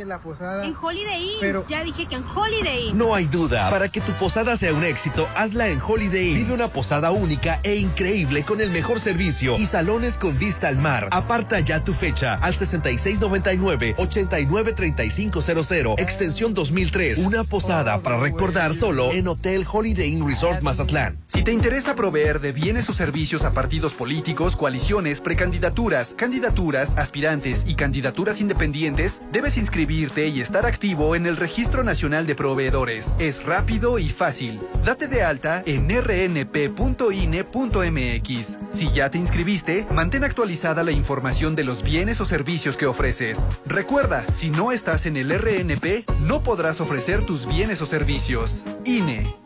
en la posada. En Holiday Inn. Pero ya dije que en Holiday Inn. No hay duda. Para que tu posada sea un éxito, hazla en Holiday Inn. Vive una posada única e increíble con el mejor servicio y salones con vista al mar. Aparta ya tu fecha al 6699-893500, extensión 2003. Una posada para recordar solo en Hotel Holiday Inn Resort Mazatlán. Si te interesa proveer de bienes o servicios a partidos políticos, coaliciones, precandidaturas, candidaturas, aspirantes y candidaturas independientes, debes y estar activo en el Registro Nacional de Proveedores. Es rápido y fácil. Date de alta en rnp.ine.mx. Si ya te inscribiste, mantén actualizada la información de los bienes o servicios que ofreces. Recuerda, si no estás en el RNP, no podrás ofrecer tus bienes o servicios. INE.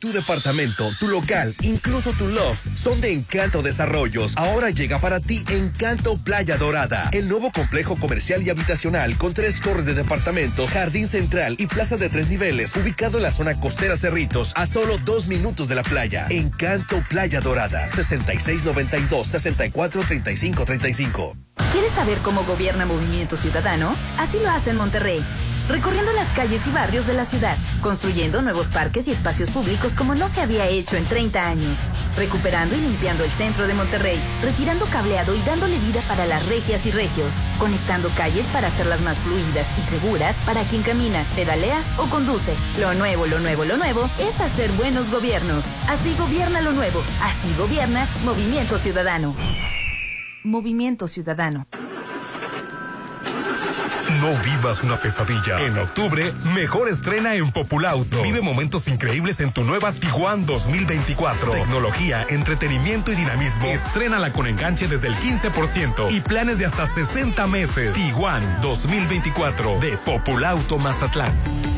Tu departamento, tu local, incluso tu loft son de Encanto Desarrollos. Ahora llega para ti Encanto Playa Dorada, el nuevo complejo comercial y habitacional con tres torres de departamentos, jardín central y plaza de tres niveles, ubicado en la zona costera Cerritos, a solo dos minutos de la playa. Encanto Playa Dorada, 6692-643535. ¿Quieres saber cómo gobierna Movimiento Ciudadano? Así lo hace en Monterrey recorriendo las calles y barrios de la ciudad, construyendo nuevos parques y espacios públicos como no se había hecho en 30 años, recuperando y limpiando el centro de Monterrey, retirando cableado y dándole vida para las regias y regios, conectando calles para hacerlas más fluidas y seguras para quien camina, pedalea o conduce. Lo nuevo, lo nuevo, lo nuevo es hacer buenos gobiernos. Así gobierna lo nuevo, así gobierna Movimiento Ciudadano. Movimiento Ciudadano. No vivas una pesadilla. En octubre, mejor estrena en Populauto. Vive momentos increíbles en tu nueva Tiguan 2024. Tecnología, entretenimiento y dinamismo. Estrénala con enganche desde el 15% y planes de hasta 60 meses. Tiguan 2024 de Populauto Mazatlán.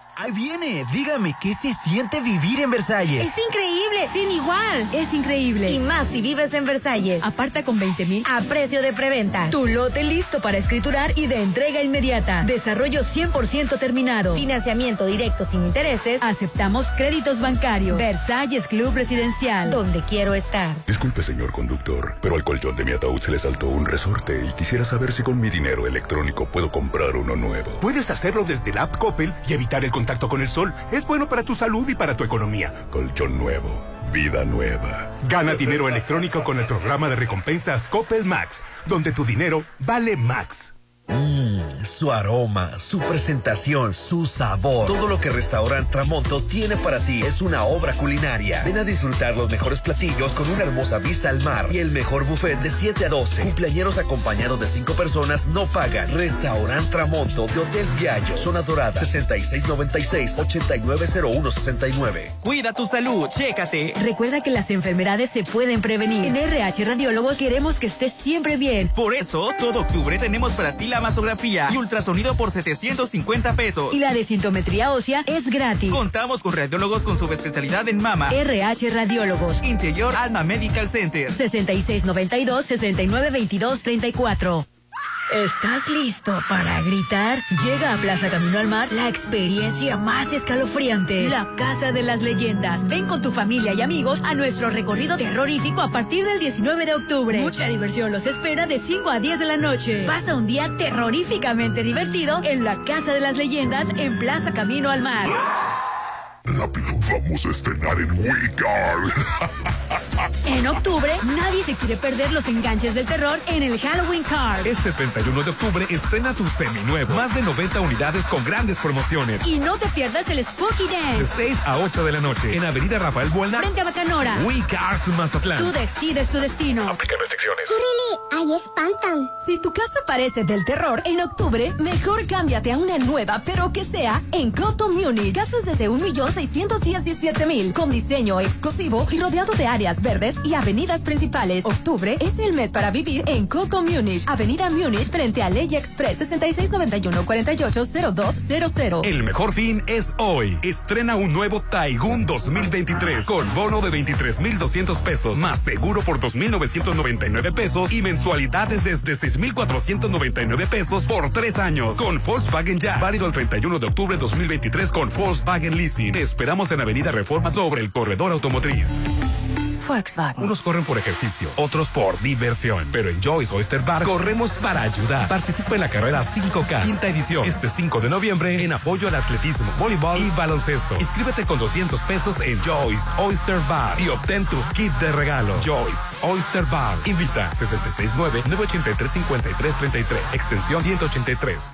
Ahí viene, dígame, ¿qué se siente vivir en Versalles? Es increíble, sin igual. Es increíble. Y más si vives en Versalles. Aparta con 20 mil a precio de preventa. Tu lote listo para escriturar y de entrega inmediata. Desarrollo 100% terminado. Financiamiento directo sin intereses. Aceptamos créditos bancarios. Versalles Club Residencial. Donde quiero estar. Disculpe, señor conductor, pero al colchón de mi ataúd se le saltó un resorte y quisiera saber si con mi dinero electrónico puedo comprar uno nuevo. Puedes hacerlo desde la app Coppel y evitar el contacto con el sol es bueno para tu salud y para tu economía. Colchón nuevo, vida nueva. Gana dinero electrónico con el programa de recompensas Coppel Max, donde tu dinero vale Max. Mmm, su aroma, su presentación, su sabor. Todo lo que Restaurant Tramonto tiene para ti es una obra culinaria. Ven a disfrutar los mejores platillos con una hermosa vista al mar y el mejor buffet de 7 a 12. Cumpleañeros acompañados de 5 personas no pagan. Restaurant Tramonto de Hotel Viallo, Zona Dorada, 6696-890169. Cuida tu salud, chécate. Recuerda que las enfermedades se pueden prevenir. En RH Radiólogos queremos que estés siempre bien. Por eso, todo octubre tenemos para ti la mastografía y ultrasonido por 750 pesos. Y la desintometría ósea es gratis. Contamos con radiólogos con subespecialidad en mama. RH Radiólogos. Interior Alma Medical Center. 6692-6922-34. ¿Estás listo para gritar? Llega a Plaza Camino al Mar la experiencia más escalofriante, la Casa de las Leyendas. Ven con tu familia y amigos a nuestro recorrido terrorífico a partir del 19 de octubre. Mucha diversión los espera de 5 a 10 de la noche. Pasa un día terroríficamente divertido en la Casa de las Leyendas en Plaza Camino al Mar. Rápido, vamos a estrenar en WeCar. En octubre, nadie se quiere perder los enganches del terror en el Halloween Cars. Este 31 de octubre estrena tu seminuevo. Más de 90 unidades con grandes promociones. Y no te pierdas el Spooky De Dance 6 a 8 de la noche en Avenida Rafael Buelna. frente a Bacanora. We Cars Mazatlán. Tú decides tu destino. Ahí espantan. Si tu casa parece del terror en octubre, mejor cámbiate a una nueva, pero que sea en Coto Munich. Casas desde 1.617.000 con diseño exclusivo y rodeado de áreas verdes y avenidas principales. Octubre es el mes para vivir en Coto Munich. Avenida Munich frente a Ley Express 6691-480200. El mejor fin es hoy. Estrena un nuevo Taigun 2023 con bono de 23,200 pesos más seguro por 2,999 pesos y mensualidades desde 6,499 pesos por tres años con Volkswagen Ya. Válido el 31 de octubre 2023 con Volkswagen Leasing. Te esperamos en Avenida Reforma sobre el corredor automotriz. Unos corren por ejercicio, otros por diversión. Pero en Joyce Oyster Bar corremos para ayudar. Participa en la carrera 5K, quinta edición, este 5 de noviembre en apoyo al atletismo, voleibol y baloncesto. Inscríbete con 200 pesos en Joyce Oyster Bar y obtén tu kit de regalo. Joyce Oyster Bar. Invita 669-983-5333, extensión 183.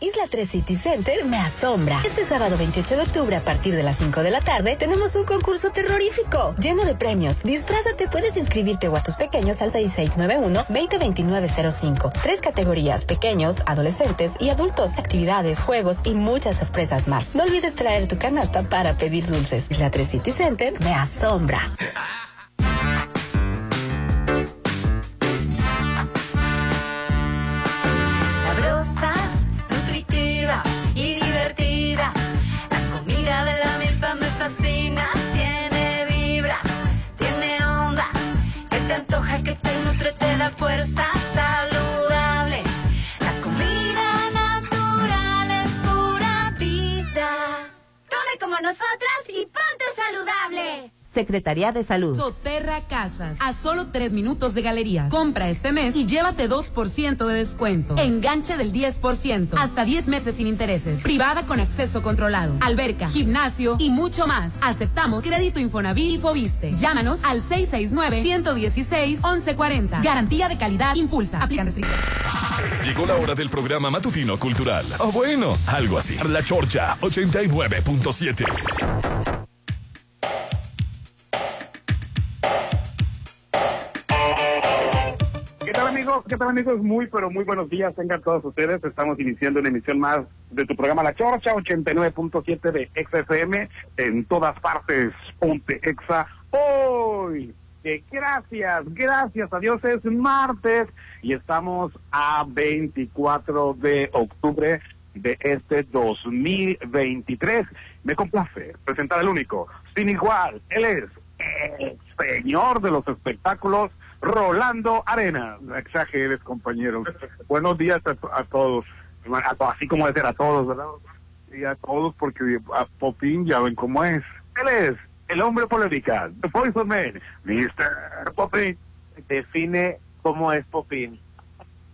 Isla 3 City Center me asombra. Este sábado 28 de octubre a partir de las 5 de la tarde tenemos un concurso terrorífico lleno de premios. Disfrázate, puedes inscribirte o a tus pequeños al 6691-202905. Tres categorías, pequeños, adolescentes y adultos, actividades, juegos y muchas sorpresas más. No olvides traer tu canasta para pedir dulces. Isla 3 City Center me asombra. Fuerza saludable. La comida natural es pura vida. Come como nosotras y ponte saludable. Secretaría de Salud. Soterra Casas, a solo tres minutos de galerías. Compra este mes y llévate 2% de descuento. Enganche del 10%, hasta 10 meses sin intereses. Privada con acceso controlado. Alberca, gimnasio y mucho más. Aceptamos crédito Infonavit y Fobiste. Llámanos al 669-116-1140. Garantía de calidad impulsa. Aplican restricciones. Llegó la hora del programa matutino cultural. O bueno, algo así. La Chorcha 89.7. ¿Qué tal amigos? Muy pero muy buenos días. Tengan todos ustedes. Estamos iniciando una emisión más de tu programa La Chorcha 89.7 de XFM en todas partes. Ponte Exa hoy. Que gracias, gracias a Dios es martes y estamos a 24 de octubre de este 2023. Me complace presentar al único, sin igual. Él es el señor de los espectáculos, Rolando Arenas. No exageres, compañero. Buenos días a, a todos. A así como de ser a todos, ¿verdad? Y a todos, porque a Popín ya ven cómo es. Él es el hombre polémica, The Poison Man, Mr. Popín. Define cómo es Popín.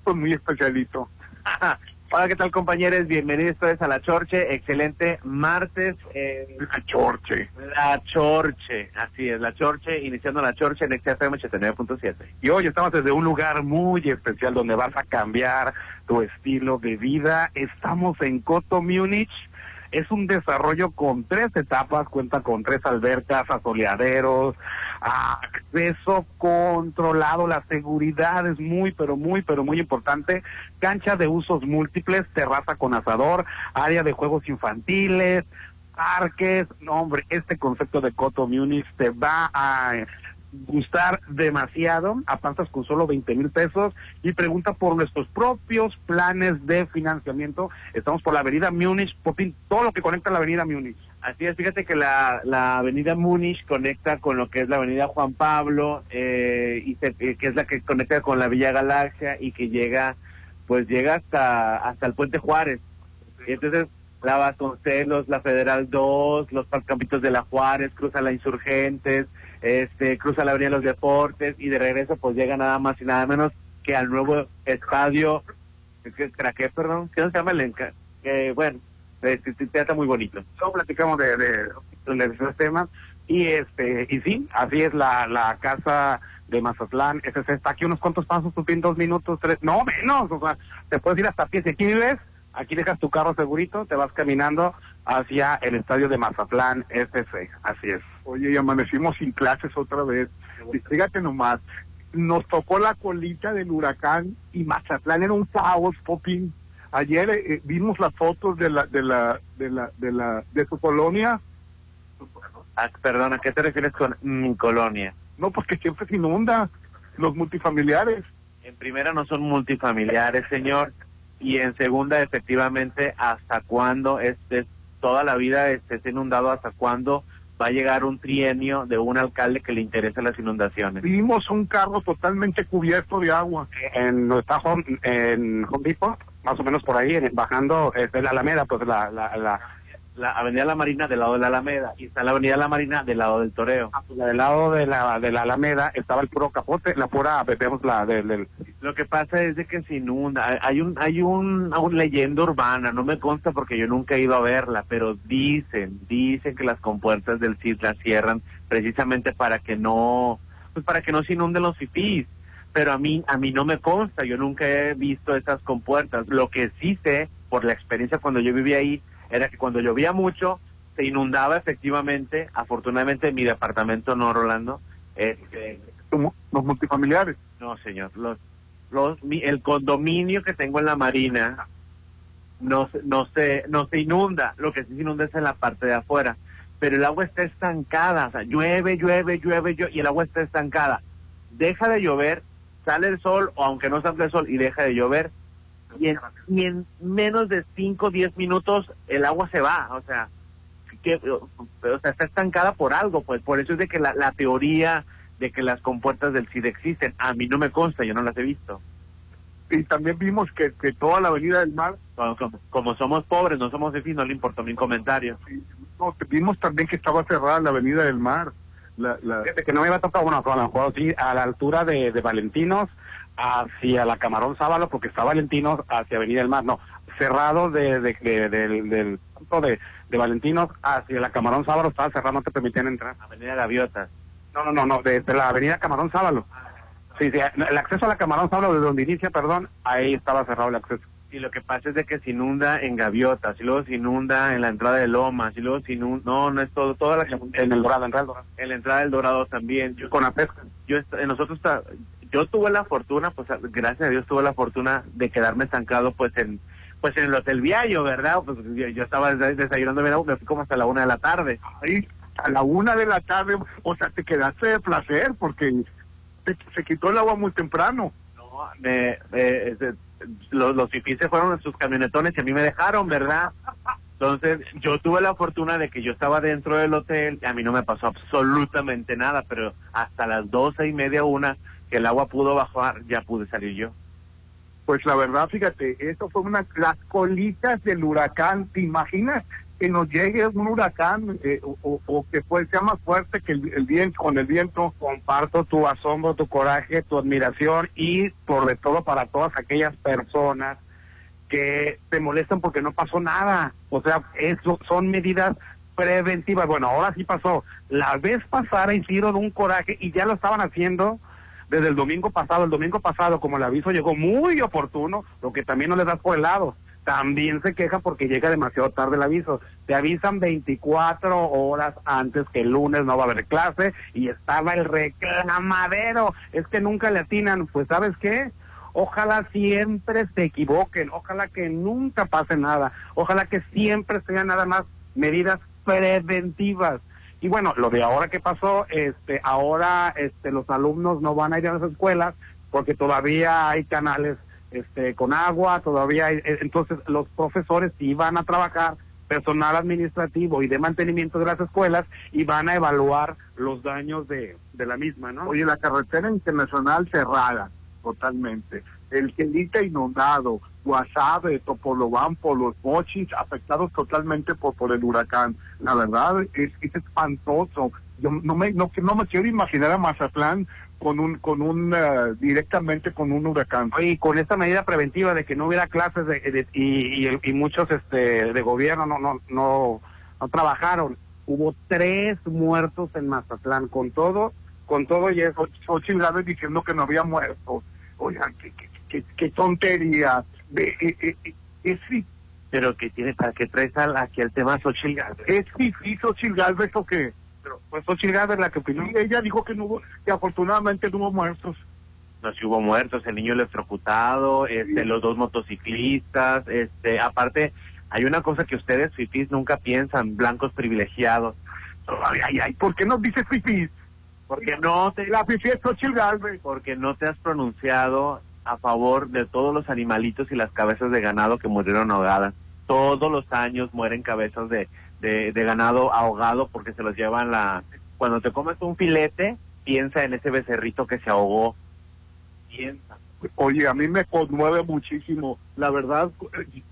Pues muy especialito. Hola, ¿qué tal compañeros? Bienvenidos todos a La Chorche. Excelente martes. eh, La Chorche. La Chorche, así es, La Chorche, iniciando La Chorche en XFM 89.7. Y hoy estamos desde un lugar muy especial donde vas a cambiar tu estilo de vida. Estamos en Coto Múnich. Es un desarrollo con tres etapas, cuenta con tres albercas, asoleaderos, acceso controlado, la seguridad es muy, pero muy, pero muy importante, cancha de usos múltiples, terraza con asador, área de juegos infantiles, parques, no hombre, este concepto de Coto Múnich te va a gustar demasiado, apartas con solo 20 mil pesos y pregunta por nuestros propios planes de financiamiento. Estamos por la avenida Múnich, Popín, todo lo que conecta la avenida Múnich. Así es, fíjate que la, la avenida Múnich conecta con lo que es la avenida Juan Pablo, eh, y se- eh, que es la que conecta con la Villa Galaxia y que llega, pues llega hasta, hasta el Puente Juárez. Y entonces la Vasconcelos, la Federal 2, los Campitos de la Juárez, cruza la Insurgentes, este, cruza la Avenida de los Deportes y de regreso pues llega nada más y nada menos que al nuevo estadio, ¿qué, qué, perdón? ¿Qué se llama el eh, bueno, este, te trata muy bonito. Luego platicamos de, de, de esos temas y este y sí, así es la, la casa de Mazatlán, ese se está aquí unos cuantos pasos, tú tienes dos minutos, tres, no menos, o sea, te puedes ir hasta pie, si aquí vives, aquí dejas tu carro segurito, te vas caminando hacia el estadio de Mazatlán FC, así es. Oye, y amanecimos sin clases otra vez. Fíjate nomás, nos tocó la colita del huracán y Mazatlán era un caos, Popín. Ayer eh, vimos las fotos de la, de la, de la, de la, de su colonia. Ah, perdón, ¿a qué te refieres con mi colonia? No, porque siempre se inunda los multifamiliares. En primera no son multifamiliares, señor, y en segunda, efectivamente, ¿hasta cuándo este, toda la vida está inundado? ¿Hasta cuándo va a llegar un trienio de un alcalde que le interesen las inundaciones? Vimos un carro totalmente cubierto de agua. En Home, en Home Depot, más o menos por ahí, bajando este, la Alameda, pues la, la, la, La Avenida La Marina del lado de la Alameda y está la Avenida La Marina del lado del Toreo. la del lado de la, de la Alameda estaba el puro capote, la pura, vemos la del, Lo que pasa es de que se inunda. Hay- un, hay un, una leyenda urbana, no me consta porque yo nunca he ido a verla, pero dicen, dicen que las compuertas del CID las cierran precisamente para que no, pues para que no se inunden los fifís. Pero a mí, a mí no me consta, yo nunca he visto esas compuertas. Lo que sí sé, por la experiencia cuando yo vivía ahí, era que cuando llovía mucho, se inundaba efectivamente, afortunadamente en mi departamento no, Rolando, este, los multifamiliares. no, señor. Los, los, mi- el condominio que tengo en la Marina no, se- no, se, no se inunda. Lo que sí se inunda es en la parte de afuera. Pero el agua está estancada. O sea, llueve, llueve, llueve, llueve y el agua está estancada. Deja de llover, sale el sol, o aunque no salga el sol y deja de llover, y en, y en menos de 5 o 10 minutos el agua se va. O sea, que, o sea, está estancada por algo, pues por eso es de que la, la teoría de que las compuertas del CID existen, a mí no me consta, yo no las he visto. Y también vimos que, que toda la avenida del mar, Como, como- como somos pobres, no somos fifís, no le importó mi comentario. no, vimos también que estaba cerrada la avenida del mar. La, la, Fíjate que no me iba a tocar, bueno, a lo mejor sí, a la altura de, de Valentinos, hacia la Camarón Sábalo, porque está Valentinos hacia Avenida del Mar, no, cerrado de, de, de- del, del punto de, de Valentinos hacia la Camarón Sábalo, estaba cerrado, no te permitían entrar. Avenida Gaviotas. No, no, no, no, desde la Avenida Camarón Sábalo. Sí, sí, el acceso a la Camarón Sábalo, de donde inicia, perdón, ahí estaba cerrado el acceso. Y lo que pasa es de que se inunda en Gaviotas, y luego se inunda en la entrada de Lomas, y luego se inunda, no, no es todo, toda la En el Dorado, en el Dorado. en la entrada del Dorado también. Yo, Con la pesca. yo eh, nosotros yo tuve la fortuna pues a- gracias a Dios tuve la fortuna de quedarme estancado pues en pues en el hotel Viallo verdad pues yo, yo estaba des- desayunando me fui como hasta la una de la tarde ahí, a la una de la tarde, o sea, te quedaste de placer porque te- se quitó el agua muy temprano. me, me- este, los los fifís se fueron en sus camionetones y a mí me dejaron verdad entonces yo tuve la fortuna de que yo estaba dentro del hotel y a mí no me pasó absolutamente nada pero hasta las doce y media una que el agua pudo bajar ya pude salir yo Pues la verdad, fíjate, eso fue una las colitas del huracán. ¿Te imaginas que nos llegue un huracán eh, o, que pues sea más fuerte que el, el viento con el viento? Comparto tu asombro, tu coraje, tu admiración y sobre todo para todas aquellas personas que se molestan porque no pasó nada. O sea, eso son medidas preventivas. Bueno, ahora sí pasó. La vez pasada hicieron un coraje y ya lo estaban haciendo desde el domingo pasado. El domingo pasado, como el aviso llegó muy oportuno, lo que también no les das por el lado. También se quejan porque llega demasiado tarde el aviso. Te avisan 24 horas antes que el lunes no va a haber clase y estaba el reclamadero. Es que nunca le atinan. Pues ¿sabes qué? Ojalá siempre se equivoquen, ojalá que nunca pase nada, ojalá que siempre sean nada más medidas preventivas. Y bueno, lo de ahora que pasó, este, ahora este, los alumnos no van a ir a las escuelas porque todavía hay canales este, con agua, todavía eh, entonces los profesores van a trabajar, personal administrativo y de mantenimiento de las escuelas y van a evaluar los daños de, de la misma, ¿no? Oye, la carretera internacional cerrada totalmente. El Quelita inundado, Guasave, Topolobampo, los Mochis afectados totalmente por, por el huracán. La verdad es, es espantoso. Yo no me, no, no me quiero imaginar a Mazatlán con un, con un, eh, directamente con un huracán. Y con esta medida preventiva de que no hubiera clases de, de- y, y, y muchos este, de gobierno no, no, no, no trabajaron. Hubo tres muertos en Mazatlán, con todo, con todo y eso. Gálvez diciendo que no había muertos. Oigan, qué, qué, qué, qué tontería. Ve, eh, eh, eh, es, Pero que tiene, ¿para qué traes al- aquí el tema Xochitl es difícil Xochitl Gálvez o qué. Pero, pues Xochitl Gálvez la que opinó. Y ella dijo que no hubo, que afortunadamente no hubo muertos. No, si hubo muertos, el niño electrocutado, este, los dos motociclistas, este, aparte, hay una cosa que ustedes, fifís, nunca piensan, blancos privilegiados. Ay, ay, ay, ¿por qué no dices fifís? Porque no te, La fifí es porque no te has pronunciado a favor de todos los animalitos y las cabezas de ganado que murieron ahogadas. Todos los años mueren cabezas de, de, de ganado ahogado porque se los llevan la... Cuando te comes un filete, piensa en ese becerrito que se ahogó. Piensa. Oye, a mí me conmueve muchísimo. La verdad,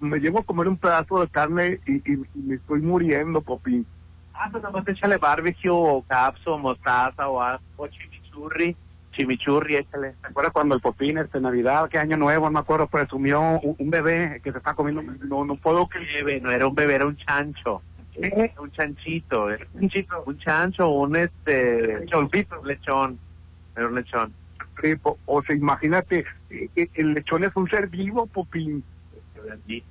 me llevo a comer un pedazo de carne y, y- y me estoy muriendo, Popín. Ah, pues nada más échale barbecue o capso, mostaza o, o chimichurri. Chimichurri, échale. ¿Se acuerdas cuando el Popín, este Navidad, qué año nuevo, no me acuerdo, presumió un, un bebé que se está comiendo? No, no puedo que... Bebé, no era un bebé, era un chancho. Un chanchito, un chanchito, un chancho, un este, choncito, lechón, era un lechón. Sí, po- O sea, imagínate, eh, eh, el lechón es un ser vivo, Popín.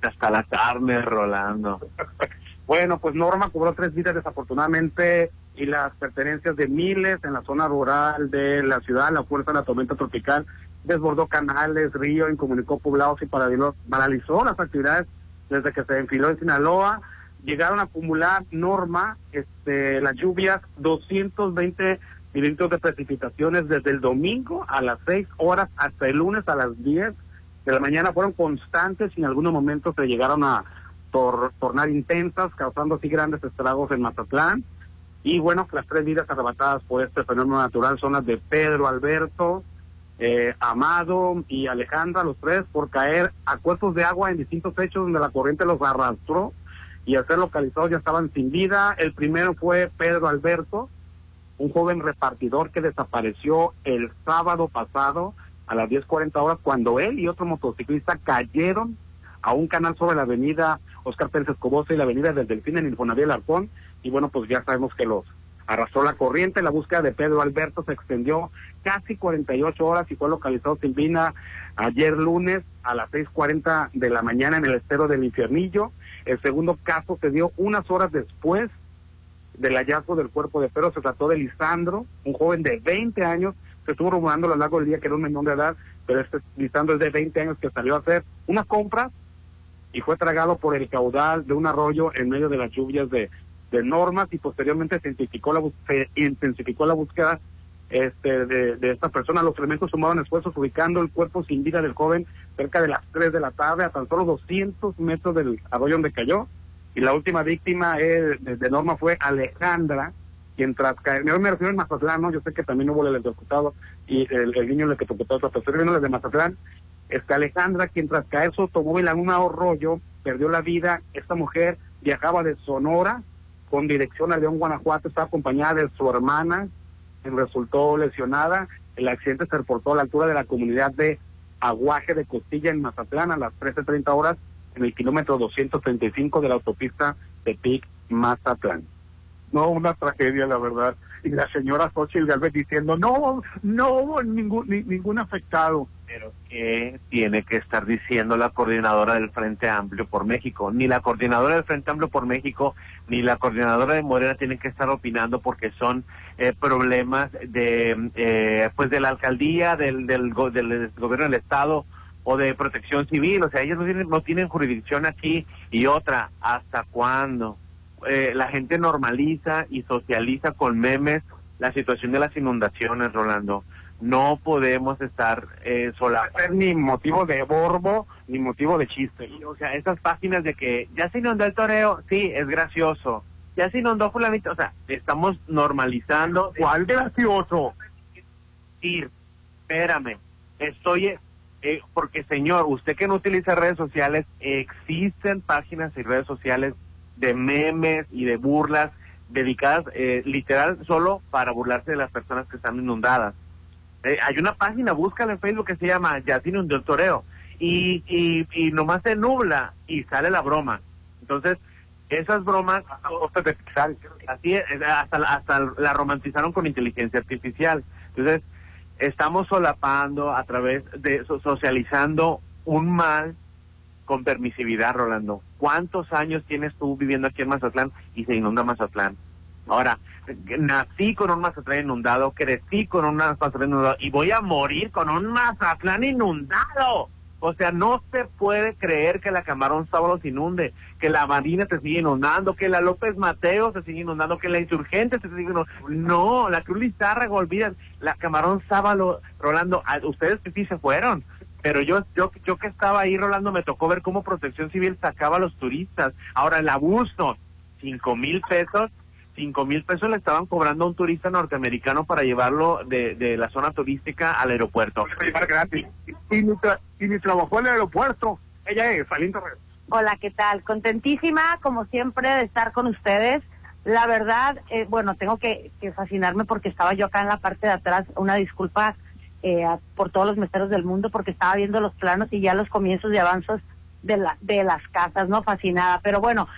Hasta la carne, Rolando. Bueno, pues Norma cobró tres vidas desafortunadamente y las pertenencias de miles en la zona rural de la ciudad, la fuerza de la tormenta tropical desbordó canales, ríos, incomunicó poblados y paralizó, paralizó las actividades desde que se enfiló en Sinaloa. Llegaron a acumular Norma este, las lluvias 220 milímetros de precipitaciones desde el domingo a las 6 horas hasta el lunes a las 10 de la mañana. Fueron constantes y en algunos momentos se llegaron a tor- tornar intensas, causando así grandes estragos en Mazatlán. Y bueno, las tres vidas arrebatadas por este fenómeno natural son las de Pedro Alberto, eh, Amado y Alejandra, los tres, por caer a cuerpos de agua en distintos hechos donde la corriente los arrastró y al ser localizados ya estaban sin vida. El primero fue Pedro Alberto, un joven repartidor que desapareció el sábado pasado a las 10.40 horas cuando él y otro motociclista cayeron a un canal sobre la avenida Oscar Pérez Escobosa y la avenida del Delfín en Infonavit Arcón y bueno pues ya sabemos que los arrastró la corriente, la búsqueda de Pedro Alberto se extendió casi 48 horas y fue localizado sin vida ayer lunes a las 6.40 de la mañana en el estero del Infiernillo. El segundo caso se dio unas horas después del hallazgo del cuerpo de Pedro. Se trató de Lisandro, un joven de 20 años. Se estuvo rumorando a lo largo del día que era un menor de edad, pero este Lisandro es de 20 años que salió a hacer una compra y fue tragado por el caudal de un arroyo en medio de las lluvias de, normas y posteriormente se intensificó la búsqueda este, de, de esta persona. Los elementos sumaron esfuerzos ubicando el cuerpo sin vida del joven cerca de las 3 de la tarde a tan solo 200 metros del arroyo donde cayó. Y la última víctima eh, de, Norma fue Alejandra, quien tras caer, yo me refiero en Mazatlán, ¿no? yo sé que también hubo el electrocutado y el, el niño electrocutado, pero estoy viendo de Mazatlán, esta Alejandra, quien tras caer su automóvil en un arroyo, perdió la vida. Esta mujer viajaba de Sonora con dirección a León, Guanajuato, estaba acompañada de su hermana, resultó lesionada. El accidente se reportó a la altura de la comunidad de Aguaje de Costilla en Mazatlán a las 13.30 horas en el kilómetro 235 de la autopista de Pic, Mazatlán. No, una tragedia, la verdad. Y la señora Xochitl Galvez diciendo, no, no hubo ningún, ni- ningún afectado. Pero ¿qué tiene que estar diciendo la coordinadora del Frente Amplio por México? Ni la coordinadora del Frente Amplio por México, ni la coordinadora de Morena tienen que estar opinando porque son eh, problemas de eh, pues de la alcaldía, del, del, del gobierno del Estado o de protección civil. O sea, ellos no tienen, no tienen jurisdicción aquí. Y otra, ¿hasta cuándo? Eh, la gente normaliza y socializa con memes la situación de las inundaciones, Rolando. No podemos estar eh, sola. Ni motivo de borbo, ni motivo de chiste. O sea, esas páginas de que ya se inundó el toreo, sí, es gracioso. Ya se inundó fulanito, o sea, estamos normalizando. ¿Cuál gracioso? Ir, espérame, estoy, eh, porque señor, usted que no utiliza redes sociales, existen páginas y redes sociales de memes y de burlas dedicadas eh, literal solo para burlarse de las personas que están inundadas. Eh, hay una página, búscala en Facebook que se llama Ya se inundó el toreo y, y, nomás se nubla y sale la broma. Entonces, esas bromas, así hasta, hasta la romantizaron con inteligencia artificial. Entonces, estamos solapando a través de so- socializando un mal con permisividad, Rolando. ¿Cuántos años tienes tú viviendo aquí en Mazatlán y se inunda Mazatlán? Ahora, nací con un Mazatlán inundado, crecí con un Mazatlán inundado y voy a morir con un Mazatlán inundado. O sea, no se puede creer que la Camarón Sábalo se inunde, que la Marina se sigue inundando, que la López Mateo se sigue inundando, que la Insurgente se sigue inundando. No, la Cruz Lizárraga, olvidan, la Camarón Sábalo, Rolando, ustedes que sí se fueron. Pero yo, yo, yo que estaba ahí, Rolando, me tocó ver cómo Protección Civil sacaba a los turistas. Ahora, el abuso, cinco mil pesos, cinco mil pesos le estaban cobrando a un turista norteamericano para llevarlo de, de la zona turística al aeropuerto. Y ni, tra- y ni trabajó en el aeropuerto. Ella es Torres. Hola, ¿qué tal? Contentísima, como siempre, de estar con ustedes. La verdad, eh, bueno, tengo que, que fascinarme porque estaba yo acá en la parte de atrás. Una disculpa eh, a- por todos los meseros del mundo porque estaba viendo los planos y ya los comienzos de avanzos de, la, de las casas, ¿no? Fascinada. Pero bueno,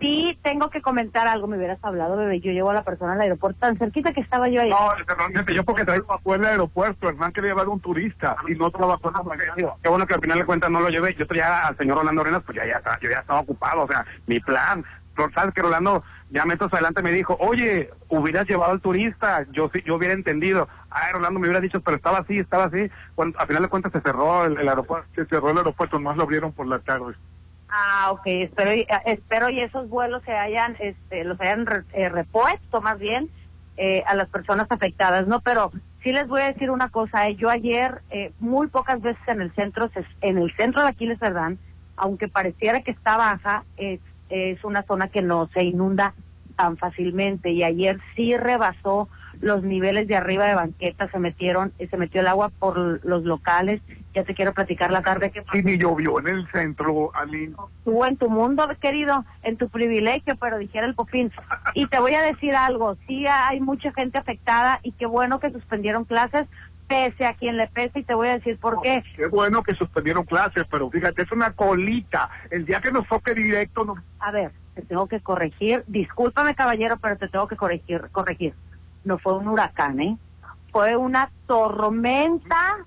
sí tengo que comentar algo. Me hubieras hablado, bebé. Yo llevo a la persona al aeropuerto tan cerquita que estaba yo ahí. No, realmente yo porque trabajó en el aeropuerto, Hernán quería llevar un turista y no trabajó en la organización. Qué bueno que al final de cuentas no lo llevé. Yo ya al señor Rolando Arenas, pues ya, ya, yo ya estaba ocupado, o sea, mi plan. Sabes que Rolando ya metros adelante me dijo, oye, hubieras llevado al turista, yo sí, yo hubiera entendido. Ay, Rolando me hubiera dicho, pero estaba así, estaba así. Cuando, al final de cuentas se cerró el, el aeropuerto. Se cerró el aeropuerto, más lo abrieron por la tarde. Ah, ok, espero y, eh, espero y esos vuelos se hayan, este, los hayan re- eh, repuesto más bien eh, a las personas afectadas, ¿no? Pero sí les voy a decir una cosa, eh, yo ayer eh, muy pocas veces en el centro, se- en el centro de Aquiles Cerdán, aunque pareciera que está baja, es, una zona que no se inunda tan fácilmente y ayer sí rebasó los niveles de arriba de banqueta, se metieron, eh, se metió el agua por los locales, ya te quiero platicar la tarde que Y ni llovió en el centro, Aline. tú en tu mundo, querido, en tu privilegio, pero dijera el popín. Y te voy a decir algo, sí hay mucha gente afectada y qué bueno que suspendieron clases, pese a quien le pese, y te voy a decir por qué. Qué bueno que suspendieron clases, pero fíjate, es una colita. El día que nos toque directo, no... A ver, te tengo que corregir, discúlpame caballero, pero te tengo que corregir, corregir. No fue un huracán, ¿eh? Fue una tormenta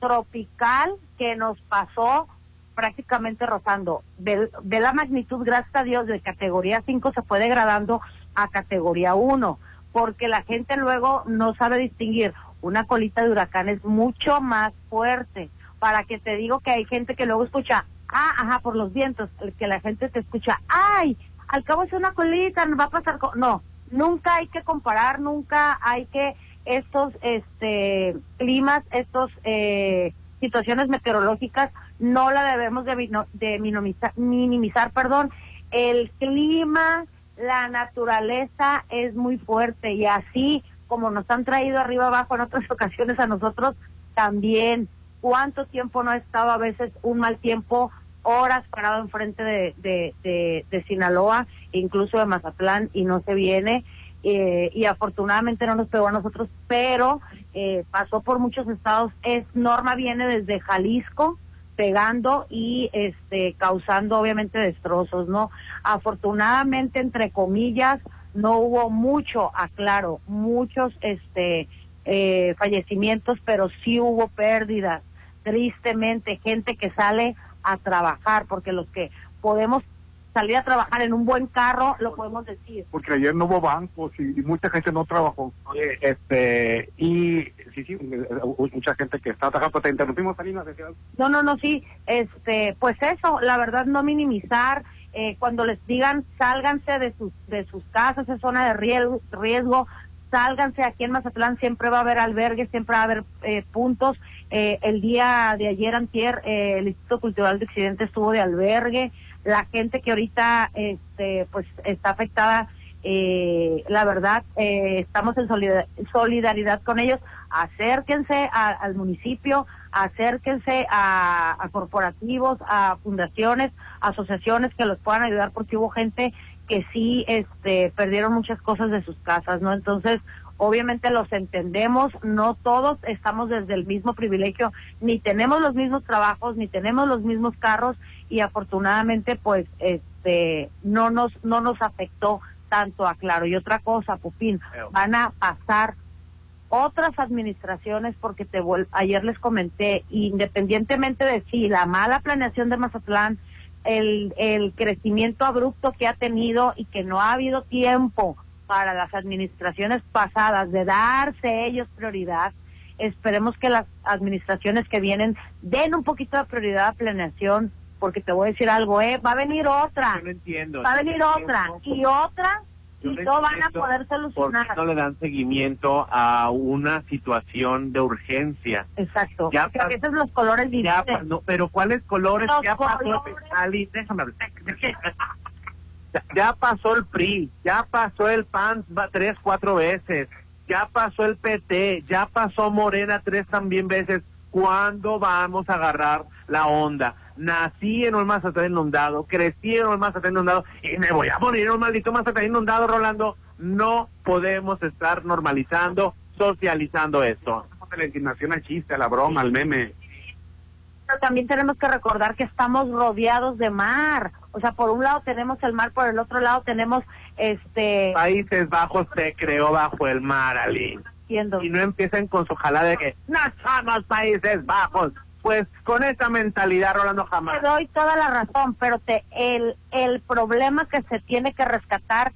tropical que nos pasó prácticamente rozando. De, de la magnitud, gracias a Dios, de categoría 5 se fue degradando a categoría 1, porque la gente luego no sabe distinguir. Una colita de huracán es mucho más fuerte. Para que te digo que hay gente que luego escucha, ah, ajá, por los vientos, que la gente te escucha, ay, al cabo es una colita, nos va a pasar. co-". No, nunca hay que comparar, nunca hay que estos este climas, estos eh, situaciones meteorológicas no la debemos de, de minimizar, minimizar, perdón. El clima, la naturaleza es muy fuerte y así como nos han traído arriba abajo en otras ocasiones a nosotros también. ¿Cuánto tiempo no ha estado a veces un mal tiempo? Horas parado enfrente de, de, de, de Sinaloa, incluso de Mazatlán, y no se viene. eh, y afortunadamente no nos pegó a nosotros, pero eh, pasó por muchos estados. Es Norma viene desde Jalisco pegando y este causando obviamente destrozos, ¿no? Afortunadamente entre comillas no hubo mucho, aclaro, muchos este eh, fallecimientos, pero sí hubo pérdidas. Tristemente, gente que sale a trabajar, porque los que podemos salir a trabajar en un buen carro, lo podemos decir. porque ayer no hubo bancos y, y mucha gente no trabajó. Oye, este, y sí, sí, eh, mucha gente que está trabajando, te interrumpimos, Alina, decías. No, no, no, sí, este, pues eso, la verdad no minimizar, eh, cuando les digan sálganse de sus, de sus casas, es zona de riesgo, riesgo, sálganse, aquí en Mazatlán siempre va a haber albergues, siempre va a haber eh, puntos. Eh, el día de ayer, antier, el Instituto Cultural de Occidente estuvo de albergue. La gente que ahorita este, pues está afectada, la verdad, estamos en solida- solidaridad con ellos. Acérquense al municipio, acérquense a, a corporativos, a fundaciones, asociaciones que los puedan ayudar porque hubo gente que sí este perdieron muchas cosas de sus casas, ¿no? Entonces, obviamente los entendemos, no todos estamos desde el mismo privilegio, ni tenemos los mismos trabajos, ni tenemos los mismos carros y afortunadamente pues este no nos no nos afectó tanto a Claro. Y otra cosa, Pupín, van a pasar otras administraciones porque te ayer les comenté independientemente de si la mala planeación de Mazatlán el, el crecimiento abrupto que ha tenido y que no ha habido tiempo para las administraciones pasadas de darse ellos prioridad esperemos que las administraciones que vienen den un poquito de prioridad a planeación porque te voy a decir algo eh va a venir otra. Yo no entiendo. va a venir otra. y otra no van a poder ¿Por qué solucionar no le dan seguimiento a una situación de urgencia? Exacto. Ya a veces los colores Ya, no, pero ¿cuáles colores? Los ya pasó. Ali, déjame hablar. Ya- pasó el PRI, ya pasó el PAN va- tres, cuatro veces, ya pasó el PT, ya pasó Morena tres también veces. ¿Cuándo vamos a agarrar la onda? Nací en un Mazatlán inundado, crecí en un Mazatlán inundado y me voy a morir en un maldito Mazatlán inundado, Rolando. No podemos estar normalizando, socializando esto. La indignación al chiste, a la broma, al meme. Pero también tenemos que recordar que estamos rodeados de mar. O sea, por un lado tenemos el mar, por el otro lado tenemos este... Países Bajos se creó bajo el mar, Ali. Entiendo. Y no empiecen con su jalada de que no somos Países Bajos. Pues con esa mentalidad, Rolando, jamás. Te doy toda la razón, pero te, el, el problema que se tiene que rescatar,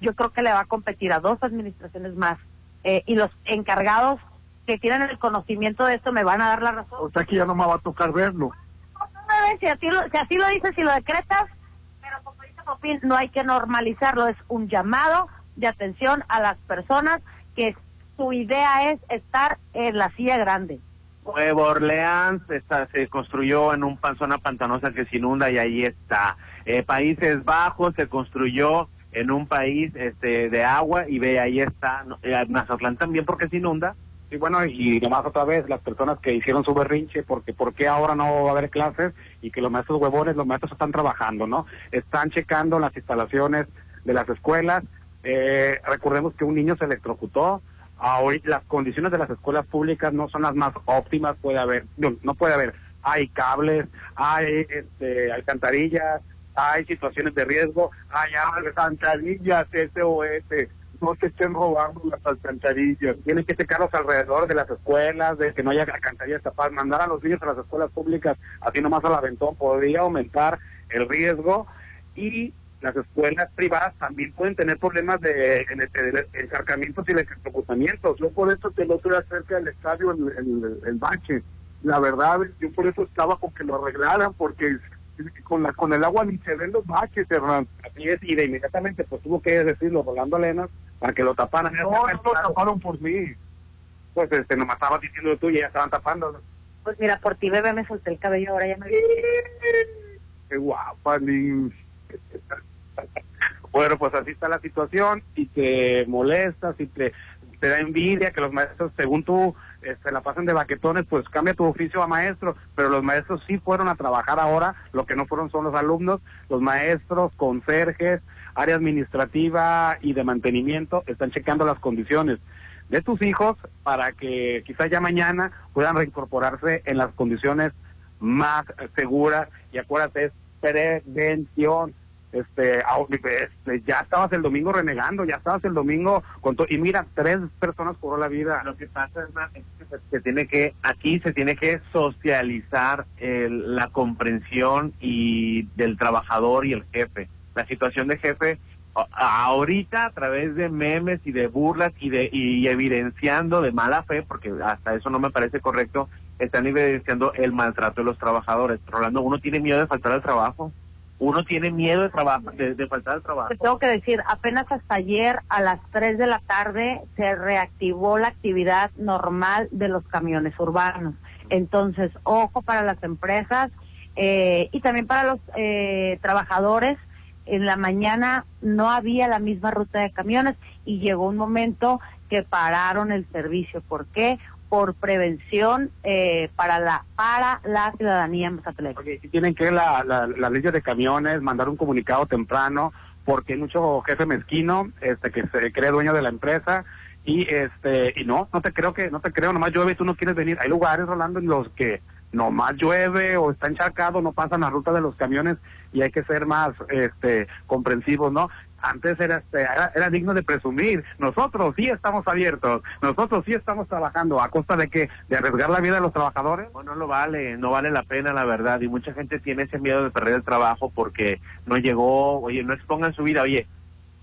yo creo que le va a competir a dos administraciones más. Eh, y los encargados que tienen el conocimiento de esto me van a dar la razón. O sea que ya no me va a tocar verlo. Si así, lo, si así lo dices y lo decretas, pero como dice Popín, no hay que normalizarlo. Es un llamado de atención a las personas que su idea es estar en la silla grande. Nueva Orleans está, se construyó en un zona pantanosa que se inunda y ahí está. Eh, Países Bajos se construyó en un país este, de agua y ve, ahí está. Eh, Mazatlán también porque se inunda. Y bueno, y nomás otra vez, las personas que hicieron su berrinche, porque ¿por qué ahora no va a haber clases? Y que los maestros huevones, los maestros están trabajando, ¿no? Están checando las instalaciones de las escuelas. Eh, recordemos que un niño se electrocutó. Ahorita las condiciones de las escuelas públicas no son las más óptimas, puede haber, no, no puede haber, hay cables, hay este, alcantarillas, hay situaciones de riesgo, hay alcantarillas, SOS, no se estén robando las alcantarillas. Tienen que checarlos alrededor de las escuelas, de que no haya alcantarillas tapadas, mandar a los niños a las escuelas públicas, así nomás al aventón, podría aumentar el riesgo y las escuelas privadas también pueden tener problemas de, en- de- de encharcamientos y electrocutamientos. Yo por eso te lo estoy cerca del estadio, el, el, el bache. La verdad, yo por eso estaba con que lo arreglaran, porque con la con el agua ni se ven los baches, Hernán. Así es, y de inmediatamente pues tuvo que decirlo Rolando Arenas para que lo taparan. No, no lo taparon por mí. Pues este, nomás estabas diciendo tú y ya estaban tapando. Pues mira, por ti, bebé, me solté el cabello, ahora ya me... Qué guapa, Liz. Bueno, pues así está la situación y te molesta, si te, da envidia que los maestros, según tú, se la pasan de baquetones, pues cambia tu oficio a maestro, pero los maestros sí fueron a trabajar ahora, lo que no fueron son los alumnos, los maestros, conserjes, área administrativa y de mantenimiento están checando las condiciones de tus hijos para que quizás ya mañana puedan reincorporarse en las condiciones más seguras y acuérdate, es prevención. Este, este, ya estabas el domingo renegando, ya estabas el domingo con to- y mira, tres personas cobró la vida. Lo que pasa es más, es que se, tiene que, aquí se tiene que socializar el- la comprensión y del trabajador y el jefe. La situación de jefe, ahorita a través de memes y de burlas y de y evidenciando de mala fe, porque hasta eso no me parece correcto, están evidenciando el maltrato de los trabajadores. Rolando, uno tiene miedo de faltar al trabajo. Uno tiene miedo de trabajo, de, de faltar el trabajo. Te tengo que decir, apenas hasta ayer a las 3 de la tarde se reactivó la actividad normal de los camiones urbanos. Entonces, ojo para las empresas eh, y también para los eh, trabajadores. En la mañana no había la misma ruta de camiones y llegó un momento que pararon el servicio. ¿Por qué? Por prevención eh, para la para la ciudadanía mazatleca. Si tienen que la, la, la ley de camiones, mandar un comunicado temprano, porque hay mucho jefe mezquino este que se cree dueño de la empresa y este y no, no te creo que no te creo, nomás llueve y tú no quieres venir. Hay lugares, Rolando, en los que nomás llueve o está encharcado, no pasan la ruta de los camiones y hay que ser más este comprensivos, ¿no? Antes era, este, era, era digno de presumir. Nosotros sí estamos abiertos, nosotros sí estamos trabajando. A costa de que de arriesgar la vida de los trabajadores. No, no lo vale, no vale la pena la verdad. Y mucha gente tiene ese miedo de perder el trabajo porque no llegó, oye, no expongan su vida, oye,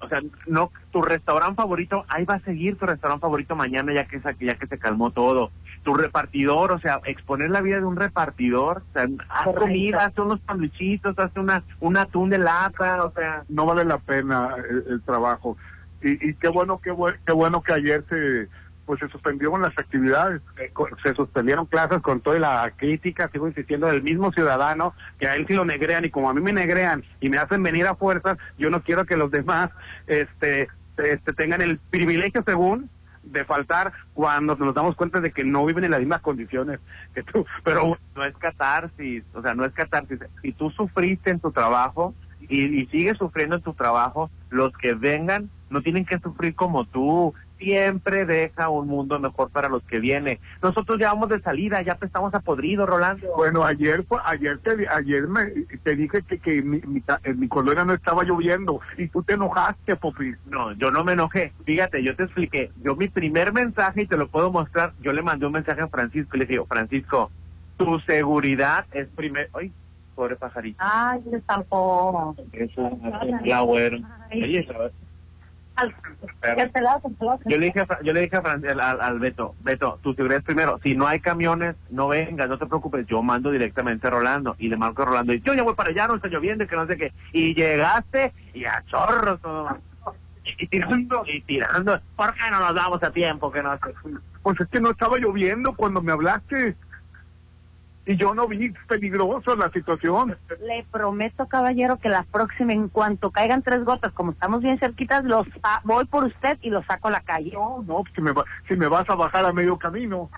o sea, no, tu restaurante favorito, ahí va a seguir tu restaurante favorito mañana ya que, ya que se calmó todo. Tu repartidor, o sea, exponer la vida de un repartidor, o sea, haz Correcto. comida, haz unos sandwichitos, haz una, un atún de lata, o sea. no vale la pena el, el trabajo. Y, y qué bueno, qué, bue- qué bueno que ayer se pues se suspendieron las actividades. Eh, se suspendieron clases con toda la crítica, sigo insistiendo, del mismo ciudadano, que a él sí lo negrean y como a mí me negrean y me hacen venir a fuerzas, yo no quiero que los demás este, este tengan el privilegio según de faltar cuando nos damos cuenta de que no viven en las mismas condiciones que tú. Pero no es catarsis, o sea, no es catarsis. Si tú sufriste en tu trabajo y, y sigues sufriendo en tu trabajo, los que vengan no tienen que sufrir como tú. Siempre deja un mundo mejor para los que vienen. Nosotros ya vamos de salida, ya te estamos a podrido, Rolando. Bueno, ayer fue- ayer te, ayer me, te dije que, que mi, mi, en mi colonia no estaba lloviendo y tú te enojaste, Popi. No, yo no me enojé. Fíjate, yo te expliqué. Yo mi primer mensaje, y te lo puedo mostrar, yo le mandé un mensaje a Francisco y le dije, Francisco, tu seguridad es primero... Ay, pobre pajarito. Ay, se estampó. Eso, la güero. Oye, ¿sabes? Yo le dije a, yo le dije a Fran- al, al- Beto, Beto, tu seguridad es primero. Si no hay camiones, no vengas, no te preocupes. Yo mando directamente a Rolando. Y le marco a Rolando. Y yo ya voy para allá, no está lloviendo, y que no sé qué. Y llegaste y a chorros todo. Y, y tirando, y tirando. ¿Por qué no nos damos a tiempo? Que no sé? Pues es que no estaba lloviendo cuando me hablaste. Y yo no vi peligroso la situación. Le prometo, caballero, que la próxima, en cuanto caigan tres gotas, como estamos bien cerquitas, los voy por usted y los saco a la calle. No, no, si me, va- si me vas a bajar a medio camino.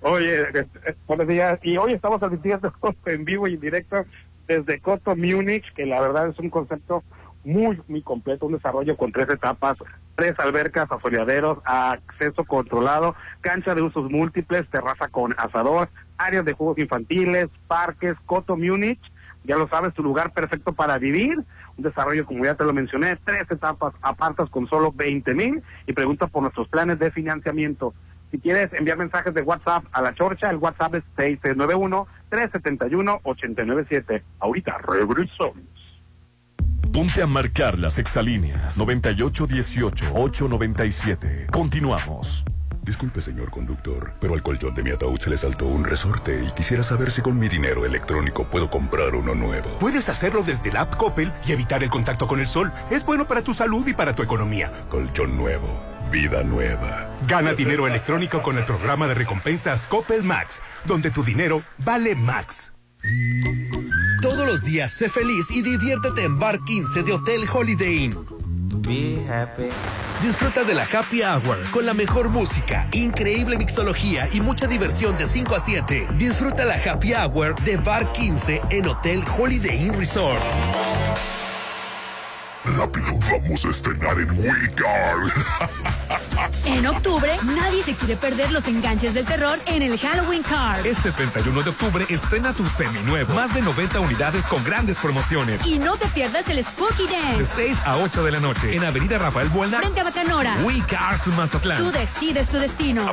Oye, eh, eh, buenos días. Y hoy estamos transmitiendo en vivo y en directo desde Coto Múnich, que la verdad es un concepto muy, muy completo, un desarrollo con tres etapas, tres albercas, asoleaderos, acceso controlado, cancha de usos múltiples, terraza con asador, áreas de juegos infantiles, parques, Coto Múnich, ya lo sabes, tu lugar perfecto para vivir, un desarrollo como ya te lo mencioné, tres etapas apartas con solo 20 mil y pregunta por nuestros planes de financiamiento. Si quieres enviar mensajes de WhatsApp a la Chorcha, el WhatsApp es 691-371-897. Ahorita regresamos. Ponte a marcar las exalíneas 9818-897. Continuamos. Disculpe, señor conductor, pero al colchón de mi ataúd se le saltó un resorte y quisiera saber si con mi dinero electrónico puedo comprar uno nuevo. Puedes hacerlo desde la app Coppel y evitar el contacto con el sol. Es bueno para tu salud y para tu economía. Colchón nuevo, vida nueva. Gana dinero electrónico con el programa de recompensas Coppel Max, donde tu dinero vale Max. Todos los días sé feliz y diviértete en Bar 15 de Hotel Holiday Inn. Be happy. Disfruta de la Happy Hour con la mejor música, increíble mixología y mucha diversión de 5 a 7. Disfruta la Happy Hour de Bar 15 en Hotel Holiday Inn Resort. Rápido, vamos a estrenar en WeCard. En octubre, nadie se quiere perder los enganches del terror en el Halloween Card. Este 31 de octubre estrena tu seminuevo. Más de 90 unidades con grandes promociones. Y no te pierdas el Spooky De Dance 6 a 8 de la noche en Avenida Rafael Buelna. frente a Bacanora. We Cars Mazatlán. Tú decides tu destino.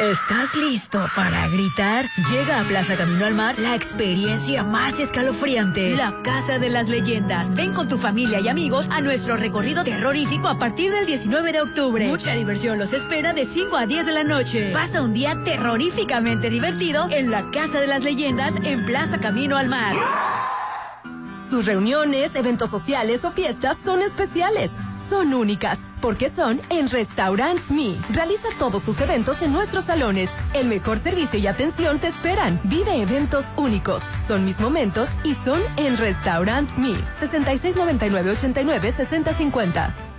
¿Estás listo para gritar? Llega a Plaza Camino al Mar la experiencia más escalofriante, la Casa de las Leyendas. Ven con tu familia y amigos a nuestro recorrido terrorífico a partir del 19 de octubre. Mucha diversión los espera de 5 a 10 de la noche. Pasa un día terroríficamente divertido en la Casa de las Leyendas en Plaza Camino al Mar. Tus reuniones, eventos sociales o fiestas son especiales. Son únicas, porque son en Restaurant Me. Realiza todos tus eventos en nuestros salones. El mejor servicio y atención te esperan. Vive eventos únicos. Son mis momentos y son en Restaurant Me. 6699 89 6050.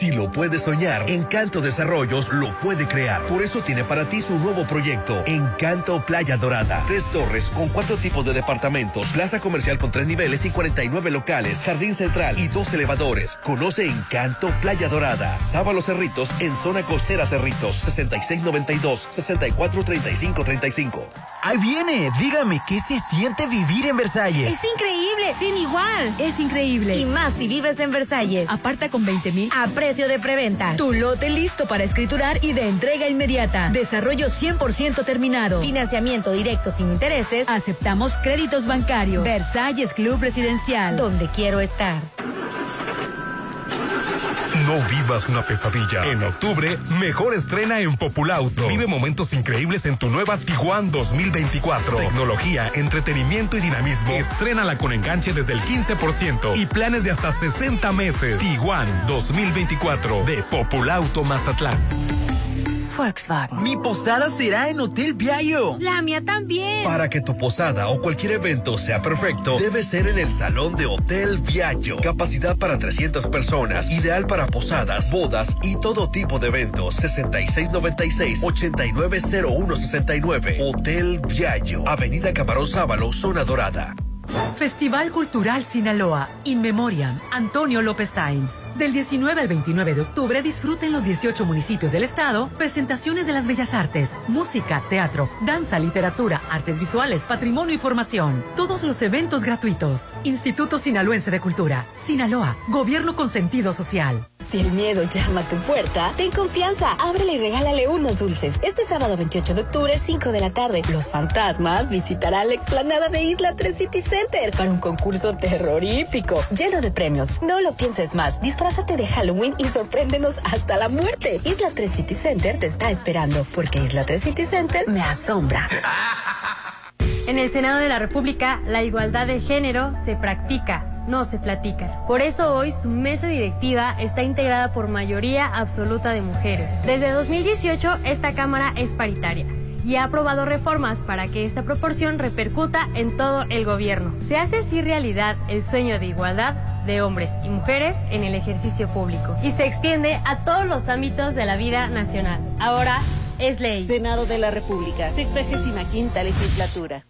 Si lo puede soñar, Encanto Desarrollos lo puede crear. Por eso tiene para ti su nuevo proyecto, Encanto Playa Dorada. Tres torres con cuatro tipos de departamentos, plaza comercial con tres niveles y 49 locales, jardín central y dos elevadores. Conoce Encanto Playa Dorada. Sábalo Cerritos en zona costera Cerritos, 6692-643535. Ahí viene, dígame, ¿qué se siente vivir en Versalles? Es increíble, sin igual. Es increíble. Y más si vives en Versalles. Aparta con 20 mil a precio de preventa. Tu lote listo para escriturar y de entrega inmediata. Desarrollo 100% terminado. Financiamiento directo sin intereses. Aceptamos créditos bancarios. Versalles Club Residencial. Donde quiero estar. No vivas una pesadilla. En octubre, mejor estrena en Populauto. Vive momentos increíbles en tu nueva Tiguan 2024. Tecnología, entretenimiento y dinamismo. Estrénala con enganche desde el 15% y planes de hasta 60 meses. Tiguan 2024 de Populauto Mazatlán. Volkswagen. Mi posada será en Hotel Viallo. La mía también. Para que tu posada o cualquier evento sea perfecto, debe ser en el salón de Hotel Viallo. Capacidad para 300 personas, ideal para posadas, bodas y todo tipo de eventos. 6696-890169. Hotel Viallo. Avenida Camarón Sábalo, Zona Dorada. Festival Cultural Sinaloa, In Memoriam, Antonio López Sainz. Del 19 al 29 de octubre disfruten los 18 municipios del estado presentaciones de las bellas artes, música, teatro, danza, literatura, artes visuales, patrimonio y formación. Todos los eventos gratuitos. Instituto Sinaloense de Cultura. Sinaloa, gobierno con sentido social. Si el miedo llama a tu puerta, ten confianza, ábrele y regálale unos dulces. Este sábado 28 de octubre, 5 de la tarde, los fantasmas visitarán la explanada de Isla 3 City Center para un concurso terrorífico, lleno de premios. No lo pienses más, disfrázate de Halloween y sorpréndenos hasta la muerte. Isla 3 City Center te está esperando, porque Isla 3 City Center me asombra. En el Senado de la República, la igualdad de género se practica, no se platica. Por eso hoy su mesa directiva está integrada por mayoría absoluta de mujeres. Desde 2018, esta Cámara es paritaria y ha aprobado reformas para que esta proporción repercuta en todo el gobierno. Se hace así realidad el sueño de igualdad de hombres y mujeres en el ejercicio público y se extiende a todos los ámbitos de la vida nacional. Ahora es ley. Senado de la República, 65 legislatura.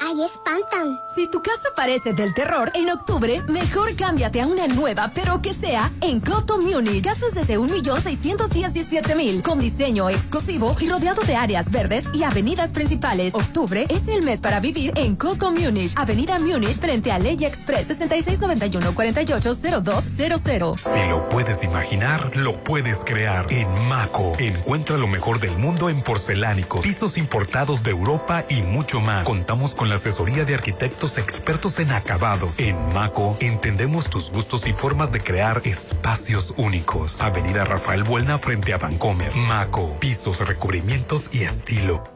¡Ahí espantan! Si tu casa parece del terror, en octubre, mejor cámbiate a una nueva, pero que sea en Coto Munich. Casas desde 1.617.000, con diseño exclusivo y rodeado de áreas verdes y avenidas principales. Octubre es el mes para vivir en Coto Munich. Avenida Munich frente a Ley Express 6691-480200. Si lo puedes imaginar, lo puedes crear. En Maco, encuentra lo mejor del mundo en porcelánicos, pisos importados de Europa y mucho más. Contamos con la asesoría de arquitectos expertos en acabados. En Maco, entendemos tus gustos y formas de crear espacios únicos. Avenida Rafael Buelna frente a Vancomer. Maco, pisos, recubrimientos y estilo.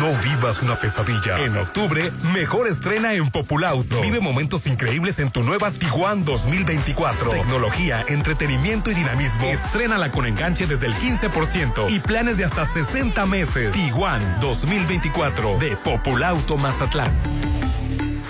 No vivas una pesadilla. En octubre, mejor estrena en Populauto. Vive momentos increíbles en tu nueva Tiguan 2024. Tecnología, entretenimiento y dinamismo. Estrénala con enganche desde el 15% y planes de hasta 60 meses. Tiguan 2024 de Populauto Mazatlán.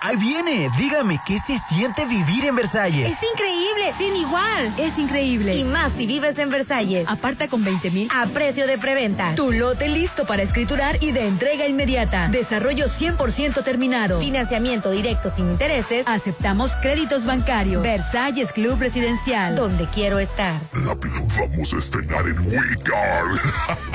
Ahí viene, dígame, ¿qué se siente vivir en Versalles? Es increíble, sin igual. Es increíble. Y más si vives en Versalles. Aparta con 20 mil a precio de preventa. Tu lote listo para escriturar y de entrega inmediata. Desarrollo 100% terminado. Financiamiento directo sin intereses. Aceptamos créditos bancarios. Versalles Club Residencial. Donde quiero estar. Rápido, vamos a estrenar en Wicar.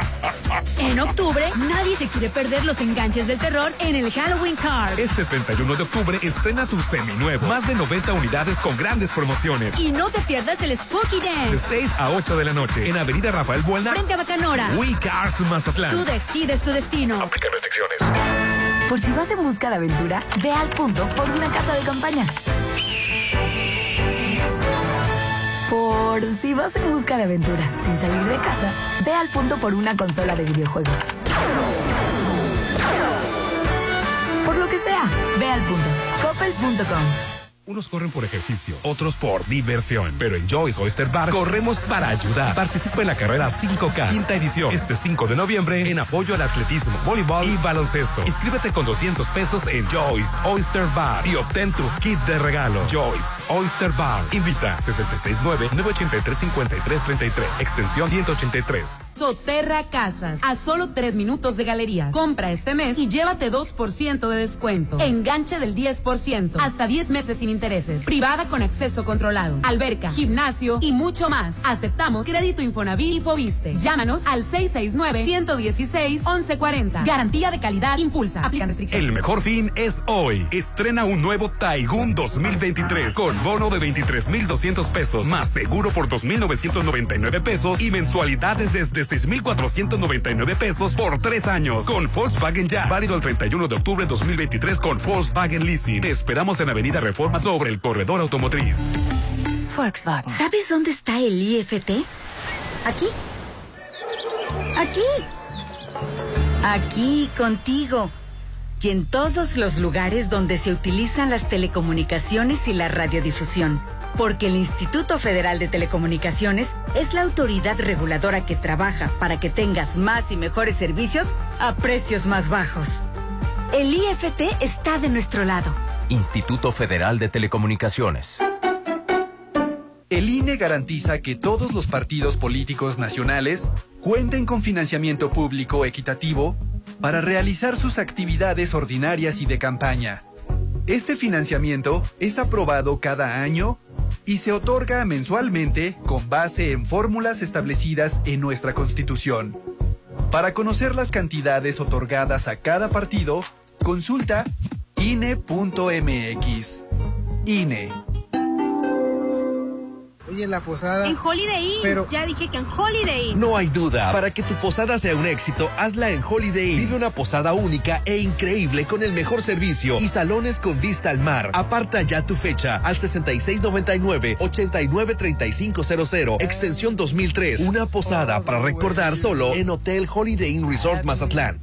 En octubre, nadie se quiere perder los enganches del terror en el Halloween Card. Este 31 de octubre estrena tu seminuevo. Más de 90 unidades con grandes promociones. Y no te pierdas el Spooky De Dance. 6 a 8 de la noche en Avenida Rafael Buelna. Frente a Bacanora. We Cars Mazatlán. Tú decides tu destino. Aplica restricciones. Por si vas en busca de aventura, ve al punto por una casa de campaña. Por si vas en busca de aventura sin salir de casa, ve al punto por una consola de videojuegos. Por lo que sea, ve al punto. Coppel.com. Unos corren por ejercicio, otros por diversión. Pero en Joyce Oyster Bar corremos para ayudar. Participa en la carrera 5K, quinta edición, este 5 de noviembre, en apoyo al atletismo, voleibol y baloncesto. Inscríbete con 200 pesos en Joyce Oyster Bar y obtén tu kit de regalo. Joyce Oyster Bar. Invita 669-983-5333, extensión 183. Soterra Casas, a solo tres minutos de galerías. Compra este mes y llévate 2% de descuento. Enganche del 10%, hasta 10 meses sin intereses. Privada con acceso controlado. Alberca, gimnasio y mucho más. Aceptamos crédito Infonavit y Fobiste. Llámanos al 669-116-1140. Garantía de calidad impulsa. Aplican restricciones. El mejor fin es hoy. Estrena un nuevo Taigun 2023 con bono de 23,200 pesos más seguro por 2,999 pesos y mensualidades desde 6,499 pesos por tres años con Volkswagen Ya. Válido el 31 de octubre de 2023 con Volkswagen Leasing. Te esperamos en Avenida Reforma sobre el corredor automotriz. Volkswagen. ¿Sabes dónde está el IFT? Aquí. Aquí. Aquí, contigo. Y en todos los lugares donde se utilizan las telecomunicaciones y la radiodifusión. Porque el Instituto Federal de Telecomunicaciones es la autoridad reguladora que trabaja para que tengas más y mejores servicios a precios más bajos. El IFT está de nuestro lado. Instituto Federal de Telecomunicaciones. El INE garantiza que todos los partidos políticos nacionales cuenten con financiamiento público equitativo para realizar sus actividades ordinarias y de campaña. Este financiamiento es aprobado cada año y se otorga mensualmente con base en fórmulas establecidas en nuestra Constitución. Para conocer las cantidades otorgadas a cada partido, consulta INE.mx. INE. Oye, la posada. En Holiday Inn. Pero- Ya dije que en Holiday Inn. No hay duda, para que tu posada sea un éxito, hazla en Holiday Inn. Vive una posada única e increíble con el mejor servicio y salones con vista al mar. Aparta ya tu fecha al 6699-893500, extensión 2003. Una posada para recordar solo en Hotel Holiday Inn Resort Mazatlán.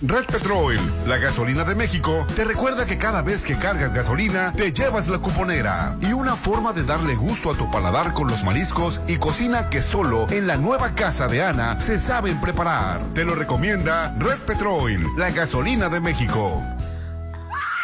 Red Petrol, la gasolina de México, te recuerda que cada vez que cargas gasolina, te llevas la cuponera. Y una forma de darle gusto a tu paladar con los mariscos y cocina que solo en la nueva casa de Ana se saben preparar. Te lo recomienda Red Petrol, la gasolina de México.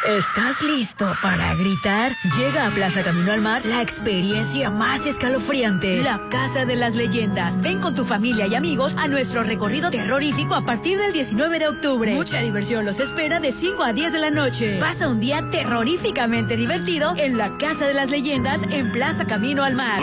¿Estás listo para gritar? Llega a Plaza Camino al Mar la experiencia más escalofriante, la Casa de las Leyendas. Ven con tu familia y amigos a nuestro recorrido terrorífico a partir del 19 de octubre. Mucha diversión los espera de 5 a 10 de la noche. Pasa un día terroríficamente divertido en la Casa de las Leyendas en Plaza Camino al Mar.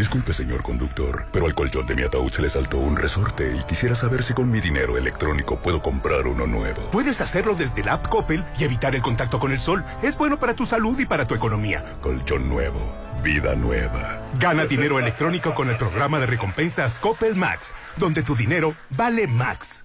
Disculpe, señor conductor, pero al colchón de mi ataúd se le saltó un resorte y quisiera saber si con mi dinero electrónico puedo comprar uno nuevo. Puedes hacerlo desde la app Coppel y evitar el contacto con el sol. Es bueno para tu salud y para tu economía. Colchón nuevo, vida nueva. Gana dinero electrónico con el programa de recompensas Coppel Max, donde tu dinero vale Max.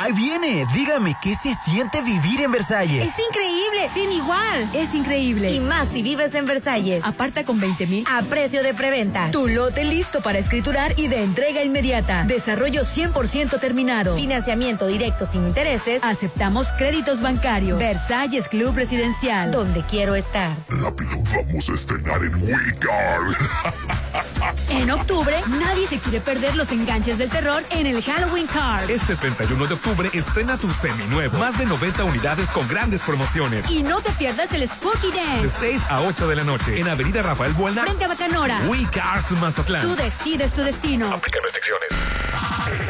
Ahí viene, dígame, ¿qué se siente vivir en Versalles? Es increíble, sin igual. Es increíble. Y más si vives en Versalles. Aparta con 20 mil a precio de preventa. Tu lote listo para escriturar y de entrega inmediata. Desarrollo 100% terminado. Financiamiento directo sin intereses. Aceptamos créditos bancarios. Versalles Club Residencial. Donde quiero estar. Rápido, vamos a estrenar en Wicard. En octubre, nadie se quiere perder los enganches del terror en el Halloween Card. Este 31 de octubre estrena tu seminuevo. Más de 90 unidades con grandes promociones. Y no te pierdas el Spooky De Dance. 6 a 8 de la noche en Avenida Rafael Buelna. Frente a Bacanora. We Cars Mazatlán. Tú decides tu destino. Aplica restricciones.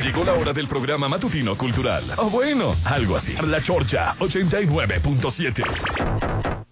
Llegó la hora del programa matutino cultural. O bueno, algo así. La Chorcha 89.7.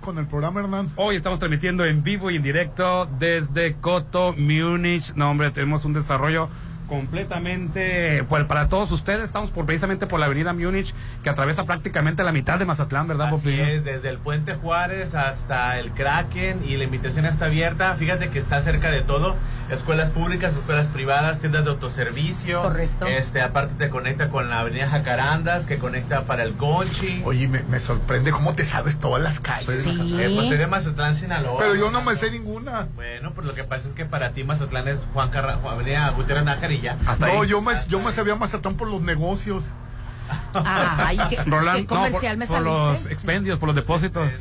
con el programa, Hernán. Hoy estamos transmitiendo en vivo y en directo desde Coto, Múnich. No, hombre, tenemos un desarrollo completamente pues, para todos ustedes. Estamos por, precisamente por la avenida Múnich, que atraviesa prácticamente la mitad de Mazatlán, ¿verdad, Así es, desde el Puente Juárez hasta el Kraken y la invitación está abierta. Fíjate que está cerca de todo. Escuelas públicas, escuelas privadas, tiendas de autoservicio. Correcto. Este, aparte te conecta con la avenida Jacarandas, que conecta para el Conchi. Oye, me, me sorprende cómo te sabes todas las calles. Eh, pues soy de Mazatlán, Sinaloa. Pero yo no me sé ninguna. Bueno, pues lo que pasa es que para ti Mazatlán es Juan Carra, Juan- Avenida Gutiérrez Nájar y ya. no, yo me, yo me sabía por los negocios. Ay, qué, Roland, qué no, comercial por, me por saliste. los expendios, por los depósitos.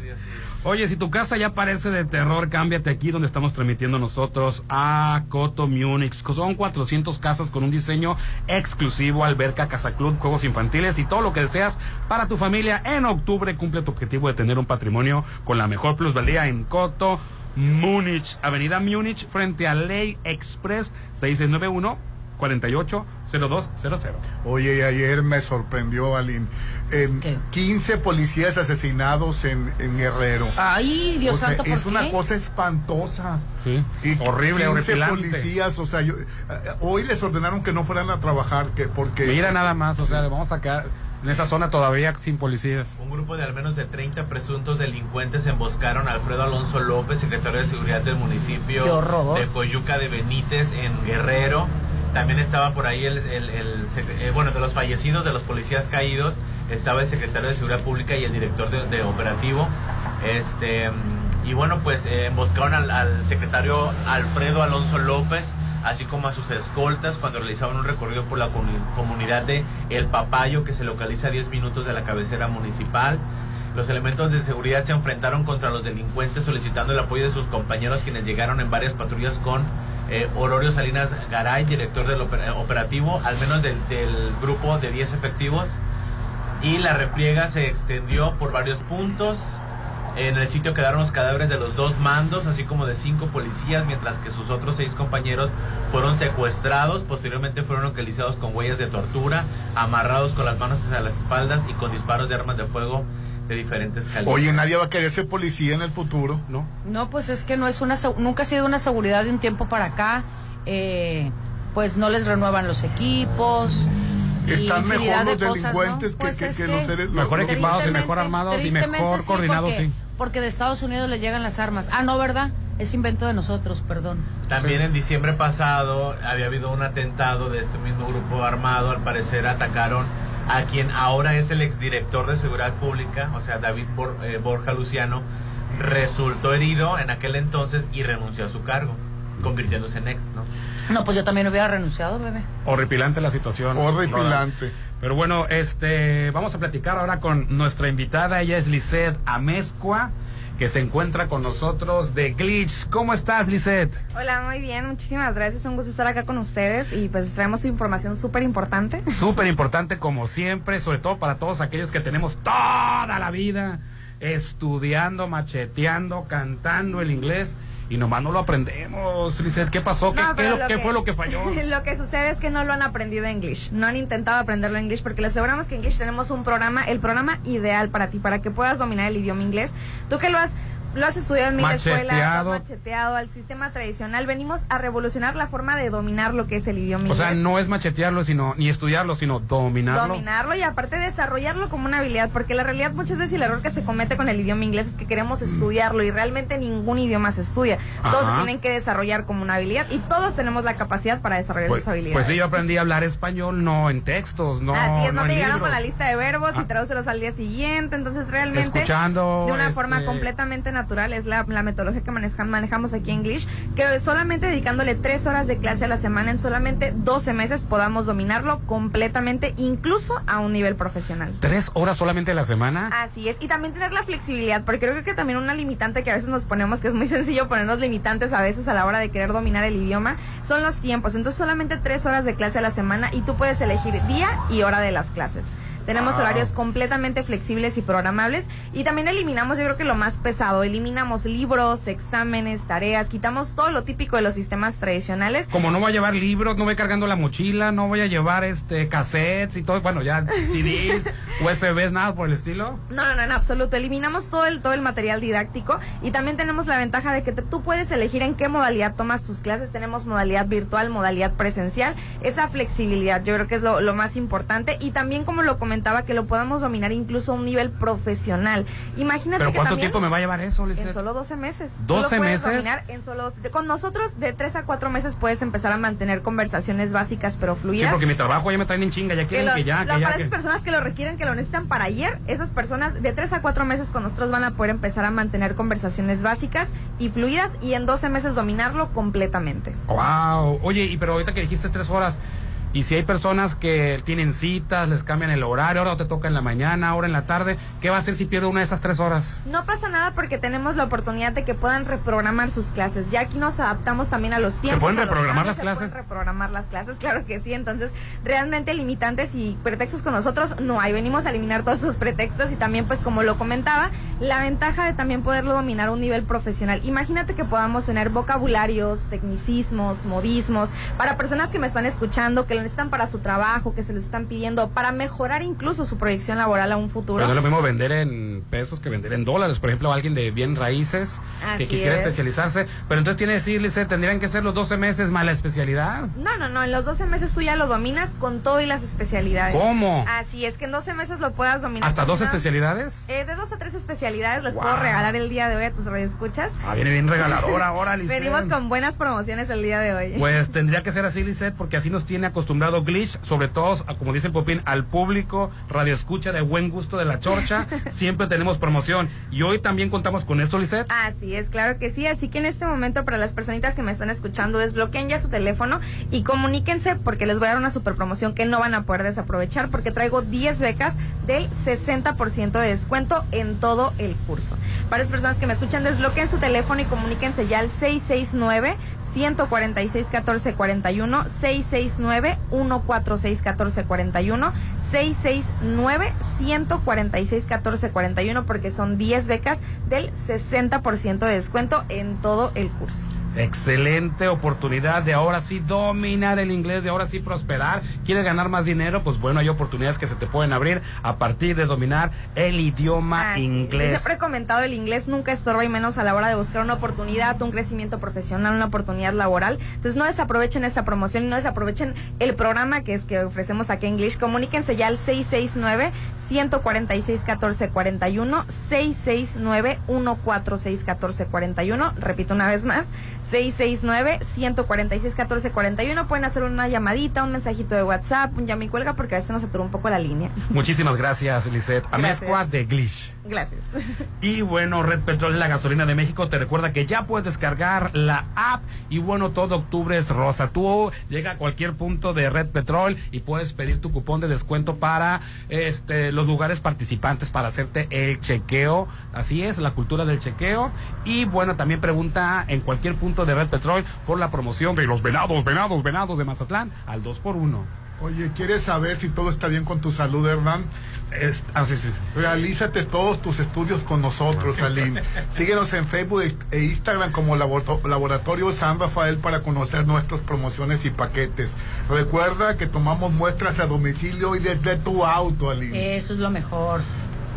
Oye, si tu casa ya parece de terror, cámbiate aquí donde estamos transmitiendo nosotros a Coto Múnich. Son 400 casas con un diseño exclusivo, alberca, casa club, juegos infantiles y todo lo que deseas para tu familia. En octubre cumple tu objetivo de tener un patrimonio con la mejor plusvalía en Coto Múnich, Avenida Múnich, frente a Ley Express 6691 480200. Oye, y ayer me sorprendió, Aline. Em, 15 policías asesinados en, en Guerrero. Ay, Dios O sea, santo, ¿por Es una cosa espantosa. Sí, Y horrible, 15 horripilante. policías, o sea, yo- eh, hoy les ordenaron que no fueran a trabajar, que porque... Mira nada más, o sea, vamos a quedar en esa zona todavía sin policías. Un grupo de al menos de 30 presuntos delincuentes emboscaron a Alfredo Alonso López, secretario de Seguridad del municipio de Coyuca de Benítez en Guerrero. También estaba por ahí el, el- eh, bueno, de los fallecidos, de los policías caídos, estaba el secretario de Seguridad Pública y el director de, operativo. Este, y bueno, pues eh, emboscaron al, secretario Alfredo Alonso López, así como a sus escoltas cuando realizaban un recorrido por la comuni- comunidad de El Papayo, que se localiza a 10 minutos de la cabecera municipal. Los elementos de seguridad se enfrentaron contra los delincuentes solicitando el apoyo de sus compañeros quienes llegaron en varias patrullas con eh, Salinas Garay, director del oper- operativo, al menos del, del grupo de 10 efectivos. Y la refriega se extendió por varios puntos. En el sitio quedaron los cadáveres de los dos mandos, así como de cinco policías, mientras que sus otros seis compañeros fueron secuestrados. Posteriormente fueron localizados con huellas de tortura, amarrados con las manos hacia las espaldas y con disparos de armas de fuego de diferentes calibres. Oye, nadie va a querer ser policía en el futuro. No. No, pues es que no es una nunca ha sido una seguridad de un tiempo para acá. Eh, pues no les renuevan los equipos. Están mejor los de cosas, delincuentes ¿no? que, Pues que- es que que los seres Mejor equipados y mejor armados y mejor sí, coordinados, porque, sí. Porque de Estados Unidos le llegan las armas. Ah, no, ¿verdad? Es invento de nosotros, perdón. También en diciembre pasado había habido un atentado de este mismo grupo armado. Al parecer atacaron a quien ahora es el exdirector de Seguridad Pública, o sea, David Bor- eh, Borja Luciano. Resultó herido en aquel entonces y renunció a su cargo, convirtiéndose en ex, ¿no? No, pues yo también hubiera renunciado, bebé. Horripilante la situación. Horripilante. Pero bueno, este, vamos a platicar ahora con nuestra invitada. Ella es Lisette Amezcua, que se encuentra con nosotros de Glitch. ¿Cómo estás, Lisette? Hola, muy bien, muchísimas gracias. Un gusto estar acá con ustedes y pues traemos información súper importante. Súper importante como siempre, sobre todo para todos aquellos que tenemos toda la vida estudiando, macheteando, cantando el inglés y nomás no lo aprendemos. Lisette, ¿qué pasó? ¿Qué, No, qué pero lo- qué fue lo que falló? lo que sucede es que no lo han aprendido English, no han intentado aprenderlo English porque les aseguramos que en English tenemos un programa, el programa ideal para ti, para que puedas dominar el idioma inglés. Tú que lo has lo has estudiado en mil escuelas, lo Macheteado. has macheteado al sistema tradicional. Venimos a revolucionar la forma de dominar lo que es el idioma O inglés. sea, no es machetearlo, sino ni estudiarlo, sino dominarlo. dominarlo y aparte desarrollarlo como una habilidad, porque la realidad muchas veces el error que se comete con el idioma inglés es que queremos estudiarlo y realmente ningún idioma se estudia. Todos Ajá. tienen que desarrollar como una habilidad y todos tenemos la capacidad para desarrollar Pues, esas habilidades. pues sí, yo aprendí a hablar español, no en textos, no, Así es, no, no te llegaron libros. con la lista de verbos y Ah. tradúcelos al día siguiente, entonces realmente Escuchando, de una este- forma completamente natural es la, la metodología que manejan- manejamos aquí en English, que solamente dedicándole tres horas de clase a la semana en solamente 12 meses podamos dominarlo completamente, incluso a un nivel profesional. ¿Tres horas solamente a la semana? Así es, y también tener la flexibilidad, porque creo que también una limitante que a veces nos ponemos, que es muy sencillo ponernos limitantes a veces a la hora de querer dominar el idioma, son los tiempos. Entonces solamente tres horas de clase a la semana y tú puedes elegir día y hora de las clases. Tenemos Wow. horarios completamente flexibles y programables y también eliminamos yo creo que lo más pesado, eliminamos libros, exámenes, tareas, quitamos todo lo típico de los sistemas tradicionales. Como no voy a llevar libros, no voy cargando la mochila, no voy a llevar este cassettes y todo, bueno, ya CDs, USBs, nada por el estilo. No, no, no, en absoluto. Eliminamos todo el, todo el material didáctico y también tenemos la ventaja de que te- tú puedes elegir en qué modalidad tomas tus clases. Tenemos modalidad virtual, modalidad presencial. Esa flexibilidad yo creo que es lo, lo más importante y también como lo comentaba que lo podamos dominar incluso a un nivel profesional. Imagínate ¿Pero que cuánto también tiempo me va a llevar eso, Lisette? en solo 12 meses. Tú lo 12 meses. dominar en solo con nosotros de 3 a 4 meses puedes empezar a mantener conversaciones básicas pero Sí, fluidas. porque mi trabajo ya me traen en chinga, ya quieren lo- que ya, lo- ya. para que- esas personas que lo requieren, que lo necesitan para ayer, esas personas de 3 a 4 meses con nosotros van a poder empezar a mantener conversaciones básicas y fluidas y en 12 meses dominarlo completamente. Wow. Oye, y pero ahorita que dijiste tres horas, y si hay personas que tienen citas, les cambian el horario, ahora te toca en la mañana, ahora en la tarde, ¿qué va a hacer si pierdo una de esas tres horas? No pasa nada porque tenemos la oportunidad de que puedan reprogramar sus clases. Ya aquí nos adaptamos también a los tiempos. pueden a los reprogramar cambios, las clases? Se pueden reprogramar las clases, claro que sí. Entonces, realmente limitantes y pretextos con nosotros no hay. Venimos a eliminar todos esos pretextos y también, pues como lo comentaba, la ventaja de también poderlo dominar a un nivel profesional. Imagínate que podamos tener vocabularios, tecnicismos, modismos, para personas que me están escuchando, que necesitan para su trabajo, que se lo están pidiendo, para mejorar incluso su proyección laboral a un futuro. Pero no es lo mismo vender en pesos que vender en dólares. Por ejemplo, alguien de bien raíces que quisiera es. especializarse. Pero entonces tiene que decirle, tendrían que ser los 12 meses más la especialidad. No, no, no, en los 12 meses tú ya lo dominas con todo y las especialidades. ¿Cómo? Así es, que en 12 meses lo puedas dominar. ¿Hasta con 12 una- especialidades? Eh, de dos a tres especialidades les Wow. puedo regalar el día de hoy a tus radioescuchas. Ah, viene bien regaladora ahora. Venimos con buenas promociones el día de hoy. Pues tendría que ser así, Lisette, porque así nos tiene acostumbrado Glitch, sobre todo, como dice el Popín, al público radio escucha de buen gusto de la chorcha. Siempre tenemos promoción. Y hoy también contamos con eso, Lisette. Así es, claro que sí. Así que en este momento, para las personitas que me están escuchando, desbloqueen ya su teléfono y comuníquense porque les voy a dar una super promoción que no van a poder desaprovechar porque traigo 10 becas del 60% de descuento en todo el curso. Para las personas que me escuchan, desbloqueen su teléfono y comuníquense ya al 669-146-1441, 669-146-1441, 669-146-1441 porque son 10 becas del 60% de descuento en todo el curso. Excelente oportunidad de ahora sí dominar el inglés, de ahora sí prosperar. ¿Quieres ganar más dinero? Pues bueno, hay oportunidades que se te pueden abrir a partir de dominar el idioma inglés. Siempre he comentado, el inglés nunca estorba y menos a la hora de buscar una oportunidad, un crecimiento profesional, una oportunidad laboral. Entonces no desaprovechen esta promoción y no desaprovechen el programa que es que ofrecemos aquí en English. Comuníquense ya al 669 146 1441 669 146 1441. Repito una vez más, 669-146-1441. Pueden hacer una llamadita, un mensajito de WhatsApp, un llame y cuelga porque a veces nos satura un poco la línea. Muchísimas gracias, Lisette. Amezcua de Glish. Gracias. Y bueno, Red Petrol, la gasolina de México, te recuerda que ya puedes descargar la app. Y bueno, todo octubre es rosa. Tú llega a cualquier punto de Red Petrol y puedes pedir tu cupón de descuento para este los lugares participantes para hacerte el chequeo. Así es, la cultura del chequeo. Y bueno, también pregunta en cualquier punto de Red Petrol por la promoción de los venados, venados, venados de Mazatlán al 2 por 1 Oye, ¿quieres saber si todo está bien con tu salud, Hernán? Es, ah, sí, sí. Realízate todos tus estudios con nosotros, Aline. Síguenos en Facebook e Instagram como Laboratorio San Rafael para conocer nuestras promociones y paquetes. Recuerda que tomamos muestras a domicilio y desde tu auto, Aline. Eso es lo mejor.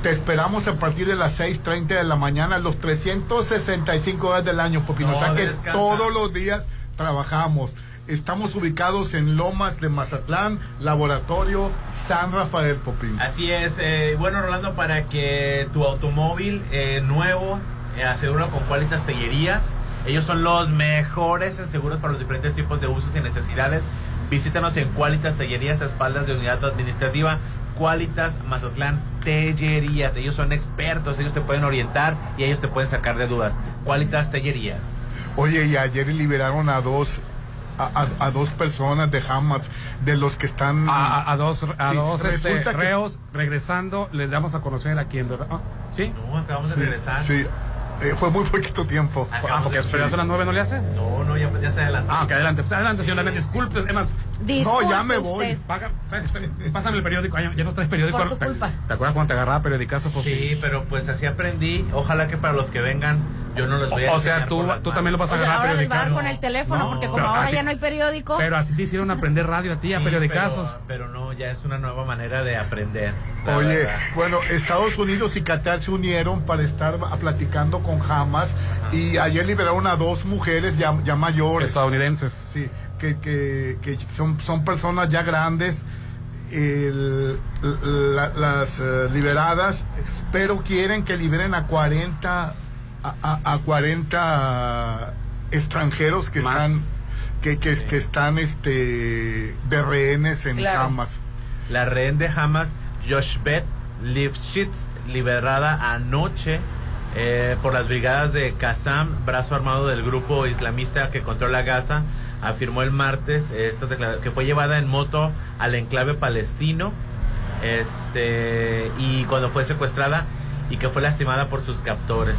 Te esperamos a partir de las 6.30 de la mañana, los 365 días del año, Popino. o sea que todos los días trabajamos. Estamos ubicados en Lomas de Mazatlán, Laboratorio San Rafael Popín. Así es. Eh, bueno, Rolando, para que tu automóvil eh, nuevo eh, asegura con Qualitas Tellerías. Ellos son los mejores en seguros para los diferentes tipos de usos y necesidades. Visítanos en Qualitas Tellerías, a espaldas de unidad administrativa. Qualitas Mazatlán Tellerías. Ellos son expertos, ellos te pueden orientar y ellos te pueden sacar de dudas. Qualitas Tellerías. Oye, y ayer liberaron a dos a, dos personas de Hamas, de los que están... A, dos, a dos este, reos, regresando, les damos a conocer a quién, ¿verdad? Ah, ¿Sí? No, acabamos de regresar. Sí. Eh, fue muy poquito tiempo. Ah, porque esperas a las nueve no le hace. No, no, ya, ya se adelantó. Ah, ok, adelante. Pues adelante, señor Disculpe, es más. no, ya me voy. pásame el periódico. Ya, no traes periódico. Por tu culpa. ¿Te acuerdas cuando te agarraba periodicazo? Sí, pero pues así aprendí. Ojalá que para los que vengan yo no los voy a O sea, tú, tú también lo vas a agarrar Ahora les vas con el teléfono, porque como ahora ya no hay periódico. Pero así te hicieron aprender radio a ti, a periodicazos. Pero, no, ya es una nueva manera de aprender. Oye, bueno, Estados Unidos y Qatar se unieron para estar platicando con Hamas y ayer liberaron a dos mujeres ya, ya mayores. Estadounidenses. Sí, que, que, que son, son personas ya grandes. las eh, liberadas, pero quieren que liberen a 40 a, 40 extranjeros que están que, que, están este de rehenes en Hamas. La rehén de Hamas, Joshbet Lifshitz, liberada anoche eh, por las brigadas de Qassam, brazo armado del grupo islamista que controla Gaza, afirmó el martes esta que fue llevada en moto al enclave palestino este y cuando fue secuestrada y que fue lastimada por sus captores.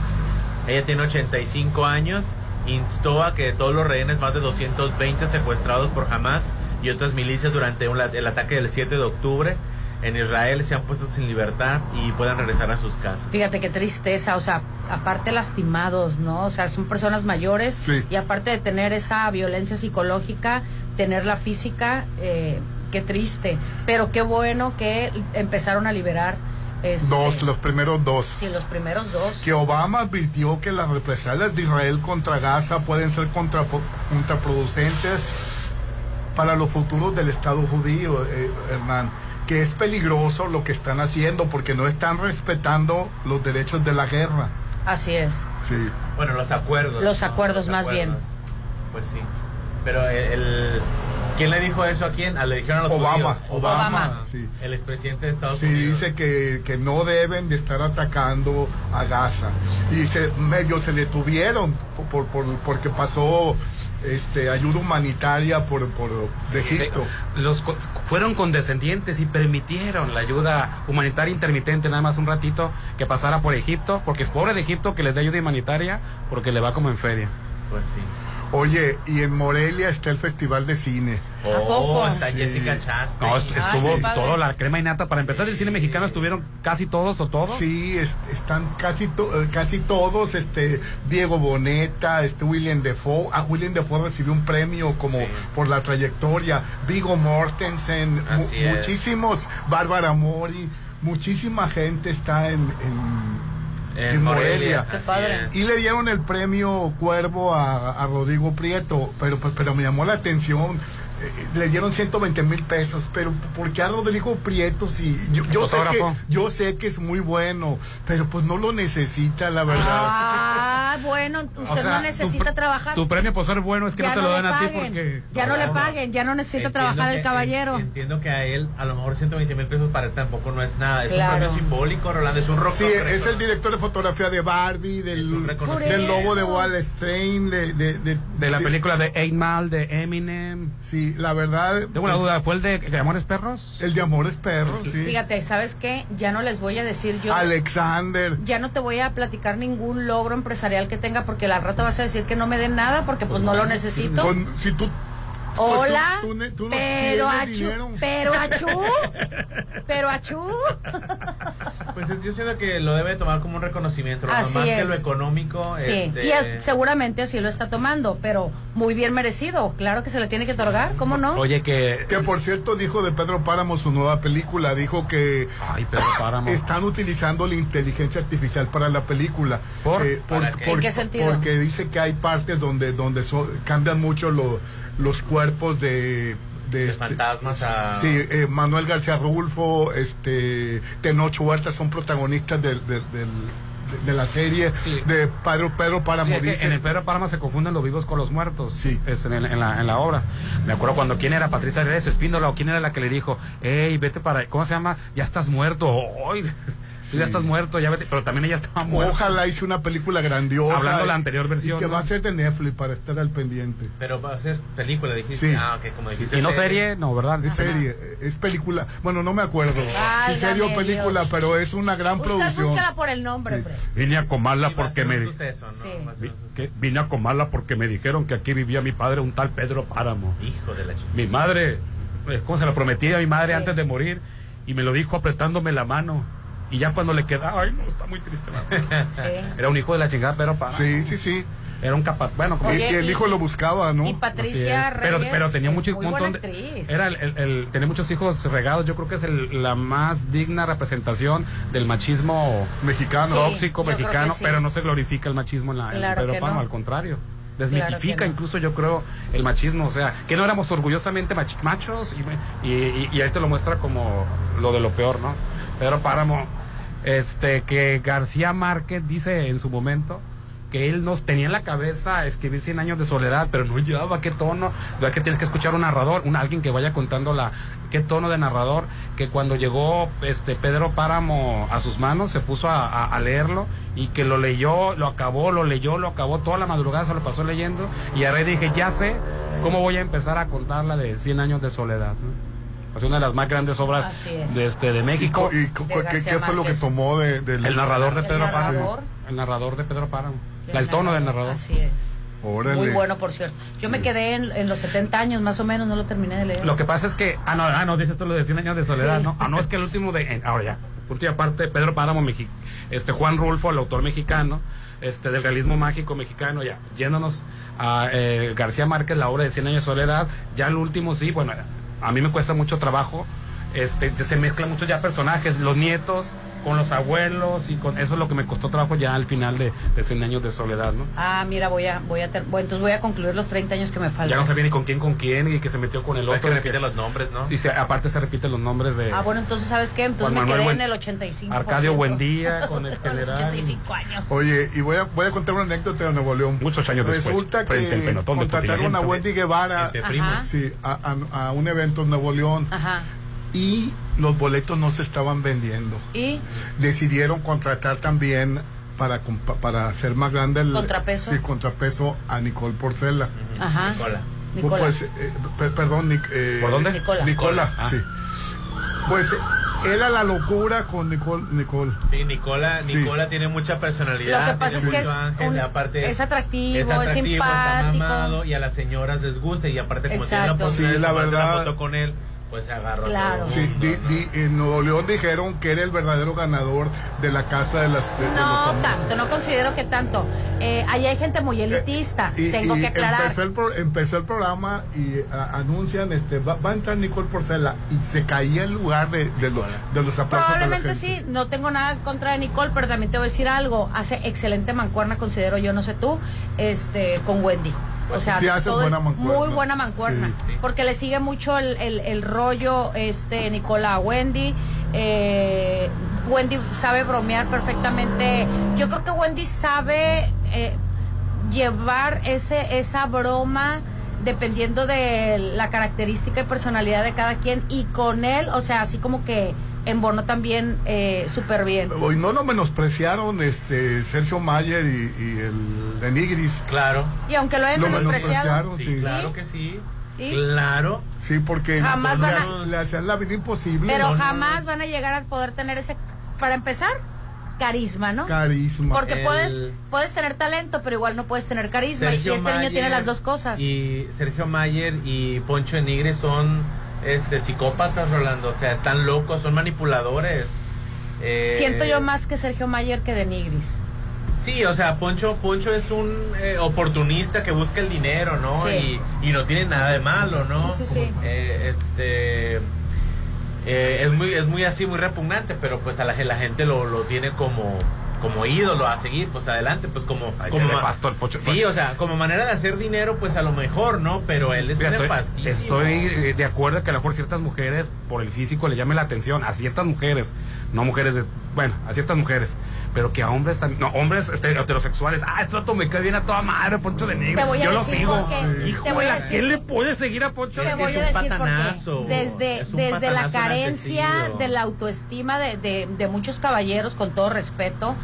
Ella tiene 85 años, instó a que todos los rehenes, más de 220 secuestrados por Hamas y otras milicias durante el ataque del 7 de octubre en Israel se han puesto sin libertad y puedan regresar a sus casas. Fíjate qué tristeza, o sea, aparte lastimados, ¿no? O sea, son personas mayores y aparte de tener esa violencia psicológica, tener la física, eh, qué triste, pero qué bueno que empezaron a liberar este, dos, los primeros dos. Sí, los primeros dos. Que Obama advirtió que las represalias de Israel contra Gaza pueden ser contraproducentes para los futuros del Estado judío, eh, Hernán. Que es peligroso lo que están haciendo porque no están respetando los derechos de la guerra. Así es. Sí. Bueno, los acuerdos. Los acuerdos más bien. Pues sí. Pero el ¿Quién le dijo eso a quién? Ah, le dijeron a los Obama. Obama, Sí. El expresidente de Estados Unidos. Sí, dice que, que, no deben de estar atacando a Gaza. Y se, medio se detuvieron por, por, porque pasó este ayuda humanitaria por, por de Egipto. Los fueron condescendientes y permitieron la ayuda humanitaria intermitente nada más un ratito que pasara por Egipto, porque es pobre de Egipto que les dé ayuda humanitaria porque le va como en feria. Pues sí. Oye, y en Morelia está el Festival de Cine. Oh, está Jessica Chastain. No, est- Ah, estuvo sí, todo la crema y nata. Para empezar, el cine mexicano estuvieron casi todos o todos. Sí, es- están casi to- eh, casi todos, este Diego Boneta, este William Defoe, ah, William Defoe recibió un premio como por la trayectoria, Vigo Mortensen, mu- Así es. muchísimos, Bárbara Mori, muchísima gente está en, en, En en Morelia, Morelia. Qué padre. Y le dieron el premio Cuervo a, a Rodrigo Prieto, pero, pues, pero me llamó la atención. eh, le dieron 120 mil pesos, pero ¿por qué a Rodrigo Prieto si yo, yo sé que yo sé que es muy bueno, pero pues no lo necesita la verdad. Ah, bueno, usted O sea, no necesita tu, trabajar. Tu premio por ser bueno es que Ya no te lo dan a ti porque. Ya no, le paguen, ya no necesita Entiendo trabajar el caballero. en- Entiendo que a él, a lo mejor 120 mil pesos para él tampoco no es nada. Es Claro. un premio simbólico, Rolando. Es un rock. Sí, es el director de fotografía de Barbie, del, reconocimiento. del lobo de Wall Street, de, de, de, De la película de Eight Mile de Eminem. Sí, la verdad. Tengo una pues, duda, ¿fue el de, de Amores Perros? El de Amores Perros, sí. Fíjate, ¿sabes qué? Ya no les voy a decir yo. Alexander. Ya no te voy a platicar ningún logro empresarial que tenga porque la rata vas a decir que no me den nada porque pues no lo necesito. Si tú Hola, tú ne- tú no pero achú, pero achú, pero achú. Pues es- yo siento que lo debe tomar como un reconocimiento, Así más que lo económico. Sí, este, y es- seguramente así lo está tomando, pero muy bien merecido. Claro que se le tiene que otorgar, ¿cómo no? Oye, que. Que por cierto dijo de Pedro Páramo su nueva película, dijo que Ay, Pedro Páramo. están utilizando la inteligencia artificial para la película. ¿Por? Eh, ¿Para qué? ¿En qué sentido? Porque dice que hay partes donde donde so- cambian mucho lo- los cuerpos de de, De este- fantasmas a- Sí, eh, Manuel García Rulfo, este Tenoch Huerta son protagonistas del- del- del- de, de la serie de Pedro Pedro Páramo Sí, es que dice en el Pedro Páramo se confunden los vivos con los muertos. Sí. Es en, el- en la, en la obra. Me acuerdo cuando quién era Patricia Reyes Espíndola o quién era la que le dijo, hey, vete para. ¿Cómo se llama? Ya estás muerto. Ay, tú ya estás muerto, ya vete. Pero también ella estaba muerta. Ojalá hice una película grandiosa. Hablando de la anterior versión, Y que ¿no? va a ser de Netflix para estar al pendiente. Pero pues, es película, dijiste. Sí. Ah, ok, como dijiste. Y no serie, no, ¿verdad? Es serie, es película. Bueno, no me acuerdo si Válgame serie o película, Dios. pero es una gran Usted producción. búscala por el nombre, hombre. Vine a comarla Sí, va a porque ser me. suceso, ¿no? Sí. Va a ser Vi- que vine a comarla porque me dijeron que aquí vivía mi padre, un tal Pedro Páramo. Hijo de la chica. Mi madre, eh, ¿cómo se lo prometí a mi madre Sí. antes de morir? Y me lo dijo apretándome la mano. Y ya cuando le quedaba, ay, no, está muy triste. la verdad. Sí. Era un hijo de la chingada, Pedro Páramo. Sí, sí, sí. Era un capaz. Bueno, como Y, Oye, y el y- hijo lo buscaba, ¿no? Y Patricia Así es. Pero, Reyes pero tenía es mucho, muy un montón de. Era el, el- el- tenía muchos hijos regados. Yo creo que es el- la más digna representación del machismo Mexicano. Sí, tóxico mexicano, sí. pero no se glorifica el machismo en la en Claro Pedro que Páramo, no. al contrario. Desmitifica no. incluso yo creo el machismo, o sea, que no éramos orgullosamente mach- machos y, y, y- y ahí te lo muestra como lo de lo peor, ¿no? Pedro Páramo, este, que García Márquez dice en su momento que él nos tenía en la cabeza escribir 100 años de soledad, pero no llevaba qué tono, ¿verdad? que tienes que escuchar un narrador, un alguien que vaya contando la qué tono de narrador, que cuando llegó este Pedro Páramo a sus manos se puso a, leerlo y que lo leyó, lo acabó, lo leyó, lo acabó toda la madrugada, se lo pasó leyendo y a raíz dije, ya sé cómo voy a empezar a contar la de 100 años de soledad. Es una de las más grandes obras de este de México. ¿Y co- De qué, fue lo que tomó de, del- El narrador de ¿El Pedro? Páramo. El narrador de Pedro Páramo. El el tono del narrador. Así es. Órale. Muy bueno, por cierto. Yo me quedé en, en los 70 años, más o menos, no lo terminé de leer. Lo que pasa es que. Ah, no, ah, no, dices tú lo de 100 años de soledad, Sí. ¿no? Ah, no, es que el último de. en- ahora ya. Última parte, Pedro Páramo, Mexi- este Juan Rulfo, el autor mexicano, este del realismo mágico mexicano, ya. Yéndonos a eh, García Márquez, la obra de 100 años de soledad. Ya el último, sí, bueno, a mí me cuesta mucho trabajo. Este, se mezclan muchos ya personajes, los nietos con los abuelos y con eso es lo que me costó trabajo ya al final de, de 100 años de soledad, ¿no? Ah, mira, voy a, voy a, ter- bueno, entonces voy a concluir los 30 años que me faltan. Ya no sabía ni con quién, con quién, y que se metió con el otro. que de que- repite los nombres, ¿no? y se- aparte se repiten los nombres de Ah, bueno, entonces, ¿sabes qué? Entonces Juan me Manuel quedé Buen- en el 85. Arcadio Buendía con el general. 85 años. Oye, y voy a, voy a contar una anécdota de Nuevo León. Muchos años después, Resulta frente al que pelotón de contrataron a. Wendy Guevara sí, a, a- a un evento en Nuevo León Ajá. y los boletos no se estaban vendiendo. ¿Y? Decidieron contratar también para, compa- para hacer más grande el Contrapeso. Sí, contrapeso a Nicole Porcela. Ajá. Nicola. Nicola. Pues, eh, per- perdón, Nic- eh, ¿Por dónde? Nicola. Nicola, Ah. sí. Pues era la locura con Nicole. Nicole. Sí, Nicola, Sí. Nicola tiene mucha personalidad. Lo que pasa tiene es que es ángel, un- aparte es atractivo, es está simpático. mamado, y a las señoras les gusta y aparte como tiene la Exacto. oportunidad Sí, de la verdad. foto con él, pues se agarró Claro. Sí, di- ¿no? di- en Nuevo León dijeron que era el verdadero ganador de la casa de las. de- No tanto, no considero que tanto. Eh, ahí hay gente muy elitista, Y, tengo y que aclarar. Empezó el, pro- empezó el programa y a- anuncian, este, va, va a entrar Nicole Porcela y se caía el lugar de, de, lo- de los aplausos Probablemente sí, no tengo nada en contra de Nicole, pero también te voy a decir algo. Hace excelente mancuerna, considero yo, no sé tú, este, con Wendy. O Pues sea, sí hace buena mancuerna. muy buena mancuerna. Sí, sí. Porque le sigue mucho el, el- el rollo este Nicola a Wendy. Eh, Wendy sabe bromear perfectamente. Yo creo que Wendy sabe eh, llevar ese esa broma dependiendo de la característica y personalidad de cada quien y con él, o sea, así como que embonó también eh, súper bien. Hoy no lo menospreciaron este Sergio Mayer y, y el de Nigris. Claro. Y aunque lo hayan Lo menospreciado, menospreciaron, Sí, sí. claro que sí. ¿Sí? Claro. Sí, porque Jamás le, van a- le hacían la vida imposible. pero No, no, jamás van a llegar a poder tener ese, para empezar, carisma, ¿no? Carisma. Porque El- puedes puedes tener talento, pero igual no puedes tener carisma. Sergio y este niño tiene las dos cosas. Y Sergio Mayer y Poncho Enigre son este psicópatas, Rolando. O sea, están locos, son manipuladores. Eh, Siento yo más que Sergio Mayer que de Nigris. Sí, o sea, Poncho, Poncho es un eh, oportunista que busca el dinero, ¿no? Sí. Y, y no tiene nada de malo, ¿no? Sí, sí, sí. Eh, este eh, es muy es muy así, muy repugnante, pero pues a la, la gente lo, lo tiene como como ídolo a seguir, pues adelante, pues como Ay, como nefasto el Poncho. Sí, o sea, como manera de hacer dinero, pues a lo mejor, ¿no? Pero él es estoy, nefastísimo. estoy, eh, de acuerdo que a lo mejor ciertas mujeres por el físico le llame la atención a ciertas mujeres, no mujeres de, bueno, a ciertas mujeres, pero que a hombres también, no, hombres este, heterosexuales, ah, este vato me cae bien a toda madre, Poncho de Negro, Te voy a yo lo decir sigo. por qué. Hijo Te voy de a decir- ¿qué le puede seguir a Poncho? Te Es voy un a decir patanazo, por qué. Desde, es un desde la carencia de la autoestima de, de- de muchos caballeros, con todo respeto,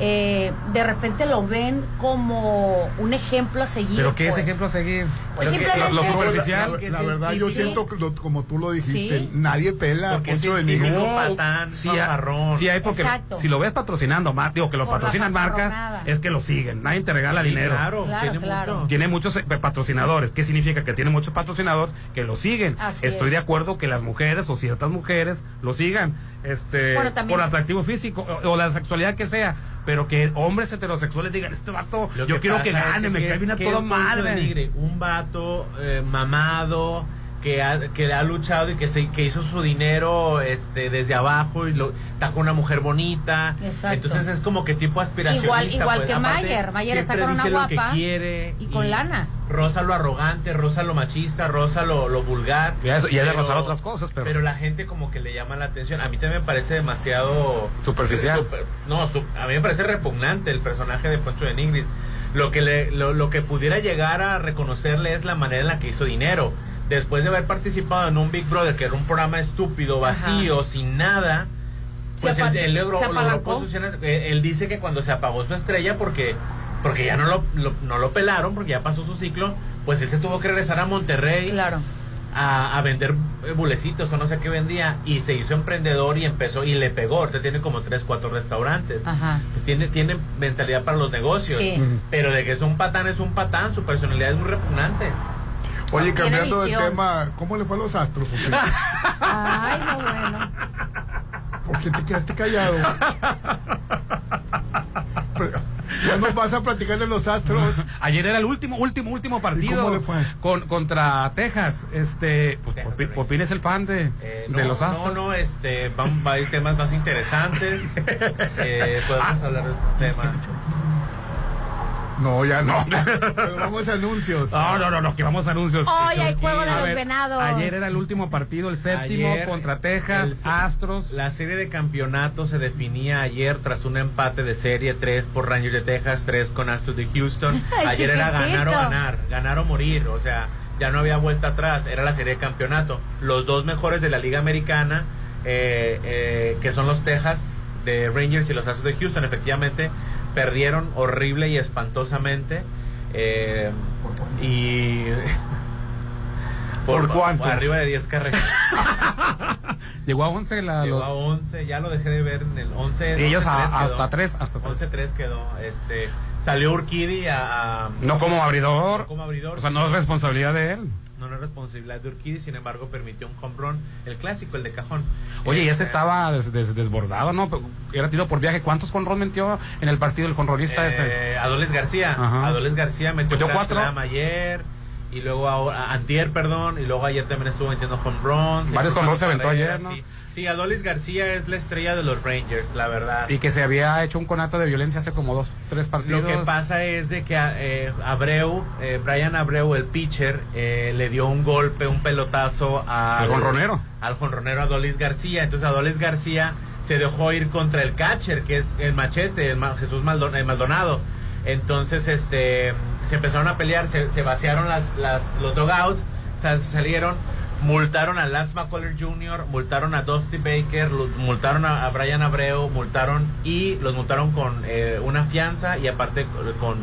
eh, de repente lo ven como un ejemplo a seguir. Pero ¿qué es pues. ejemplo a seguir? Pues simplemente- lo, superficial. la, la verdad, yo Sí. siento que lo- como tú lo dijiste, Sí. nadie pela Porque Poncho de el Nigris. típico No, patán, sí, hay- sí hay porque Exacto. si lo ves patrocinando, digo que lo Por patrocinan marcas, es que lo siguen, nadie te regala Sí, dinero. Claro, Claro, tiene claro. mucho. Tiene muchos eh, patrocinadores. ¿Qué significa? Que tiene muchos patrocinadores que lo siguen. Así Estoy es. de acuerdo que las mujeres o ciertas mujeres lo sigan este, Bueno, también- por atractivo físico o, o la sexualidad que sea. Pero que hombres heterosexuales digan, este vato, Lo yo quiero que es gane, me ¿qué cae bien a toda madre. Un vato eh, mamado que ha, que ha luchado y que se, que hizo su dinero este desde abajo y lo está con una mujer bonita. Exacto. Entonces es como que tipo aspiracionista. Igual, igual pues. que Aparte, Mayer. Mayer está con una guapa que quiere y con lana. Rosa lo arrogante, rosa lo machista, rosa lo, lo vulgar. Y eso- y ha de Pero- rozar otras cosas, pero- la gente como que le llama la atención. A mí también me parece demasiado... Superficial. super- no, su- a mí me parece repugnante el personaje de Poncho de Nigris. Lo que, le, lo, lo que pudiera llegar a reconocerle es la manera en la que hizo dinero. Después de haber participado en un Big Brother, que era un programa estúpido, vacío, sin nada, pues él, él logró- logró posicionar- eh, él dice que cuando se apagó su estrella porque porque ya no lo, lo- no lo pelaron porque ya pasó su ciclo pues él se tuvo que regresar a Monterrey Claro. a, a vender eh, bulecitos o no sé qué vendía y se hizo emprendedor y empezó y le pegó. Ahorita tiene como tres cuatro restaurantes. Ajá. pues tiene tiene mentalidad para los negocios. Sí. Pero de que es un patán es un patán. Su personalidad es muy repugnante Oye, cambiando de tema, ¿cómo le fue a los astros? ¿Por qué, Ay, no bueno. por qué te quedaste callado? Ya nos vas a platicar de los astros. Ayer era el último, último, último partido cómo le fue? Con, contra Texas. Este, pues, Popín es el fan de, Eh, de los Astros. no no este van va a ir temas más interesantes eh, podemos hablar de un tema No, ya no. Pero vamos a anuncios. No, no, no, no, que vamos a anuncios. Hoy hay juego de los ver, venados. Ayer era el último partido, el séptimo Ayer, contra Texas, el- Astros. La serie de campeonato se definía ayer tras un empate de serie 3 por Rangers de Texas, 3 con Astros de Houston. Ay, ayer era ganar o ganar, ganar o morir, o sea, ya no había vuelta atrás, era la serie de campeonato. Los dos mejores de la Liga Americana, eh, eh, que son los Texas de Rangers y los Astros de Houston, efectivamente perdieron horrible y espantosamente. eh, y ¿Por cuánto? arriba de 10 carreras. Llegó a 11 la... Llegó a 11, ya lo dejé de ver en el 11. Y ellos 11-3 a- quedó. hasta 3, hasta 3. 11-3 quedó. Este, salió Urquidi a, a- No como abridor. No como abridor. O sea, no es responsabilidad de él. No, es responsabilidad de Urquidi, sin embargo, permitió un home run, el clásico, el de cajón. Oye, y ese Eh, estaba des- des- desbordado, ¿no? Era tiro por viaje. ¿Cuántos jonrón metió en el partido el jonronista ese? Eh, Adoles García. Ajá. Adoles García metió, Metió cuatro. Ayer. Y luego ahora, antier, perdón. Y luego ayer también estuvo metiendo home runs. Varios home runs se aventó ayer, ¿no? Sí. Sí, Adolis García es la estrella de los Rangers, la verdad. Y que se había hecho un conato de violencia hace como dos, tres partidos. Lo que pasa es de que eh, Abreu, eh, Brian Abreu, el pitcher, eh, le dio un golpe, un pelotazo al Al jonronero. Al jonronero Adolis García. Entonces Adolis García se dejó ir contra el catcher, que es el machete, el Ma- Jesús eh, Maldonado. Entonces, este, se empezaron a pelear, se, se vaciaron las, las, los dogouts, sal- salieron, multaron a Lance McCullers Jr., multaron a Dusty Baker, multaron a, a Brian Abreu, multaron y los multaron con eh, una fianza y aparte con,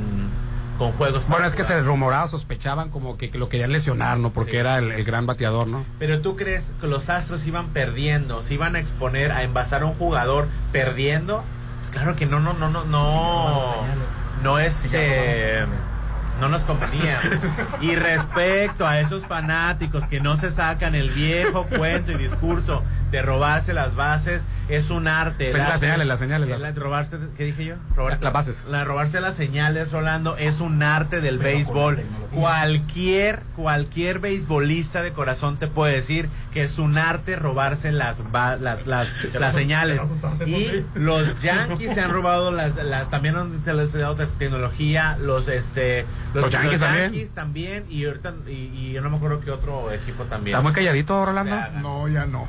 con juegos. Bueno, es que se rumoraba, sospechaban como que, que lo querían lesionar, ¿no? Porque era el, el gran bateador, ¿no? Pero tú crees que los Astros iban perdiendo, se iban a exponer a envasar a un jugador perdiendo? Pues claro que no, no, no, no, no, no este, no nos convenía. Y respecto a esos fanáticos que no se sacan el viejo cuento y discurso de robarse las bases, es un arte. Las señales, las señales, las- robarse, ¿qué dije yo? Robar- Las bases. la robarse las señales, Rolando, es un arte del béisbol. Cualquier, cualquier beisbolista de corazón te puede decir que es un arte robarse las, ba- las, las, las señales. Y los Yankees se han robado las, la- también han utilizado te- tecnología, los este Los Yankees también. Yankees también, y ahorita y, y yo no me acuerdo qué otro equipo también. Está muy calladito, Rolando. No, ya no.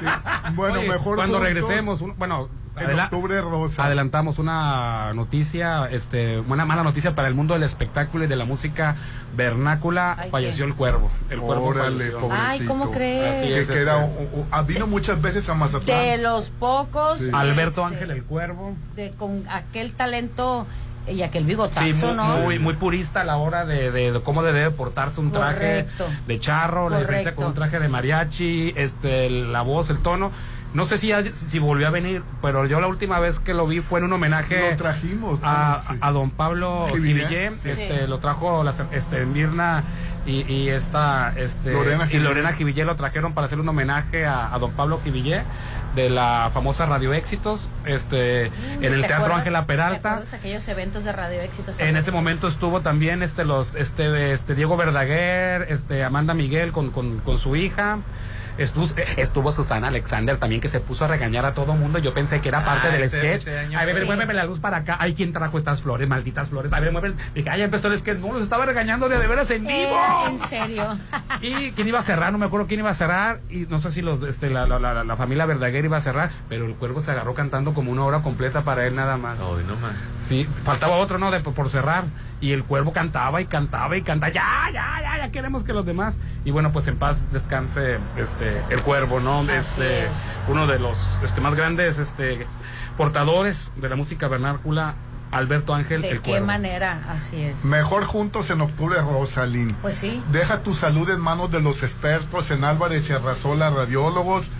Sí. Bueno, Oye, mejor cuando juntos, regresemos, un- bueno, En octubre rosa. adelantamos una noticia, este, una mala noticia para el mundo del espectáculo y de la música vernácula. Ay, falleció ¿qué? el cuervo. El cuervo Órale, falleció. pobrecito. Ay, ¿cómo crees? Así Que, es, que este, era, o- o- vino muchas veces a Mazatlán. De los pocos. Sí. Alberto este, Ángel el Cuervo. de- con aquel talento y aquel bigotazo, Sí, muy, ¿no? muy, muy purista a la hora de, de- de cómo debe portarse un traje Correcto. de charro, la diferencia Correcto. con un traje de mariachi, este, la voz, el tono. No sé si, ya- si volvió a venir, pero yo la última vez que lo vi fue en un homenaje Lo trajimos. a, a don Pablo Sí. este, lo trajo la, este, Mirna y, y esta este, Lorena y. Lorena Jivillé lo trajeron para hacer un homenaje a, a don Pablo Jivillé de la famosa Radio Éxitos, este, en el ¿Te Teatro Ángela ¿Te Peralta. aquellos eventos de Radio Éxitos? En ese momento estuvo también este los este este Diego Verdaguer, este Amanda Miguel con, con, con su hija. Estuvo, estuvo Susana Alexander también que se puso a regañar a todo mundo. Yo pensé que era parte Ah, del ese- sketch. ese año Ay, a ver, sí. muéveme la luz para acá. Ay, ¿quién trajo estas flores? Malditas flores. A ver, muéveme. Dije, ay, ya empezó el sketch. No, los estaba regañando de, de veras en Eh, vivo. en serio. Y quién iba a cerrar, no me acuerdo quién iba a cerrar. Y no sé si los, este, la, la, la, la familia Verdaguer iba a cerrar. Pero el cuervo se agarró cantando como una hora completa para él nada más. Ay, no más. Sí, faltaba otro, ¿no? De, por cerrar. Y el cuervo cantaba y cantaba y cantaba. Ya, ya, ya, ya queremos que los demás. Y bueno, pues en paz descanse este el cuervo, ¿no? Este, es. uno de los este, más grandes este, portadores de la música vernácula, Alberto Ángel, ¿De el qué cuervo. manera? Así es. Mejor juntos en octubre, Rosalín. Pues sí. Deja tu salud en manos de los expertos en Álvarez y Arrasola Radiólogos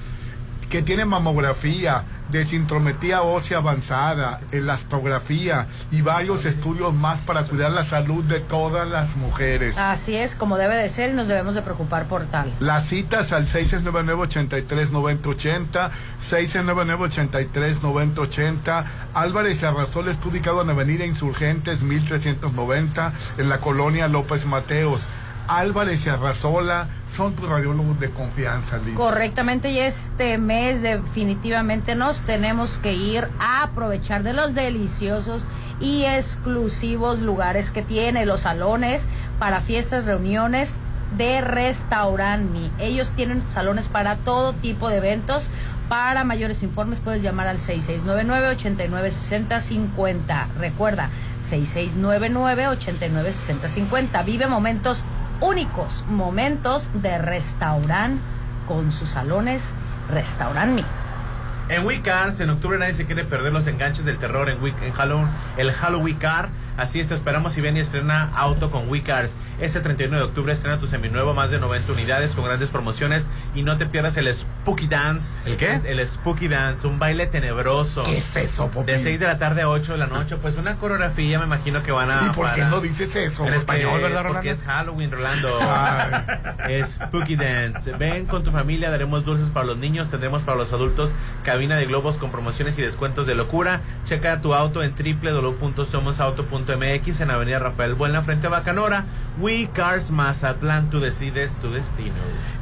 que tienen mamografía, desintrometría ósea avanzada, elastografía y varios estudios más para cuidar la salud de todas las mujeres. Así es, como debe de ser y nos debemos de preocupar por tal. Las citas al 699-83-9080, 699-83-9080. Álvarez y Arrasola está ubicado en Avenida Insurgentes 1390 en la colonia López Mateos. Álvarez y Arrasola son tus radiólogos de confianza, Liz. Correctamente, y este mes definitivamente nos tenemos que ir a aprovechar de los deliciosos y exclusivos lugares que tiene, los salones para fiestas, reuniones de Restaurant Me. Ellos tienen salones para todo tipo de eventos. Para mayores informes puedes llamar al 6699-896050. Recuerda, 6699-896050. Vive momentos únicos, momentos de restaurant con sus salones Restaurant Me. En Weekars, en octubre nadie se quiere perder los enganches del terror en, Week, en Halloween, el Halloween Car. Así es, te esperamos si ven y estrena auto con WeCars. Ese 31 de octubre estrena tu seminuevo, más de 90 unidades con grandes promociones y no te pierdas el Spooky Dance. ¿El qué? El Spooky Dance, un baile tenebroso. ¿Qué es eso, Popi? De 6 de la tarde a 8 de la noche, pues una coreografía me imagino que van a... ¿Y por qué no dices eso? En español, ¿verdad, Rolando? Porque es Halloween, Rolando. Spooky Dance. Ven con tu familia, daremos dulces para los niños, tendremos para los adultos cabina de globos con promociones y descuentos de locura. Checa tu auto en www.somosauto.mx en Avenida Rafael Buena frente a Bacanora. We Cars Mazatlán, tú decides tu destino.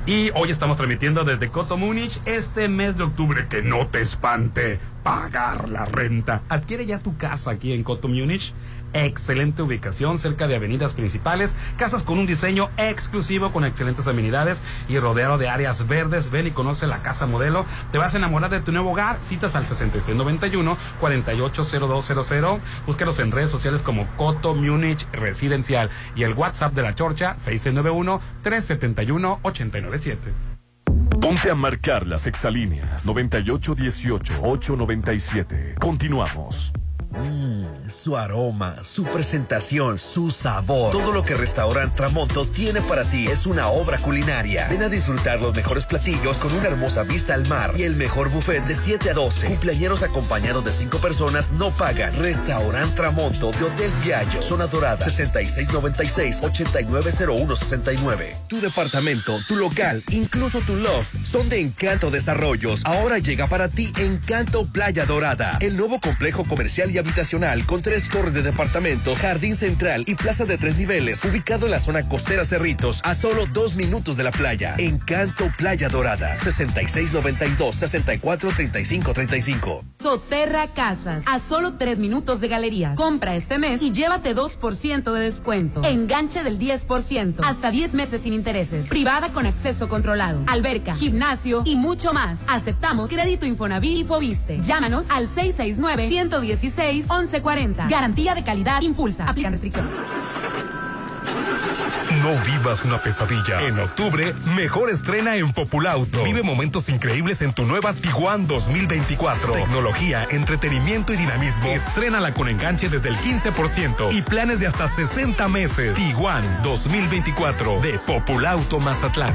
Y hoy estamos transmitiendo desde Coto Múnich este mes de octubre. Que no te espante pagar la renta. Adquiere ya tu casa aquí en Coto Múnich. Excelente ubicación cerca de avenidas principales, casas con un diseño exclusivo con excelentes amenidades y rodeado de áreas verdes. Ven y conoce la casa modelo. Te vas a enamorar de tu nuevo hogar. Citas al 6691-480200. Búscalos en redes sociales como Coto Múnich Residencial y el WhatsApp de la Chorcha 691-371-897. Ponte a marcar las exalíneas 9818-897. Continuamos. Mm, su aroma, su presentación, su sabor. Todo lo que Restaurant Tramonto tiene para ti es una obra culinaria. Ven a disfrutar los mejores platillos con una hermosa vista al mar y el mejor buffet de 7 a 12. Cumpleañeros acompañados de 5 personas no pagan. Restaurant Tramonto de Hotel Viallo, Zona Dorada, 6696-890169. Tu departamento, tu local, incluso tu loft son de Encanto Desarrollos. Ahora llega para ti Encanto Playa Dorada, el nuevo complejo comercial y habitacional con tres torres de departamentos, jardín central y plaza de tres niveles, ubicado en la zona costera Cerritos, a solo dos minutos de la playa. Encanto Playa Dorada, 6692-643535. Soterra Casas, a solo tres minutos de galerías. Compra este mes y llévate 2% de descuento. Enganche del 10%, hasta 10 meses sin intereses. Privada con acceso controlado. Alberca, gimnasio y mucho más. Aceptamos crédito Infonavit y Fobiste. Llámanos al 669-116-1140. Garantía de calidad impulsa. Aplican restricciones. No vivas una pesadilla. En octubre, mejor estrena en Populauto. Vive momentos increíbles en tu nueva Tiguan 2024. Tecnología, entretenimiento y dinamismo. Estrénala con enganche desde el 15% y planes de hasta 60 meses. Tiguan 2024 de Populauto Mazatlán.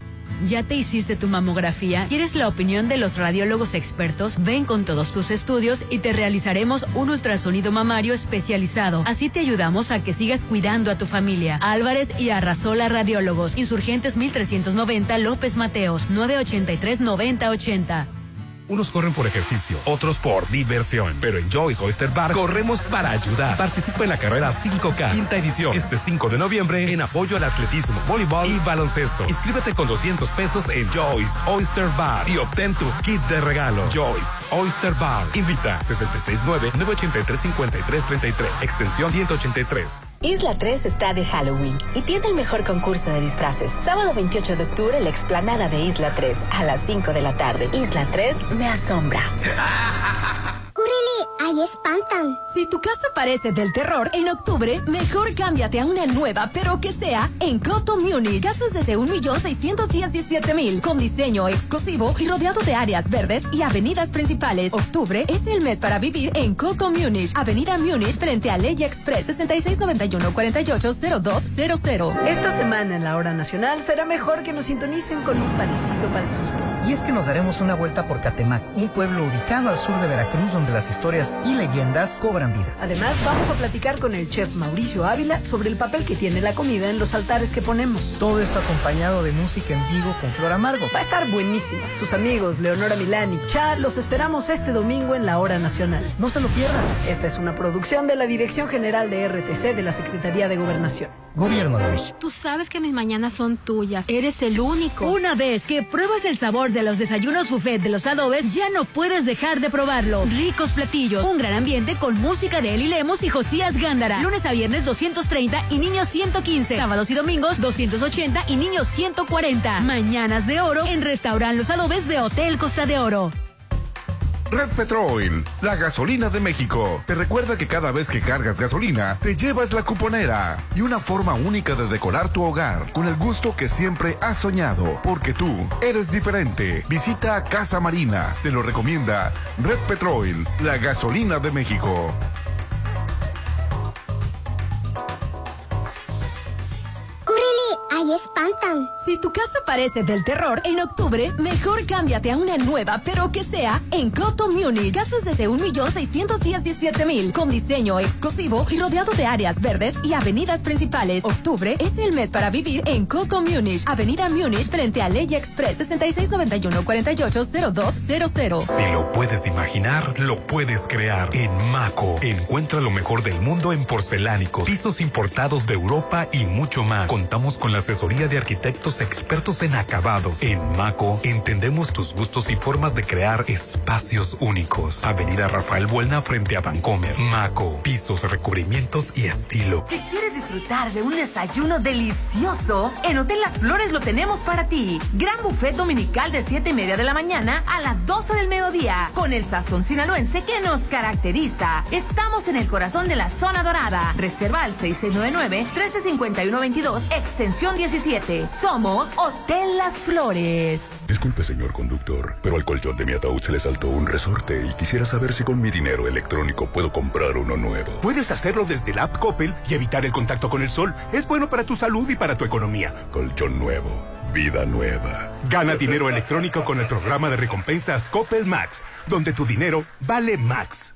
¿Ya te hiciste tu mamografía? ¿Quieres la opinión de los radiólogos expertos? Ven con todos tus estudios y te realizaremos un ultrasonido mamario especializado. Así te ayudamos a que sigas cuidando a tu familia. Álvarez y Arrasola Radiólogos. Insurgentes 1390 López Mateos 983-9080. Unos corren por ejercicio, otros por diversión. Pero en Joyce Oyster Bar corremos para ayudar. Participa en la carrera 5K, quinta edición, este 5 de noviembre, en apoyo al atletismo, voleibol y baloncesto. Inscríbete con 200 pesos en Joyce Oyster Bar y obtén tu kit de regalo. Joyce Oyster Bar. Invita 669-983-5333, extensión 183. Isla 3 está de Halloween y tiene el mejor concurso de disfraces. Sábado 28 de octubre, la explanada de Isla 3 a las 5 de la tarde. Isla 3 me asombra. ¡Ahí espantan! Si tu casa parece del terror, en octubre, mejor cámbiate a una nueva, pero que sea en Coto Munich. Casas desde 1.617.000, con diseño exclusivo y rodeado de áreas verdes y avenidas principales. Octubre es el mes para vivir en Coto Munich. Avenida Munich frente a Ley Express 6691-480200. Esta semana en la hora nacional será mejor que nos sintonicen con un panecito para el susto. Y es que nos daremos una vuelta por Catemac, un pueblo ubicado al sur de Veracruz donde las historias y leyendas cobran vida. Además, vamos a platicar con el chef Mauricio Ávila sobre el papel que tiene la comida en los altares que ponemos. Todo esto acompañado de música en vivo con Flor Amargo. Va a estar buenísima. Sus amigos Leonora Milán y Char los esperamos este domingo en la hora nacional. No se lo pierdan. Esta es una producción de la Dirección General de RTC de la Secretaría de Gobernación. Gobierno de México. Tú sabes que mis mañanas son tuyas. Eres el único. Una vez que pruebas el sabor de los desayunos buffet de los adobes, ya no puedes dejar de probarlo. Ricos platillos, Un gran ambiente con música de Eli Lemos y Josías Gándara. Lunes a viernes 230 y niños 115. Sábados y domingos 280 y niños 140. Mañanas de oro en Restaurant Los Adobes de Hotel Costa de Oro. Red Petrol, la gasolina de México. Te recuerda que cada vez que cargas gasolina, te llevas la cuponera y una forma única de decorar tu hogar con el gusto que siempre has soñado, porque tú eres diferente. Visita Casa Marina, te lo recomienda Red Petrol, la gasolina de México. Ahí espantan. Si tu casa parece del terror, en octubre, mejor cámbiate a una nueva, pero que sea en Coto Munich. Casas desde 1.617.000, con diseño exclusivo y rodeado de áreas verdes y avenidas principales. Octubre es el mes para vivir en Coto Munich, Avenida Munich, frente a Ley Express, 6691-480200. Si lo puedes imaginar, lo puedes crear. En Maco, encuentra lo mejor del mundo en porcelánicos, pisos importados de Europa y mucho más. Contamos con la asesoría de arquitectos expertos en acabados. En Maco entendemos tus gustos y formas de crear espacios únicos. Avenida Rafael Buelna frente a Vancomer. Maco, pisos, recubrimientos y estilo. Si quieres disfrutar de un desayuno delicioso, en Hotel Las Flores lo tenemos para ti. Gran buffet dominical de 7 y media de la mañana a las 12 del mediodía, con el sazón sinaloense que nos caracteriza. Estamos en el corazón de la zona dorada. Reserva al 6699-135122, extensión 17. Somos Hotel Las Flores. Disculpe, señor conductor, pero al colchón de mi ataúd se le saltó un resorte y quisiera saber si con mi dinero electrónico puedo comprar uno nuevo. Puedes hacerlo desde la app Coppel y evitar el contacto con el sol. Es bueno para tu salud y para tu economía. Colchón nuevo, vida nueva. Gana dinero electrónico con el programa de recompensas Coppel Max, donde tu dinero vale Max.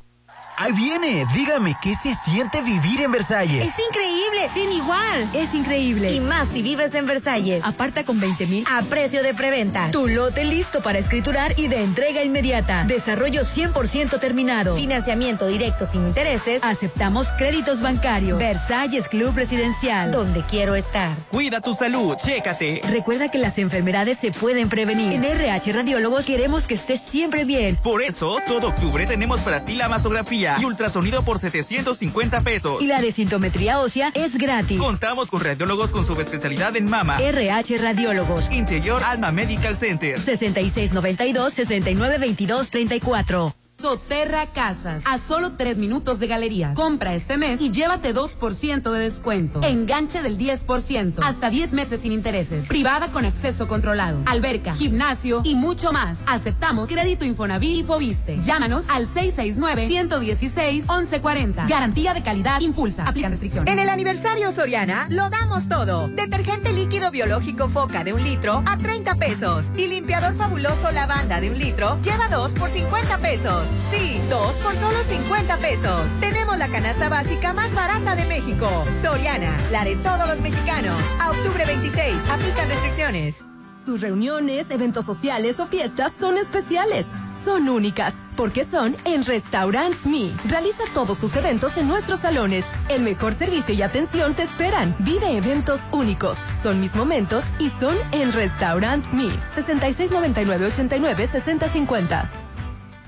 Ahí viene, dígame, ¿qué se siente vivir en Versalles? Es increíble, sin igual. Es increíble. Y más si vives en Versalles. Aparta con 20 mil a precio de preventa. Tu lote listo para escriturar y de entrega inmediata. Desarrollo 100% terminado. Financiamiento directo sin intereses. Aceptamos créditos bancarios. Versalles Club Residencial. Donde quiero estar. Cuida tu salud, chécate. Recuerda que las enfermedades se pueden prevenir. En RH Radiólogos queremos que estés siempre bien. Por eso, todo octubre tenemos para ti la mastografía y ultrasonido por 750 pesos. Y la desintometría ósea es gratis. Contamos con radiólogos con subespecialidad en mama. RH Radiólogos. Interior Alma Medical Center. 6692-6922-34. Soterra Casas, a solo tres minutos de galerías. Compra este mes y llévate 2% de descuento. Enganche del 10%, hasta 10 meses sin intereses. Privada con acceso controlado. Alberca, gimnasio y mucho más. Aceptamos crédito Infonavit y Fobiste. Llámanos al 669-116-1140. Garantía de calidad impulsa. Aplican restricciones. En el aniversario Soriana, lo damos todo. Detergente líquido biológico Foca de un litro a 30 pesos. Y limpiador fabuloso lavanda de un litro, lleva dos por 50 pesos. Sí, dos por solo 50 pesos. Tenemos la canasta básica más barata de México. Soriana, la de todos los mexicanos. A octubre 26, aplican restricciones. Tus reuniones, eventos sociales o fiestas son especiales, son únicas, porque son en Restaurant Me. Realiza todos tus eventos en nuestros salones. El mejor servicio y atención te esperan. Vive eventos únicos, son mis momentos y son en Restaurant Me. 6699-896050.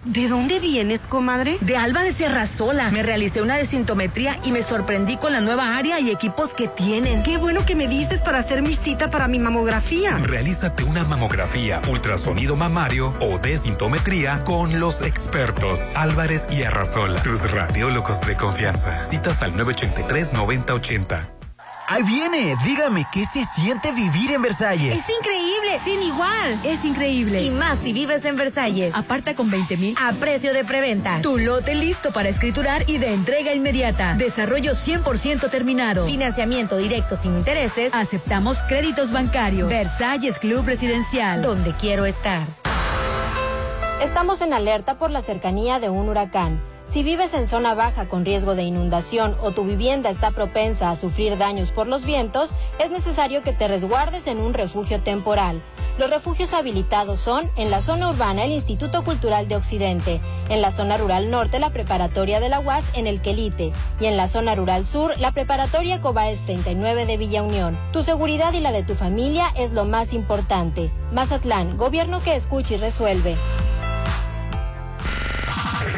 ¿De dónde vienes, comadre? De Alba de Serrazola. Me realicé una desintometría y me sorprendí con la nueva área y equipos que tienen. Qué bueno que me dices para hacer mi cita para mi mamografía. Realízate una mamografía, ultrasonido mamario o desintometría con los expertos Álvarez y Arrasola. Tus radiólogos de confianza. Citas al 983-9080. Ahí viene, dígame, ¿qué se siente vivir en Versalles? Es increíble, sin igual. Es increíble. Y más si vives en Versalles. Aparta con 20 mil a precio de preventa. Tu lote listo para escriturar y de entrega inmediata. Desarrollo 100% terminado. Financiamiento directo sin intereses. Aceptamos créditos bancarios. Versalles Club Residencial. Donde quiero estar. Estamos en alerta por la cercanía de un huracán. Si vives en zona baja con riesgo de inundación o tu vivienda está propensa a sufrir daños por los vientos, es necesario que te resguardes en un refugio temporal. Los refugios habilitados son en la zona urbana el Instituto Cultural de Occidente, en la zona rural norte la preparatoria de la UAS en el Quelite y en la zona rural sur la preparatoria Cobaes 39 de Villa Unión. Tu seguridad y la de tu familia es lo más importante. Mazatlán, gobierno que escucha y resuelve.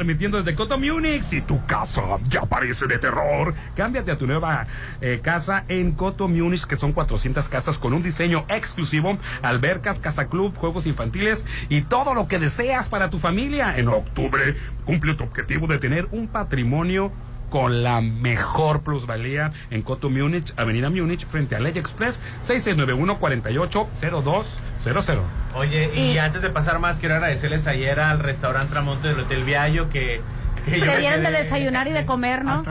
transmitiendo desde Coto Munich. Si tu casa ya parece de terror, cámbiate a tu nueva eh, casa en Coto Munich, que son 400 casas con un diseño exclusivo, albercas, casa club, juegos infantiles y todo lo que deseas para tu familia. En octubre cumple tu objetivo de tener un patrimonio con la mejor plusvalía en Coto Múnich, Avenida Múnich, frente a Ley Express, 6691-480200. Oye, y, antes de pasar más, quiero agradecerles ayer al restaurante Tramonte del Hotel Viallo que... que Querían de desayunar y de comer, ¿no?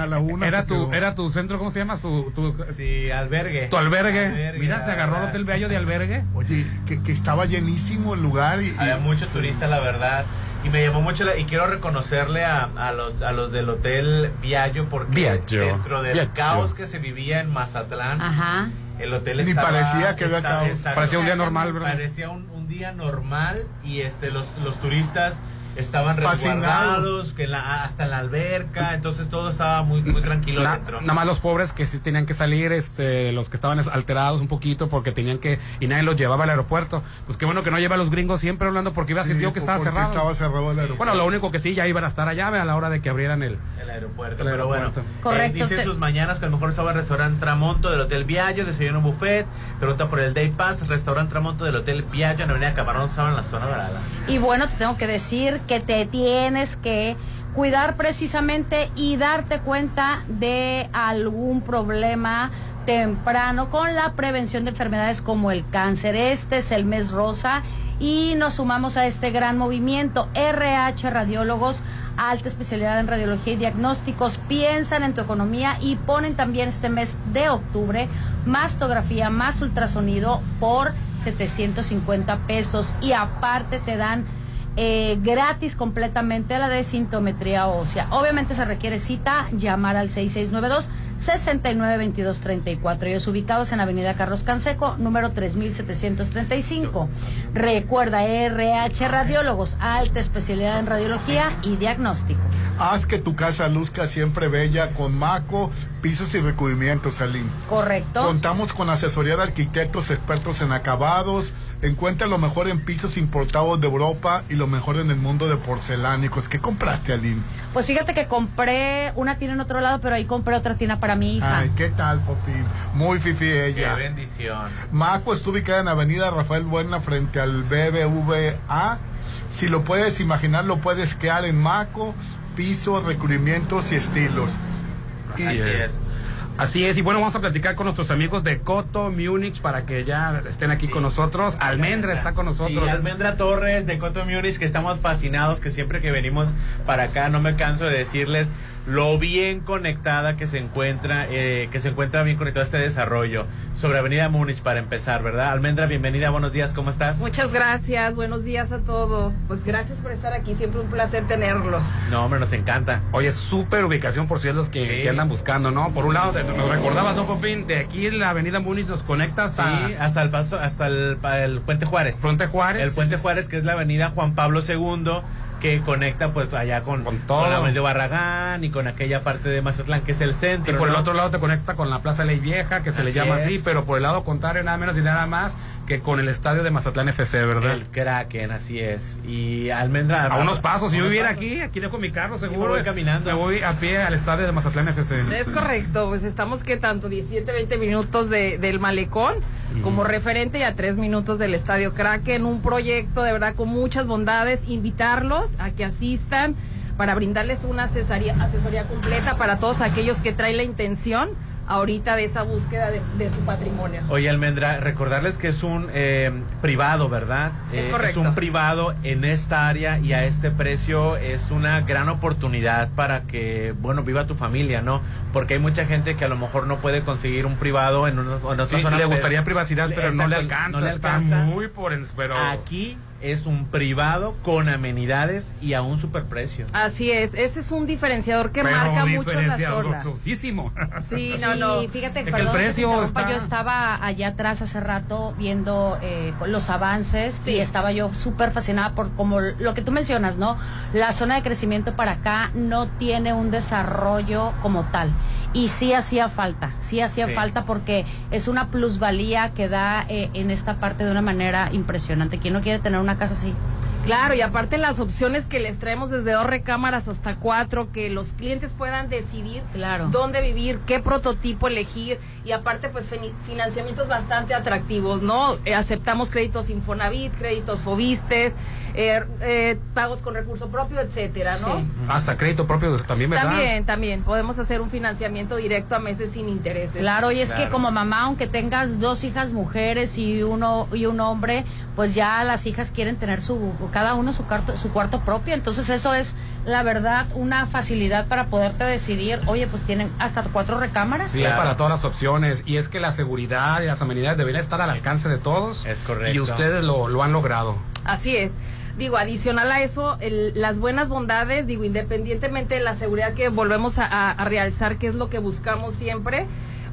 Era tu, era tu centro, ¿cómo se llama? Tu, tu, Sí, albergue. tu albergue. Albergue, Mira, se agarró el Hotel Bello de albergue. Oye, que, que estaba llenísimo el lugar. Y, Había mucho turista, la verdad. Y me llamó mucho la, y quiero reconocerle a, a los, a los del Hotel Viallo porque dentro del caos que se vivía en Mazatlán, Ajá. el hotel Ni estaba, parecía que había caos. Parecía un día normal, ¿verdad? Parecía un, un día normal y este los, los turistas estaban resguardados, que la- hasta en la alberca, entonces todo estaba muy, muy tranquilo Na- dentro. nada más los pobres que sí tenían que salir, este, los que estaban alterados un poquito porque tenían que, y nadie los llevaba al aeropuerto. Pues qué bueno que no lleva a los gringos siempre hablando porque iba a Sí, sentir que estaba cerrado. estaba cerrado el aeropuerto. Bueno, lo único que sí, ya iban a estar allá a la hora de que abrieran el, el aeropuerto. El pero bueno, aeropuerto. Correcto, eh, dicen usted- sus mañanas que a lo mejor estaba el restaurante Tramonto del Hotel Viallo, desayuno buffet, pregunta por el Day Pass, restaurante Tramonto del Hotel Viallo en Avenida Camarón Sábado en la zona dorada. Y bueno, te tengo que decir que te tienes que cuidar precisamente y darte cuenta de algún problema temprano con la prevención de enfermedades como el cáncer. Este es el mes rosa y nos sumamos a este gran movimiento. RH Radiólogos, alta especialidad en radiología y diagnósticos, piensan en tu economía y ponen también este mes de octubre mastografía más ultrasonido por 750 pesos y aparte te dan eh, gratis completamente la de sintometría ósea. Obviamente se requiere cita, llamar al 6692 692234. Ellos ubicados en Avenida Carlos Canseco, número 3735. Recuerda, RH Radiólogos, alta especialidad en radiología y diagnóstico. Haz que tu casa luzca siempre bella con Maco, pisos y recubrimientos, Aline. Correcto. Contamos con asesoría de arquitectos expertos en acabados. Encuentra lo mejor en pisos importados de Europa y lo mejor en el mundo de porcelánicos. ¿Qué compraste, Aline? Pues fíjate que compré una tina en otro lado, pero ahí compré otra tina para mi hija. Ay, ¿qué tal, Popín? Muy fifi Qué ella. bendición. Maco está ubicada en Avenida Rafael Buena frente al BBVA. Si lo puedes imaginar, lo puedes crear en Maco, pisos, recubrimientos y estilos. Así Así es. es. Así es, y bueno, vamos a platicar con nuestros amigos de Coto Múnich para que ya estén aquí con nosotros. Almendra está con nosotros. Sí, Almendra Torres de Coto Múnich, que estamos fascinados, que siempre que venimos para acá no me canso de decirles lo bien conectada que se encuentra, eh, que se encuentra bien conectado este desarrollo sobre Avenida Múnich para empezar, ¿verdad? Almendra, bienvenida, buenos días, ¿cómo estás? Muchas gracias, buenos días a todos. Pues gracias por estar aquí, siempre un placer tenerlos. No, hombre, nos encanta. Oye, súper ubicación por si es los que, Sí. que andan buscando, ¿no? Por un lado, te- nos recordabas, ¿no, Popín? De aquí en la avenida Múnich nos conecta hasta... Sí, hasta el paso, hasta el, pa- el Puente Juárez. Puente Juárez. El Puente Juárez, que es la avenida Juan Pablo II, que conecta pues allá con, con, todo. la avenida Barragán y con aquella parte de Mazatlán, que es el Y centro. por el otro lado te conecta con la Plaza Ley Vieja, que se le llama es. así, pero por el lado contrario nada menos y nada más que con el estadio de Mazatlán FC, ¿verdad? El Kraken, así es. Y Almendra. a unos pasos, si yo viviera aquí, aquí dejo mi carro seguro. me voy caminando. Me voy a pie al estadio de Mazatlán FC. Es correcto, pues estamos que tanto 17, 20 minutos de- del malecón como referente y a 3 minutos del Estadio Kraken, un proyecto de verdad con muchas bondades, invitarlos a que asistan para brindarles una asesoría, asesoría completa para todos aquellos que traen la intención ahorita de esa búsqueda de, de su patrimonio. Oye, Almendra, recordarles que es un eh, privado, ¿verdad? Es Eh, correcto. Es un privado en esta área y a este precio es una gran oportunidad para que, bueno, viva tu familia, ¿no? Porque hay mucha gente que a lo mejor no puede conseguir un privado en, unos, en otra Sí, zona le gustaría privacidad, pero no le alcanza. no le está alcanza. muy por en- pero Aquí es un privado con amenidades y a un superprecio. Así es, ese es un diferenciador que Pero marca mucho la diferenciador zona. sosísimo. Sí, no, no. fíjate Es perdón el que te precio está- Yo estaba allá atrás hace rato viendo eh, los avances y estaba yo súper fascinada por como lo que tú mencionas, ¿no? La zona de crecimiento para acá no tiene un desarrollo como tal. Y sí hacía falta, sí hacía Sí. falta porque es una plusvalía que da eh, en esta parte de una manera impresionante. ¿Quién no quiere tener una casa así? Claro, y aparte las opciones que les traemos desde dos recámaras hasta cuatro, que los clientes puedan decidir dónde vivir, qué prototipo elegir, y aparte pues financiamientos bastante atractivos, ¿no? Eh, aceptamos créditos Infonavit, créditos Fobistes, eh, eh, pagos con recurso propio, etcétera, ¿no? Hasta crédito propio también, ¿verdad? También, también, podemos hacer un financiamiento directo a meses sin intereses. Claro, y es que como mamá, aunque tengas dos hijas mujeres y uno y un hombre, pues ya las hijas quieren tener su cada uno su cuarto su cuarto propio, entonces eso es la verdad una facilidad para poderte decidir, oye, pues tienen hasta cuatro recámaras. Sí, para todas las opciones. Y es que la seguridad y las amenidades deberían estar al alcance de todos. Es correcto. Y ustedes lo, lo han logrado. Así es. Digo, adicional a eso, el- las buenas bondades, digo, independientemente de la seguridad que volvemos a, a- a realzar, que es lo que buscamos siempre,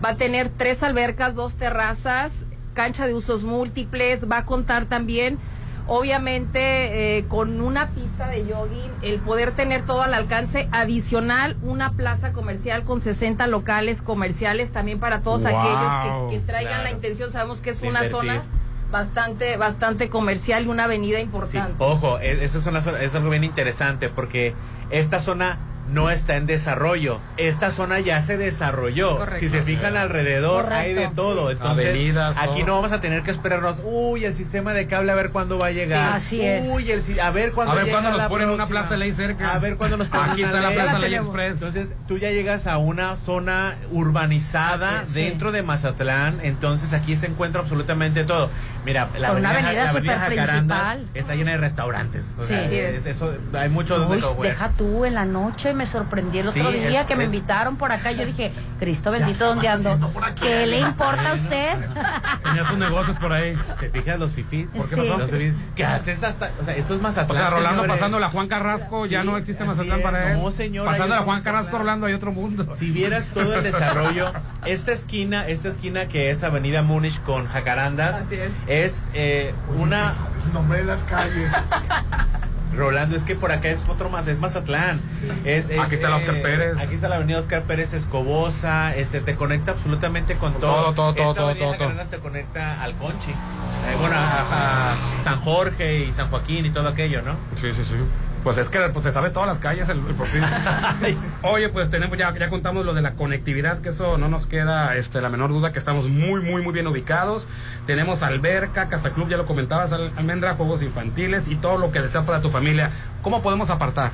va a tener tres albercas, dos terrazas, cancha de usos múltiples, va a contar también, obviamente, eh, con una pista de jogging, el poder tener todo al alcance, adicional, una plaza comercial con 60 locales comerciales también para todos Wow. aquellos que, que traigan la intención, sabemos que es una invertir. zona bastante bastante comercial y una avenida Sí, importante. ojo, e- esa es, una zona- es algo bien interesante porque esta zona no está en desarrollo. Esta zona ya se desarrolló. Correcto. Si se fijan alrededor, Correcto. hay de todo. Entonces, Avenidas, aquí no vamos a tener que esperarnos. Uy, el sistema de cable a ver cuándo va a llegar. Sí, así es. Uy, el, si- a ver cuándo A ver cuándo nos la ponen una plaza ley cerca. A ver cuándo nos ponen Aquí una está la ley. plaza ley express. Entonces, tú ya llegas a una zona urbanizada sí. dentro de Mazatlán. Entonces, aquí se encuentra absolutamente todo. Mira, la Con una avenida, avenida la avenida. Jacaranda está llena de restaurantes. O Sí. sea, Sí, es- eso, hay mucho Uy, de deja tú en la noche, me sorprendí el Sí, otro día es- que me es- invitaron por acá. Yo dije, Cristo bendito, ¿dónde ando? ¿Qué le importa a usted? Tenía sus negocios por ahí. ¿Te fijas los fifís? ¿Por qué Sí. pasó? Los fifís. ¿Qué haces hasta.? O sea, esto es Mazatlán. O sea, Rolando señores. pasando la Juan Carrasco, ya Sí, no existe Mazatlán es. para él. No, señor, Pasando la Juan Carrasco. Rolando, hay otro mundo. Si vieras todo el desarrollo, esta esquina, esta esquina que es Avenida Múnich con Jacarandas, Así es. Es eh, una. Nombre de las calles. Rolando, es que por acá es otro más, es Mazatlán. Es, es, Aquí está la Oscar Pérez. Aquí está la avenida Oscar Pérez Escobosa. Este, te conecta absolutamente con Todo, todo. todo, todo, Esta todo, avenida todo, Jacarandas te conecta al Conchi. Eh, bueno, a, a San Jorge y San Joaquín y todo aquello, ¿no? Sí, sí, sí. Pues es que pues, se sabe todas las calles el, el. Oye, pues tenemos ya, ya contamos lo de la conectividad, que eso no nos queda este, la menor duda que estamos muy, muy, muy bien ubicados. Tenemos alberca, casa club, ya lo comentabas, Al- almendra, juegos infantiles y todo lo que desea para tu familia. ¿Cómo podemos apartar?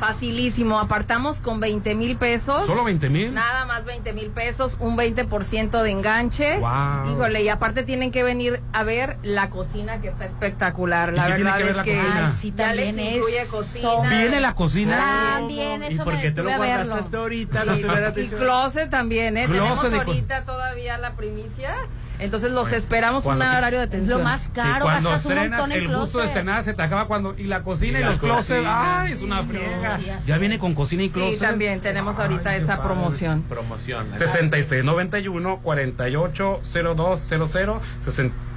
Facilísimo, apartamos con 20 mil pesos. ¿Solo 20 mil? Nada más 20 mil pesos, un 20% de enganche. Wow. Híjole, y aparte tienen que venir a ver la cocina que está espectacular. ¿Y La verdad que ver es la que cocina? Ay, sí, ya también les incluye es- cocina. ¿Viene la cocina? También, ¿Y eso por me qué te lo guardaste verlo. hasta ahorita? Y- No se hubiera y dicho. closet también, ¿eh? Closet Tenemos ahorita todavía la primicia. Entonces los Bueno, esperamos un horario de Es atención. lo más Sí, caro, cuando gastas un estrenas, montón en el gusto de closet. estrenar se te acaba cuando. Y la cocina Y y, la los closets. ¡Ay! Es una friega. sí, ya viene con cocina y closet. Sí, también tenemos ahorita Ay, qué esa padre. promoción. Promoción. 6691 480200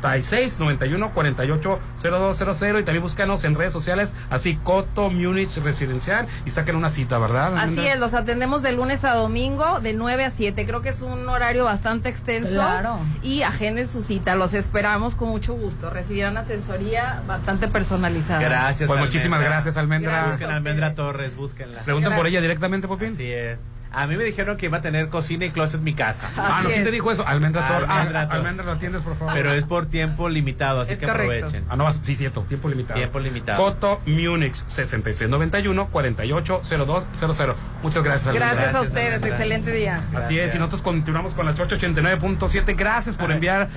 6691 480200 y también búscanos en redes sociales así Coto Munich Residencial y saquen una cita, ¿verdad? Así es, los atendemos de lunes a domingo de 9 a 7. Creo que es un horario bastante extenso. Claro. Y agenden su cita. Los esperamos con mucho gusto. Recibirán asesoría bastante personalizada. Gracias. Pues muchísimas gracias, Almendra. Gracias. Busquen a Almendra Torres, búsquenla. Preguntan por ella directamente, Popín. Así es. A mí me dijeron que iba a tener cocina y closet en mi casa. Ah, no, ¿quién te dijo eso? Almendra Tor. Almendra Ah, Tor. Almendra, ¿lo atiendes, por favor? Pero es por tiempo limitado, así Es que correcto. aprovechen. Ah, no, sí, cierto, tiempo limitado. Tiempo limitado. Coto Munich 6691-480200. Muchas gracias, Almendra. Gracias a ustedes, Almendra. excelente día. Así es, y nosotros continuamos con la Chorcha 89.7. Gracias por Era- enviar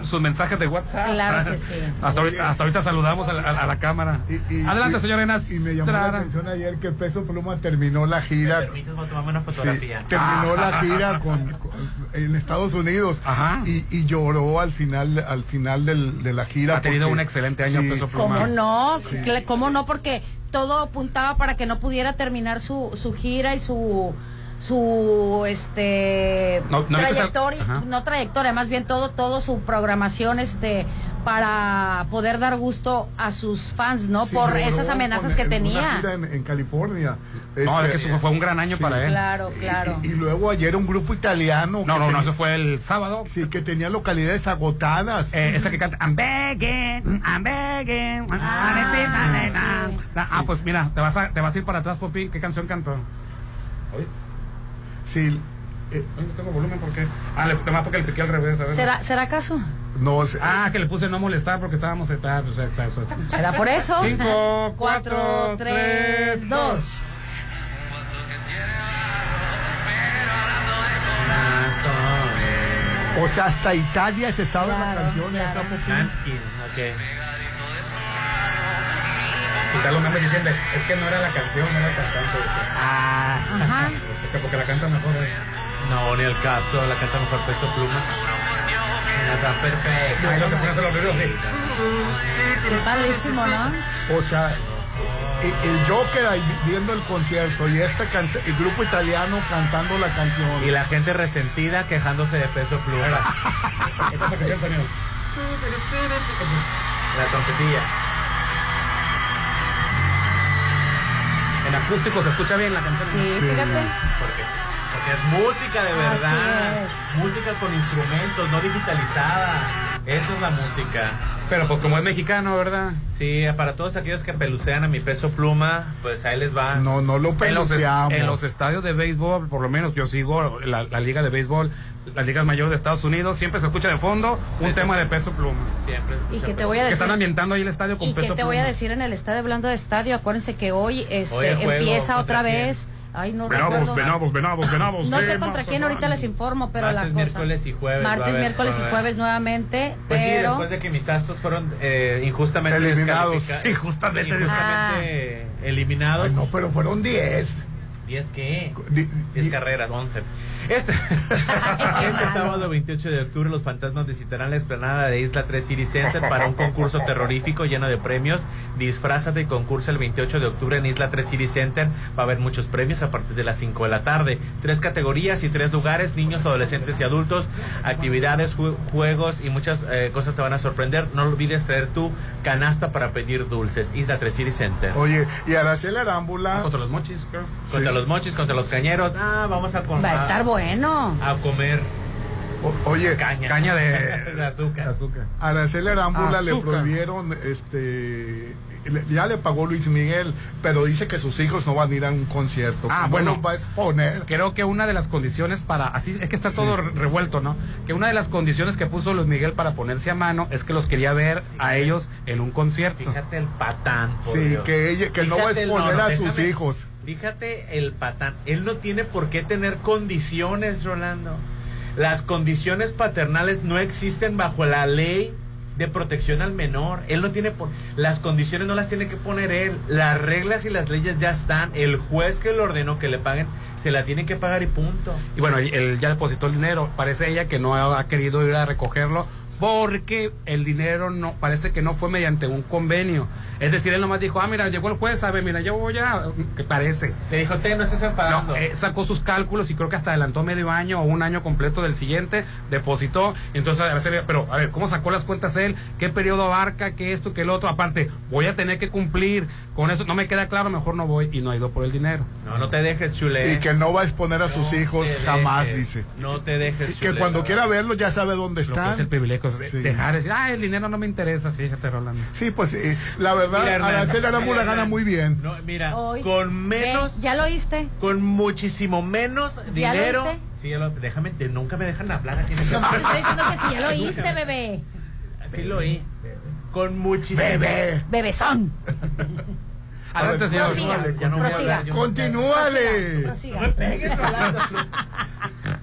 su- sus mensajes de WhatsApp. Claro que sí. Hasta, ahorita, hasta ahorita saludamos a la, a- a la cámara. Y- y- Adelante, y- señor Enas. Y me llamó la atención ayer que Peso Pluma terminó la ¿Me gira. permites, voy a tomarme Sí, terminó la gira con, con- en Estados Unidos Ajá. y, y lloró al final al final del- de la gira. Ha tenido porque- un excelente año sí, Peso Pluma. ¿Cómo no? ¿Cómo no? Porque todo apuntaba para que no pudiera terminar su, su gira y su su este No, trayectoria, no trayectoria, más bien todo todo su programación este para poder dar gusto a sus fans, ¿no? Sí, Por esas amenazas con- que en una tenía. gira en, en California. No, Este, es que eso fue un gran año sí. para él. Claro, claro. Y, y luego ayer un grupo italiano. No, no, no, eso fue el sábado. Sí, que tenía localidades agotadas. Eh, esa que canta I'm begging, I'm begging. Ah, sí. Ah, pues mira, te vas, a, te vas a ir para atrás, Popi. ¿Qué canción cantó? Oye, Sí, eh, no tengo volumen porque. Ah, le, más porque le piqué al revés. A ver. ¿Será será acaso? No sé. Ah, que le puse no molestar porque estábamos. Ah, pues. ¿Será por eso? Cinco, cuatro, cuatro, tres, tres, dos. O sea, hasta Italia se sabe la Claro, canción. ya claro. Manskin, ok. Y tal me diciendo, es que no era la canción, no era el cantante. Ah, Ajá. Porque, porque la canta mejor. eh. no, ni el caso, la canta mejor Peso Pluma. Los sí. Qué padrísimo, ¿no? O sea, el, Joker ahí viendo el concierto y este canta- el grupo italiano cantando la canción. Y la gente resentida quejándose de Peso Pluma. Esta es la canción, sonido. La trompetilla. En acústico se escucha bien la canción. Sí, fíjate. Es música de verdad. Música con instrumentos, no digitalizada. Eso es la música. Pero pues como es mexicano, ¿verdad? Sí, para todos aquellos que pelucean a mi peso pluma, pues ahí les va. No, no lo En los, es- peluceamos. en los estadios de béisbol, por lo menos yo sigo la, la liga de béisbol, las ligas mayores de Estados Unidos, siempre se escucha de fondo un tema de peso pluma. Siempre. se Y que te peso voy a Que decir. están ambientando ahí el estadio con Y peso que te voy a pluma. decir en el estadio, hablando de estadio, acuérdense que hoy este Hoy empieza ¿contra otra quién? Ay, no Venabos, recuerdo. venabos, venabos, venabos. No sé contra quién, ahorita les informo, pero la Martes, cosa. miércoles y jueves Martes, haber- miércoles y jueves nuevamente, Pues sí, pero después de que mis astros fueron eh, injustamente Eliminados. Injustamente. injustamente eliminados. Ay, no, pero fueron 10. ¿10 qué? Di- 10 di- carreras, 11. Este, este sábado 28 de octubre los fantasmas visitarán la explanada de Isla 3 City Center para un concurso terrorífico lleno de premios. Disfrázate y concursa el 28 de octubre en Isla 3 City Center. Va a haber muchos premios a partir de las 5 de la tarde. Tres categorías y tres lugares, niños, adolescentes y adultos. Actividades, ju- juegos y muchas eh, cosas te van a sorprender. No olvides traer tu canasta para pedir dulces. Isla 3 City Center. Oye, y Araceli Arámbula. Contra los mochis, creo. Contra los mochis, contra los cañeros. Ah, vamos a, con- va a estar bueno. A comer o- Oye, caña. Caña de, de azúcar. azúcar. Araceli Arámbula le prohibieron, este, le- ya le pagó Luis Miguel, pero dice que sus hijos no van a ir a un concierto. Ah, bueno. los va a exponer. Creo que una de las condiciones para, así es que está todo re- revuelto, ¿no? Que una de las condiciones que puso Luis Miguel para ponerse a mano es que los quería ver a ellos en un concierto. Fíjate el patán. por Sí, Dios. que ella, que no va a exponer no, no, a sus déjame- hijos. Fíjate el patán. Él no tiene por qué tener condiciones, Rolando. Las condiciones paternales no existen bajo la ley de protección al menor. Él no tiene por... Las condiciones no las tiene que poner él. Las reglas y las leyes ya están. El juez que le ordenó que le paguen, se la tiene que pagar y punto. Y bueno, él ya depositó el dinero. Parece ella que no ha querido ir a recogerlo porque el dinero no parece que no fue mediante un convenio. Es decir, él nomás dijo, ah, mira, llegó el juez, sabe, mira, yo voy a... que parece. Le dijo, te no estés enfadando. No, eh, sacó sus cálculos y creo que hasta adelantó medio año o un año completo del siguiente, depositó. Entonces, Araceli, pero a ver, ¿cómo sacó las cuentas él? ¿Qué periodo abarca? ¿Qué esto? ¿Qué el otro? Aparte, voy a tener que cumplir Con eso no me queda claro, mejor no voy y no he ido por el dinero. No, no te dejes, chule. Y que no va a exponer a sus hijos jamás, dejes, dice. No te dejes, Que chule. cuando quiera verlos ya sabe dónde que están. es el privilegio de Sí. dejar de decir, ah, el dinero no me interesa, fíjate, Rolando. Sí, pues eh, la verdad, Mira, Hernán, Araceli Arámbula gana muy bien. No, mira, Hoy. con menos. ¿Ya lo oíste? con muchísimo menos ¿Ya lo dinero. oíste? Sí, ya lo- déjame, te- nunca me dejan hablar aquí en el No, te estoy diciendo que sí, ya lo oíste, bebé. Sí lo oí. Con muchísimo. Bebé. Bebezón. Adelante, señor. Prosiga, Ya no voy a prosiga. hablar, yo Continúale. Prosiga. No me pegues, Rolando.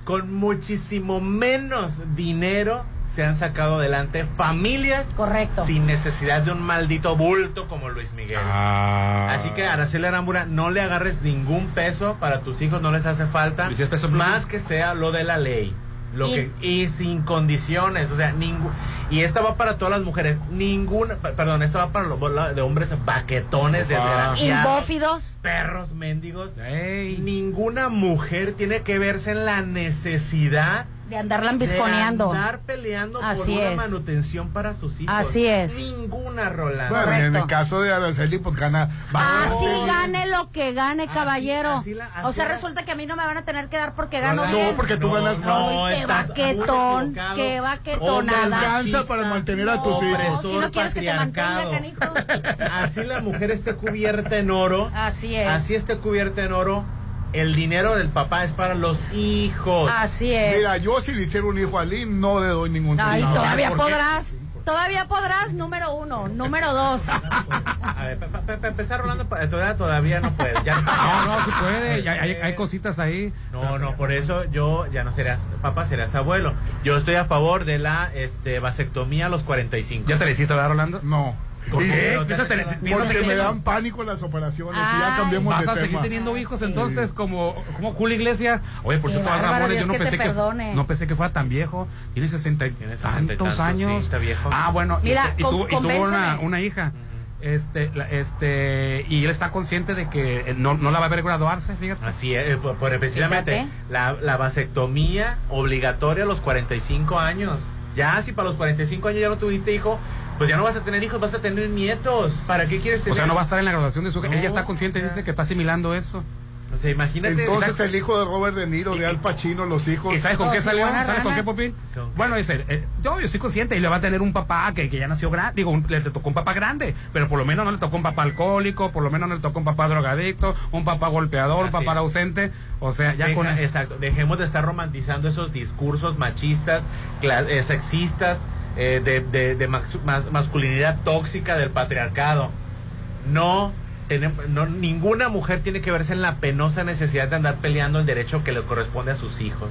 Con muchísimo menos dinero se han sacado adelante familias Correcto. sin necesidad de un maldito bulto como Luis Miguel. Ah. Así que Araceli Arámbura, no le agarres ningún peso para tus hijos, no les hace falta, más que sea lo de la ley. Lo Y- que, y sin condiciones, o sea, ningún y esta va para todas las mujeres, ninguna, pe- perdón, esta va para los de hombres baquetones, desgraciados, Imbófidos. perros mendigos. Ey. Ninguna mujer tiene que verse en la necesidad De andarla de ambisconeando. andar peleando por Así una es. manutención para sus hijos. Así es. Ninguna, Rolando. Bueno, en el caso de Araceli, pues gana. Así gane lo que gane, Así- caballero. así la- o sea, la- resulta que a mí no me van a tener que dar porque gano No, bien. porque tú ganas más. No, qué equivocado. qué baquetonada. alcanza para mantener a tus hijos. si no quieres que te mantenga, canijo. Así la mujer esté cubierta en oro. Así es. Así esté cubierta en oro. El dinero del papá es para los hijos. Así es. Mira, yo si le hiciera un hijo a Lynn, no le doy ningún Ay, centavo. todavía podrás. Todavía podrás, número uno. Número dos. A ver, para empezar, Rolando, pa- todavía, todavía no puede. Ya, No, no, sí puede. ya Hay, hay cositas ahí. No, no, por eso yo ya no serás papá, serás abuelo. Yo estoy a favor de la este, vasectomía a los 45. ¿Ya te la hiciste, verdad, Rolando? No. Porque que me dan pánico las operaciones y ya cambiemos Vas de a seguir tema. teniendo hijos entonces como, como Julio Iglesias. Oye, por cierto, Ramones, yo no pensé que, no pensé que fuera tan viejo. Tiene sesenta y Tiene sesenta y tantos tantos, sí, años. está viejo. Ah, bueno. y- Mira, tuvo, y tuvo una, hija. Este, la- este, y él está consciente de que eh, no, no la va a ver graduarse, fíjate. Así es, eh, por- por- precisamente la, la vasectomía obligatoria a los 45 años. Ya, si para los 45 años ya no tuviste hijo, pues ya no vas a tener hijos, vas a tener nietos. ¿Para qué quieres tener? O sea, no va a estar en la graduación de su hija. No, Ella está consciente y dice que está asimilando eso. O sea, imagínate. Entonces Exacto. el hijo de Robert De Niro, de Al Pacino, los hijos. ¿Y sabes con qué salió? ¿Sabes con qué. Popín? Bueno, dice, eh, yo, yo estoy consciente y le va a tener un papá que, que ya nació grande. Digo, un- le tocó un papá grande, pero por lo menos no le tocó un papá alcohólico, por lo menos no le tocó un papá drogadicto, un papá golpeador, un papá es. ausente. O sea, ya Deja- con. Exacto, dejemos de estar romantizando esos discursos machistas, cla- eh, sexistas, eh, de, de- de mas- masculinidad tóxica del patriarcado. No, tenemos, no, ninguna mujer tiene que verse en la penosa necesidad de andar peleando el derecho que le corresponde a sus hijos.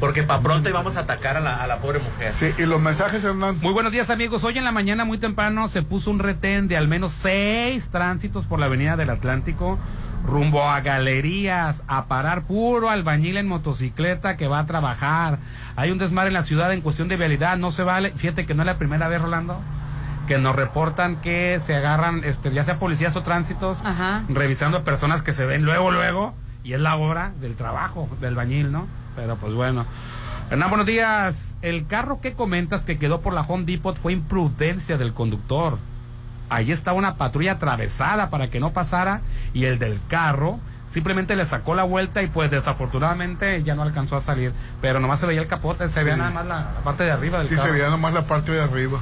Porque para pronto íbamos a atacar a la, a la pobre mujer. Sí, y los mensajes, Hernán. Muy buenos días amigos. Hoy en la mañana muy temprano se puso un retén de al menos seis tránsitos por la avenida del Atlántico rumbo a galerías a parar puro albañil en motocicleta que va a trabajar. Hay un desmar en la ciudad en cuestión de vialidad, no se vale. Fíjate que no es la primera vez, Rolando, que nos reportan que se agarran, este, ya sea policías o tránsitos, Ajá. revisando a personas que se ven luego, luego, y es la hora del trabajo del bañil, ¿no? Pero pues bueno. Hernán, buenos días. El carro que comentas que quedó por la Home Depot fue imprudencia del conductor. Ahí está una patrulla atravesada para que no pasara y el del carro simplemente le sacó la vuelta y pues desafortunadamente ya no alcanzó a salir. Pero nomás se veía el capote, se veía Sí. nada más la, la parte de arriba del Sí, carro. se veía nomás la parte de arriba.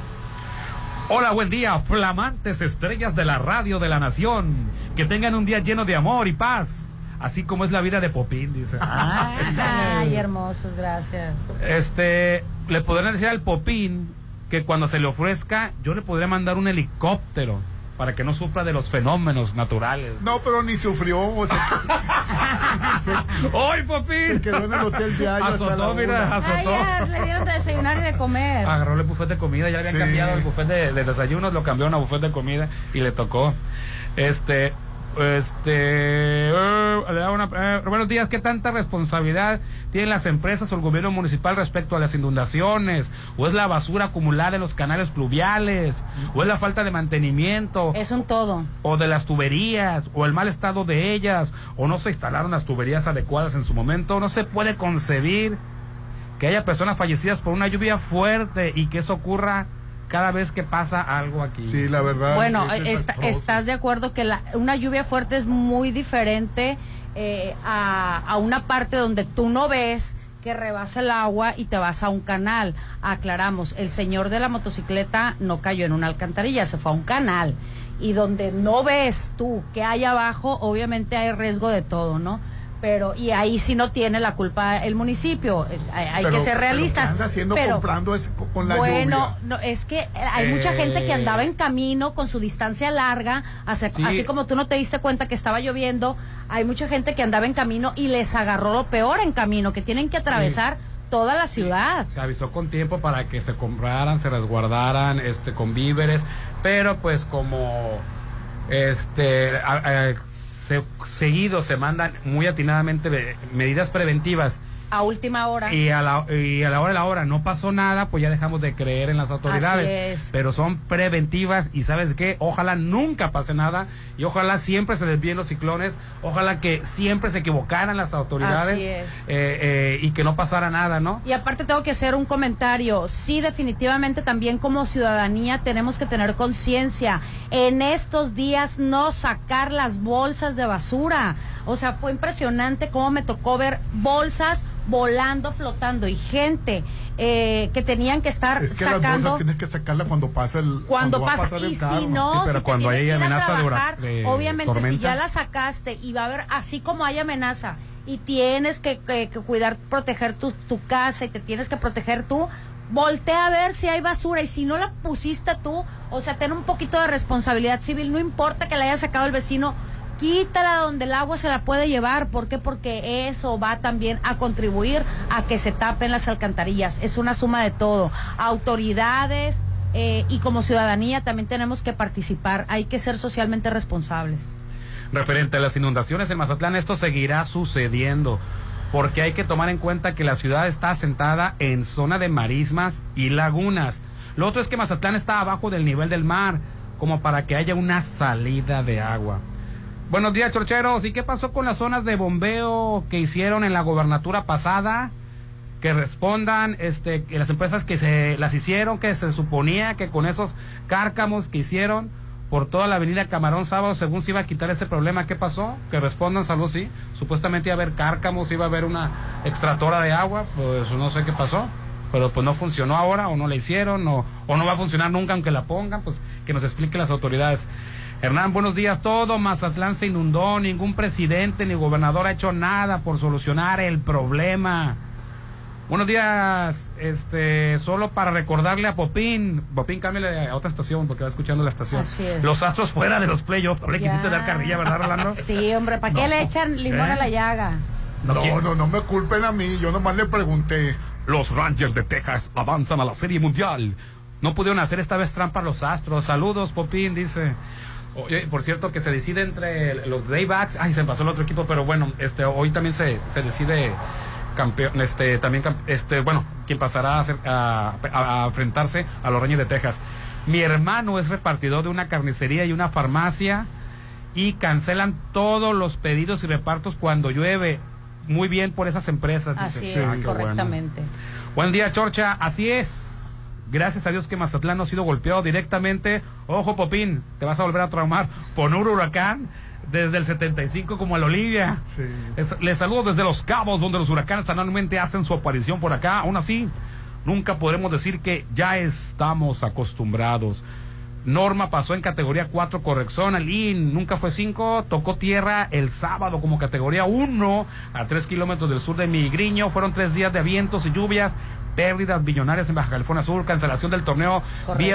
Hola, buen día, flamantes estrellas de la radio de la nación. Que tengan un día lleno de amor y paz. Así como es la vida de Popín, dice. Ay, hermosos, gracias. Este, le podrían decir al Popín que cuando se le ofrezca, yo le podría mandar un helicóptero para que no sufra de los fenómenos naturales. No, pero ni sufrió. O sea, ¡Ay, Popín! Se quedó en el hotel de hasta Azotó, mira, azotó. Ayer le dieron de desayunar y de comer. Agarró el buffet de comida, ya le habían Sí. cambiado el buffet de, de desayunos, lo cambiaron a buffet de comida y le tocó. Este, este, eh, una- eh, buenos días, ¿qué tanta responsabilidad tienen las empresas o el gobierno municipal respecto a las inundaciones? ¿O es la basura acumulada en los canales pluviales? ¿O es la falta de mantenimiento? Es un todo. o de las tuberías, o el mal estado de ellas, o no se instalaron las tuberías adecuadas en su momento, no se puede concebir que haya personas fallecidas por una lluvia fuerte y que eso ocurra cada vez que pasa algo aquí. Sí, la verdad. Bueno, es está- estás de acuerdo que la- una lluvia fuerte es muy diferente eh, a, a una parte donde tú no ves que rebasa el agua y te vas a un canal. Aclaramos, el señor de la motocicleta no cayó en una alcantarilla, se fue a un canal. Y donde no ves tú que hay abajo, obviamente hay riesgo de todo, ¿no? Pero, y ahí sí no tiene la culpa el municipio. Eh, Hay, hay Pero- que ser pero realistas. ¿qué anda haciendo pero- comprando es con la bueno, lluvia? no, es que eh, hay mucha gente que Eh. andaba en camino con su distancia larga, así, Sí. así como tú no te diste cuenta que estaba lloviendo, hay mucha gente que andaba en camino y les agarró lo peor en camino, que tienen que atravesar toda la ciudad. Se avisó con tiempo para que se compraran, se resguardaran, este, con víveres, pero pues como, este, a- a- se- seguido se mandan muy atinadamente medidas preventivas A última hora. y a, la, y a la hora de la hora no pasó nada, pues ya dejamos de creer en las autoridades. Así es. Pero son preventivas y sabes qué, ojalá nunca pase nada y ojalá siempre se desvíen los ciclones, ojalá que siempre se equivocaran las autoridades Así es. eh, eh, y que no pasara nada, ¿no? Y aparte tengo que hacer un comentario. Sí, definitivamente también como ciudadanía tenemos que tener conciencia. En estos días no sacar las bolsas de basura. O sea, fue impresionante cómo me tocó ver bolsas volando, flotando y gente eh, que tenían que estar Es que las sacando bolsas tienes que sacarlas cuando pasa el cuando va a pasa pasar el y carro. si no Sí, pero si cuando hay amenaza trabajar, de obviamente si tormenta. ya la sacaste y va a haber así como hay amenaza y tienes que, que- que cuidar proteger tu, tu casa y te tienes que proteger tú voltea a ver si hay basura y si no la pusiste tú o sea ten un poquito de responsabilidad civil no importa que la haya sacado el vecino quítala donde el agua se la puede llevar ¿por qué? porque eso va también a contribuir a que se tapen las alcantarillas es una suma de todo autoridades eh, y como ciudadanía también tenemos que participar, hay que ser socialmente responsables. Referente a las inundaciones en Mazatlán, esto seguirá sucediendo, porque hay que tomar en cuenta que la ciudad está asentada en zona de marismas y lagunas. Lo otro es que Mazatlán está abajo del nivel del mar, como para que haya una salida de agua. Buenos días, chorcheros. ¿Y qué pasó con las zonas de bombeo que hicieron en la gobernatura pasada? Que respondan este, las empresas que se las hicieron, que se suponía que con esos cárcamos que hicieron por toda la avenida Camarón Sábado, según se iba a quitar ese problema, ¿qué pasó? Que respondan, salud, sí. Supuestamente iba a haber cárcamos, iba a haber una extractora de agua, pues no sé qué pasó. Pero pues no funcionó ahora, o no la hicieron, o, o no va a funcionar nunca aunque la pongan, pues que nos expliquen las autoridades. Hernán, buenos días. Todo Mazatlán se inundó, ningún presidente ni gobernador ha hecho nada por solucionar el problema. Buenos días, este, solo para recordarle a Popín, Popín, cámbiale a otra estación porque va escuchando la estación. Así es. Los astros fuera de los playoffs. Ahora quisiste dar carrilla, ¿verdad, Rolando? Sí, hombre, ¿para qué No. le echan limón ¿Eh? a la llaga? No, no, no, me culpen a mí, yo nomás le pregunté. Los Rangers de Texas avanzan a la Serie Mundial. No pudieron hacer esta vez trampa los astros. Saludos, Popín, dice. Oye, por cierto, que se decide entre los Daybacks. Ay, se pasó el otro equipo, pero bueno, este, hoy también se, se decide campeón, este, también, este, bueno, quien pasará a, ser- a- a- a enfrentarse a los Rangers de Texas. Mi hermano es repartidor de una carnicería y una farmacia y cancelan todos los pedidos y repartos cuando llueve. Muy bien por esas empresas. dice. Así Sí, es, qué bueno. correctamente. Buen día, Chorcha. Así es. Gracias a Dios que Mazatlán no ha sido golpeado directamente. Ojo, Popín, te vas a volver a traumar por un huracán desde el 75 como el Olivia. Es- les saludo desde Los Cabos, donde los huracanes anualmente hacen su aparición por acá. Aún así, nunca podremos decir que ya estamos acostumbrados. Norma pasó en categoría 4 corrección, Alín nunca fue 5, tocó tierra el sábado como categoría 1 a 3 kilómetros del sur de Migriño, fueron tres días de vientos y lluvias, pérdidas billonarias en Baja California Sur, cancelación del torneo,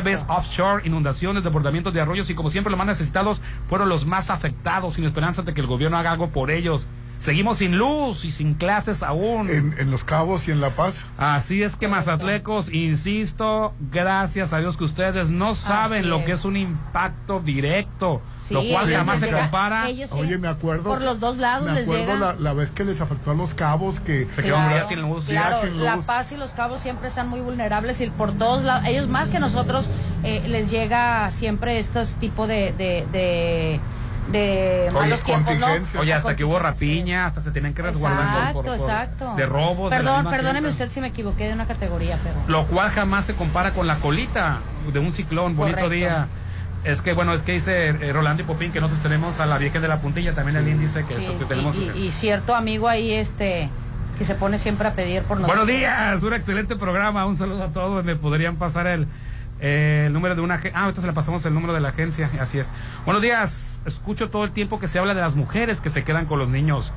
Best Offshore, inundaciones, desbordamientos de arroyos y como siempre los más necesitados fueron los más afectados, sin esperanza de que el gobierno haga algo por ellos. Seguimos sin luz y sin clases aún. En, en Los Cabos y en La Paz. Así es que mazatlecos, insisto, gracias a Dios que ustedes no saben lo que es un impacto directo, Sí, lo cual jamás se llega- compara. ellos sí, Oye, me acuerdo. Por los dos lados Me les acuerdo llega. la, la vez que les afectó a Los Cabos que Se quedaron días sin luz. Claro, sin La luz. Paz y Los Cabos siempre están muy vulnerables y por todos lados, ellos más que nosotros, eh, les llega siempre estos tipo de, de, de, de malos tiempos, ¿no? Oye, hasta que hubo rapiña, hasta se tenían que resguardar por, por- por- Exacto, de robos. Perdón, perdóneme usted si me equivoqué de una categoría, pero... Lo cual jamás se compara con la colita de un ciclón, bonito Correcto. día. Es que, bueno, es que dice eh, Rolando y Popín que nosotros tenemos a la Virgen de la Puntilla, también alguien dice que, Sí, eso, que y- tenemos... y, y cierto amigo ahí, este, que se pone siempre a pedir por nosotros. Buenos días, un excelente programa, un saludo a todos, me podrían pasar el, eh, el número de una agencia, ah, se le pasamos el número de la agencia, así es. Buenos días, escucho todo el tiempo que se habla de las mujeres que se quedan con los niños,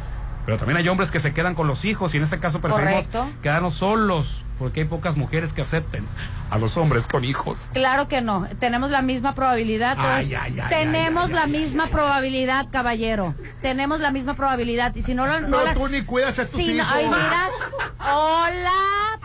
pero también hay hombres que se quedan con los hijos y en ese caso preferimos Correcto. quedarnos solos, porque hay pocas mujeres que acepten a los hombres con hijos. Claro que no, tenemos la misma probabilidad. Ay, ay, ay, tenemos la misma probabilidad, caballero. Tenemos la misma probabilidad. Y si no, no, No, la- tú ni cuidas a tus no, hijos. ay, mira, hola,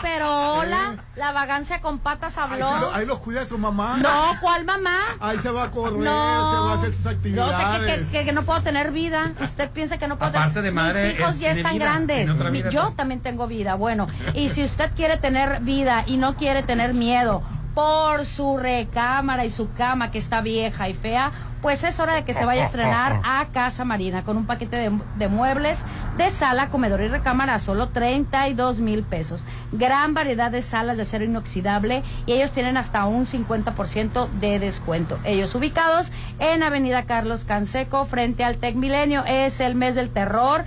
pero hola, la vagancia con patas Ahí, habló. lo- ahí los cuida su mamá. No, ¿cuál mamá? Ahí se va a correr, No. se va a hacer sus Yo actividades. sé que, que- que no puedo tener vida. Usted piensa que no puedo Aparte tener de madre, hijos es- ya están vida, grandes. Mi- yo también tengo vida. Bueno, y si usted quiere tener vida y no quiere tener miedo por su recámara y su cama que está vieja y fea, pues es hora de que se vaya a estrenar a Casa Marina con un paquete de, de muebles de sala, comedor y recámara a solo 32 mil pesos. Gran variedad de salas de acero inoxidable y ellos tienen hasta un 50% de descuento. Ellos ubicados en Avenida Carlos Canseco frente al Tec Milenio. Es el mes del terror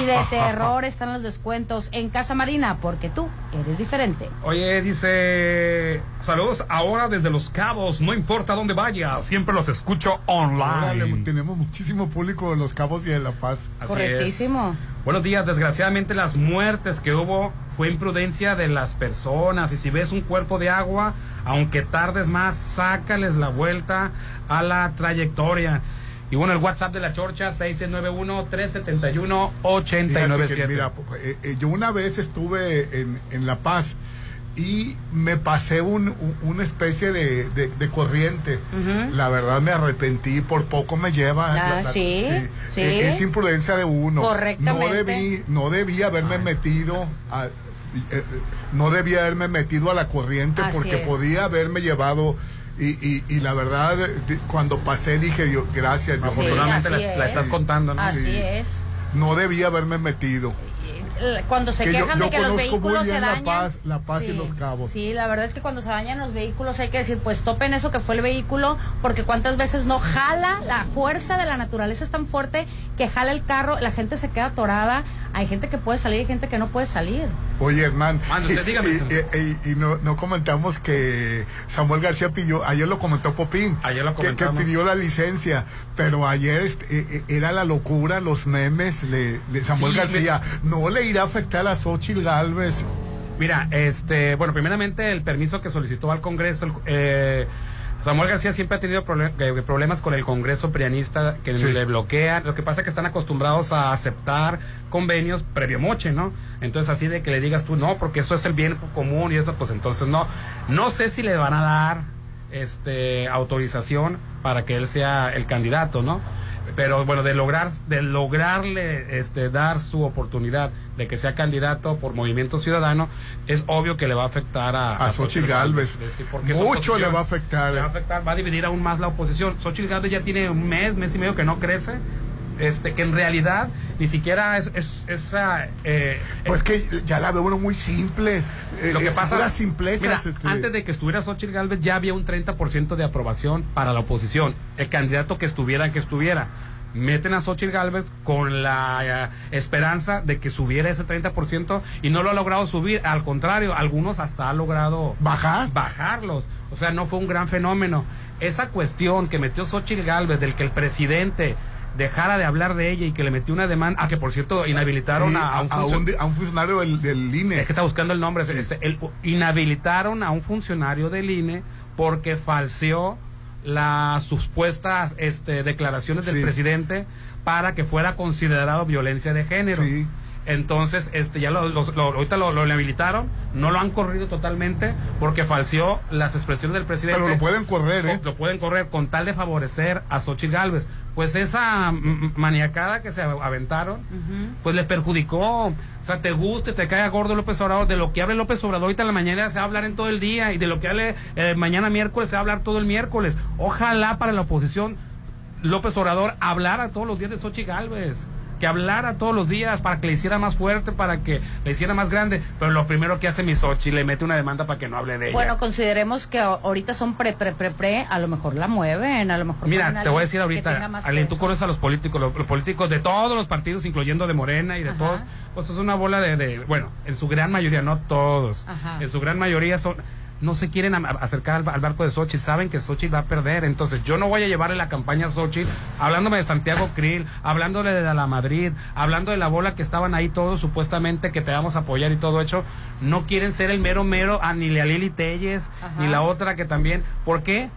y de terror están los descuentos en Casa Marina porque tú eres diferente. Oye, dice, saludos ahora desde Los Cabos, no importa dónde vaya, siempre los escucho Órale, online. tenemos muchísimo público en Los Cabos y en La Paz. Así Correctísimo. Buenos días, desgraciadamente las muertes que hubo fue imprudencia de las personas y si ves un cuerpo de agua, aunque tardes más, sácales la vuelta a la trayectoria. Y bueno, el WhatsApp de la Chorcha, 691-371-897. Fíjate que, Mira, eh, eh, yo una vez estuve en, en La Paz y me pasé un, un- una especie de, de- de corriente. La verdad me arrepentí, por poco me lleva. Ah, la- la- sí, sí. Eh, Es imprudencia de uno. Correctamente. No debí, no debí haberme metido a, eh, eh, no debía haberme metido a la corriente Así porque es. podía haberme llevado y, y, y la verdad eh, cuando pasé dije Dios, gracias. Afortunadamente así la, la es. estás contando, ¿no? Así Sí. es. no debía haberme metido Cuando se Que quejan yo de que los vehículos se La dañan. Paz- La Paz y Los Cabos. Sí, la verdad es que cuando se dañan los vehículos hay que decir, pues topen eso que fue el vehículo, porque cuántas veces no jala, la fuerza de la naturaleza es tan fuerte que jala el carro, la gente se queda atorada, hay gente que puede salir y gente que no puede salir. Oye, Hernán, Mande usted, dígame, y, y- y- y no, no comentamos que Samuel García pidió, ayer lo comentó Popín, Ayer lo que, que pidió la licencia, pero ayer este, eh, eh, era la locura, los memes de, de Samuel Sí, García. No le irá a afectar a Xochitl Galvez. Mira, este, bueno, primeramente el permiso que solicitó al Congreso, el- eh, Samuel García siempre ha tenido eh, problemas con el Congreso prianista que Sí. le bloquean. Lo que pasa es que están acostumbrados a aceptar convenios previo moche, ¿no? Entonces así de que le digas tú no, porque eso es el bien común y esto, pues entonces no. No sé si le van a dar este autorización para que él sea el candidato, ¿no? Pero bueno, de lograr, de lograrle este dar su oportunidad de que sea candidato por Movimiento Ciudadano, es obvio que le va a afectar a, A Xochitl Gálvez. este, porque Mucho le va a afectar. Le va a afectar, va a dividir aún más la oposición. Xochitl Gálvez ya tiene un mes, mes y medio que no crece. Este, que en realidad ni siquiera es, es esa eh, Pues que ya la veo uno muy simple. eh, lo que eh, pasa puras simplezas. mira, este. antes de que estuviera Xochitl Galvez ya había un 30% de aprobación para la oposición el candidato que estuviera que estuviera meten a Xochitl Galvez con la eh, esperanza de que subiera ese 30% y no lo ha logrado subir al contrario algunos hasta ha logrado bajar bajarlos o sea no fue un gran fenómeno esa cuestión que metió Xochitl Galvez del que el presidente dejara de hablar de ella y que le metió una demanda ah que por cierto inhabilitaron Sí, a, a un a, funcio- un, de- a un funcionario del, del INE. es que está buscando el nombre. Este, el- inhabilitaron a un funcionario del INE porque falseó las supuestas este, declaraciones del Sí. presidente para que fuera considerado violencia de género. Sí. Entonces, este, ya lo, los- lo- ahorita lo, lo inhabilitaron, no lo han corrido totalmente porque falseó las expresiones del presidente. Pero lo pueden correr, ¿eh? Lo pueden correr con tal de favorecer a Xochitl Galvez. Pues esa maniacada que se aventaron, pues le perjudicó. O sea, te guste, te caiga gordo López Obrador, de lo que hable López Obrador ahorita en la mañana se va a hablar en todo el día y de lo que hable eh, mañana miércoles se va a hablar todo el miércoles. Ojalá para la oposición López Obrador hablara todos los días de Xochitl Galvez que hablara todos los días para que le hiciera más fuerte, para que le hiciera más grande. Pero lo primero que hace mi Xochitl, le mete una demanda para que no hable de ella. Bueno, consideremos que ahorita son pre, pre, pre, pre, a lo mejor la mueven, a lo mejor. Mira, te voy a decir ahorita, Alén, tú conoces a los políticos, los, los políticos de todos los partidos, incluyendo de Morena y de todos, pues es una bola de, de- bueno, en su gran mayoría, no todos, Ajá. en su gran mayoría son, no se quieren acercar al, barco de Xochitl, saben que Xochitl va a perder, entonces yo no voy a llevarle la campaña a Xochitl, hablándome de Santiago Krill, hablándole de la Madrid, hablando de la bola que estaban ahí todos supuestamente que te vamos a apoyar y todo hecho, no quieren ser el mero mero, a ni la Lili Telles, Ajá. ni la otra que también, ¿por qué?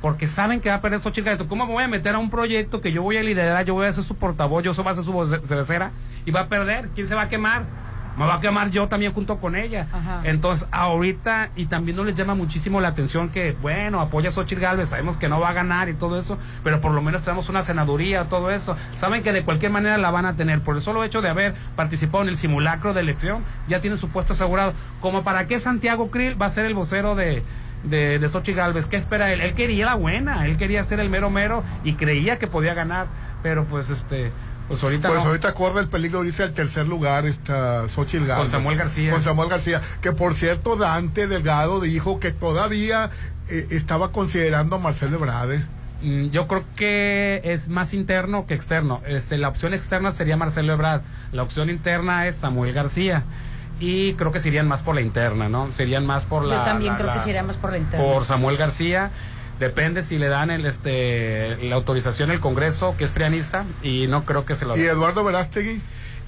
porque saben que va a perder Xochitl Galvez. ¿Cómo me voy a meter a un proyecto que yo voy a liderar, yo voy a ser su portavoz, yo voy a ser su voce- cervecera y va a perder? ¿Quién se va a quemar? Me va a quemar yo también junto con ella. Ajá. Entonces, ahorita, y también no les llama muchísimo la atención que, bueno, apoya a Xochitl Galvez, sabemos que no va a ganar y todo eso, pero por lo menos tenemos una senaduría, todo eso. Saben que de cualquier manera la van a tener. Por el solo hecho de haber participado en el simulacro de elección, ya tienen su puesto asegurado. Como para qué Santiago Krill va a ser el vocero de, de, de Xochitl Galvez. ¿Qué espera él? Él quería la buena, él quería ser el mero mero y creía que podía ganar, pero pues este, pues ahorita Pues no. ahorita corre el peligro de irse al tercer lugar esta Xochitl Gálvez. Con Samuel García. Con Samuel García. Que por cierto, Dante Delgado dijo que todavía eh, estaba considerando a Marcelo Ebrard. Mm, Yo creo que es más interno que externo. Este, la opción externa sería Marcelo Ebrard. La opción interna es Samuel García. Y creo que se irían más por la interna, ¿no? Serían más por la. Yo también la- creo la- que se iría más por la interna. Por Samuel García. Depende si le dan el, este, la autorización el Congreso, que es prianista, y no creo que se lo ¿Y. Eduardo Verástegui?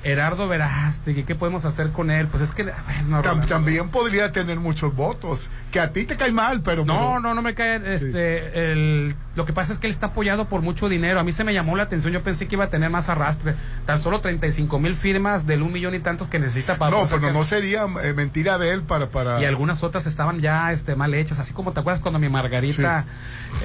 Gerardo Verástegui, ¿qué podemos hacer con él? Pues es que. bueno, Tam- Rolando. también podría tener muchos votos. Que a ti te cae mal, pero. No, pero- no, no me cae. Este, el, lo que pasa es que él está apoyado por mucho dinero. A mí se me llamó la atención. Yo pensé que iba a tener más arrastre. Tan solo 35 mil firmas del un millón y tantos que necesita para. No, pero no sería eh, mentira de él para. para... Y algunas otras estaban ya este, mal hechas. Así como te acuerdas cuando mi Margarita,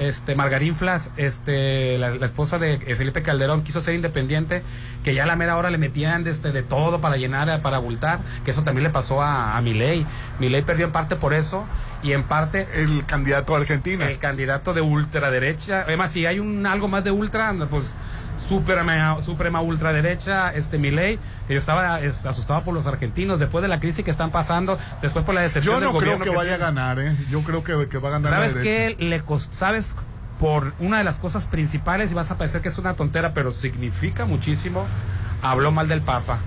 este, Margarinflas, este, la, la esposa de eh, Felipe Calderón, quiso ser independiente, que ya a la mera hora le metían de, este, de todo para llenar, para abultar. Que eso también le pasó a, a Milei. Milei perdió en parte por eso y en parte el candidato a Argentina el candidato de ultraderecha además si hay un algo más de ultra pues suprema suprema ultraderecha este Milei que yo estaba este, asustado por los argentinos después de la crisis que están pasando después por la decepción Yo del no creo gobierno que vaya a ganar, ¿eh? Yo creo que, que va a ganar. sabes qué le sabes por una de las cosas principales y vas a parecer que es una tontera pero significa muchísimo habló mal del Papa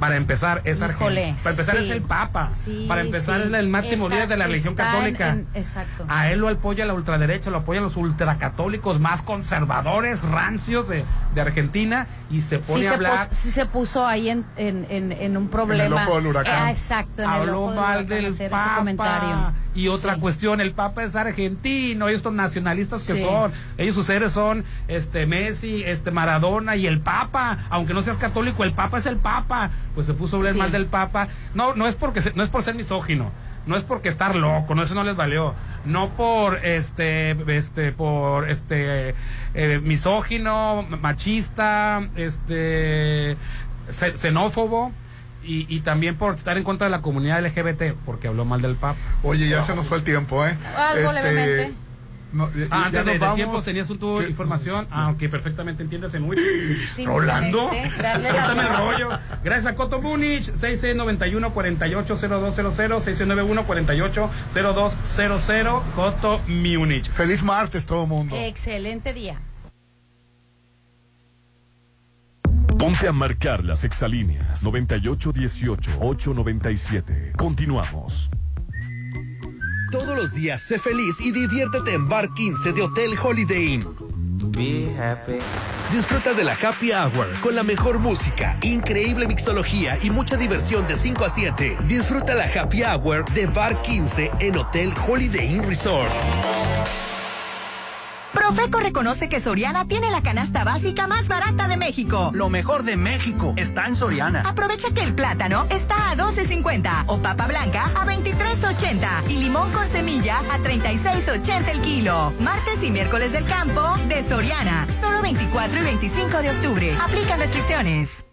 para empezar es Híjole, argentino para empezar sí. es el Papa Sí, para empezar sí. es el máximo Está- líder de la religión en- católica en- exacto. a él lo apoya la ultraderecha, lo apoyan los ultracatólicos más conservadores, rancios de, de Argentina, y se pone sí, a se hablar. pos- sí se puso ahí en, en, en, en un problema. ojo del huracán. Ah, exacto, en el Habló ojo del mal huracán, del Papa. comentario. Y otra Sí. cuestión, el Papa es argentino, y estos nacionalistas que Sí. son, ellos sus seres son este Messi, este Maradona y el Papa, aunque no seas católico, el Papa es el Papa. Pues se puso a hablar Sí. mal del Papa. No, no es porque se- no es por ser misógino. No es porque estar loco, no eso no les valió. No por este este por este eh, misógino, machista, este xe- xenófobo y, y también por estar en contra de la comunidad LGBT, porque habló mal del Papa. Oye, ya se nos fue el tiempo, ¿eh? Algo levemente. No, ya- Ah, antes de, del tiempo tenías un tu Sí. información, ah, aunque perfectamente entiendes en muy Simplemente Rolando, córtame el rollo. Gracias a Coto Múnich, 6691 480200 6691 480200 Coto Múnich. Feliz martes todo mundo. Excelente día. Ponte a marcar las exalíneas 9818-897. Continuamos. Todos los días sé feliz y diviértete en Bar 15 de Hotel Holiday Inn. Be happy. Disfruta de la Happy Hour con la mejor música, increíble mixología y mucha diversión de 5 a 7. Disfruta la Happy Hour de Bar 15 en Hotel Holiday Inn Resort. Profeco reconoce que Soriana tiene la canasta básica más barata de México. Lo mejor de México está en Soriana. Aprovecha que el plátano está a 12.50 o papa blanca a 23.80 y limón con semilla a 36.80 el kilo. Martes y miércoles del campo de Soriana. Solo 24 y 25 de octubre. Aplican restricciones.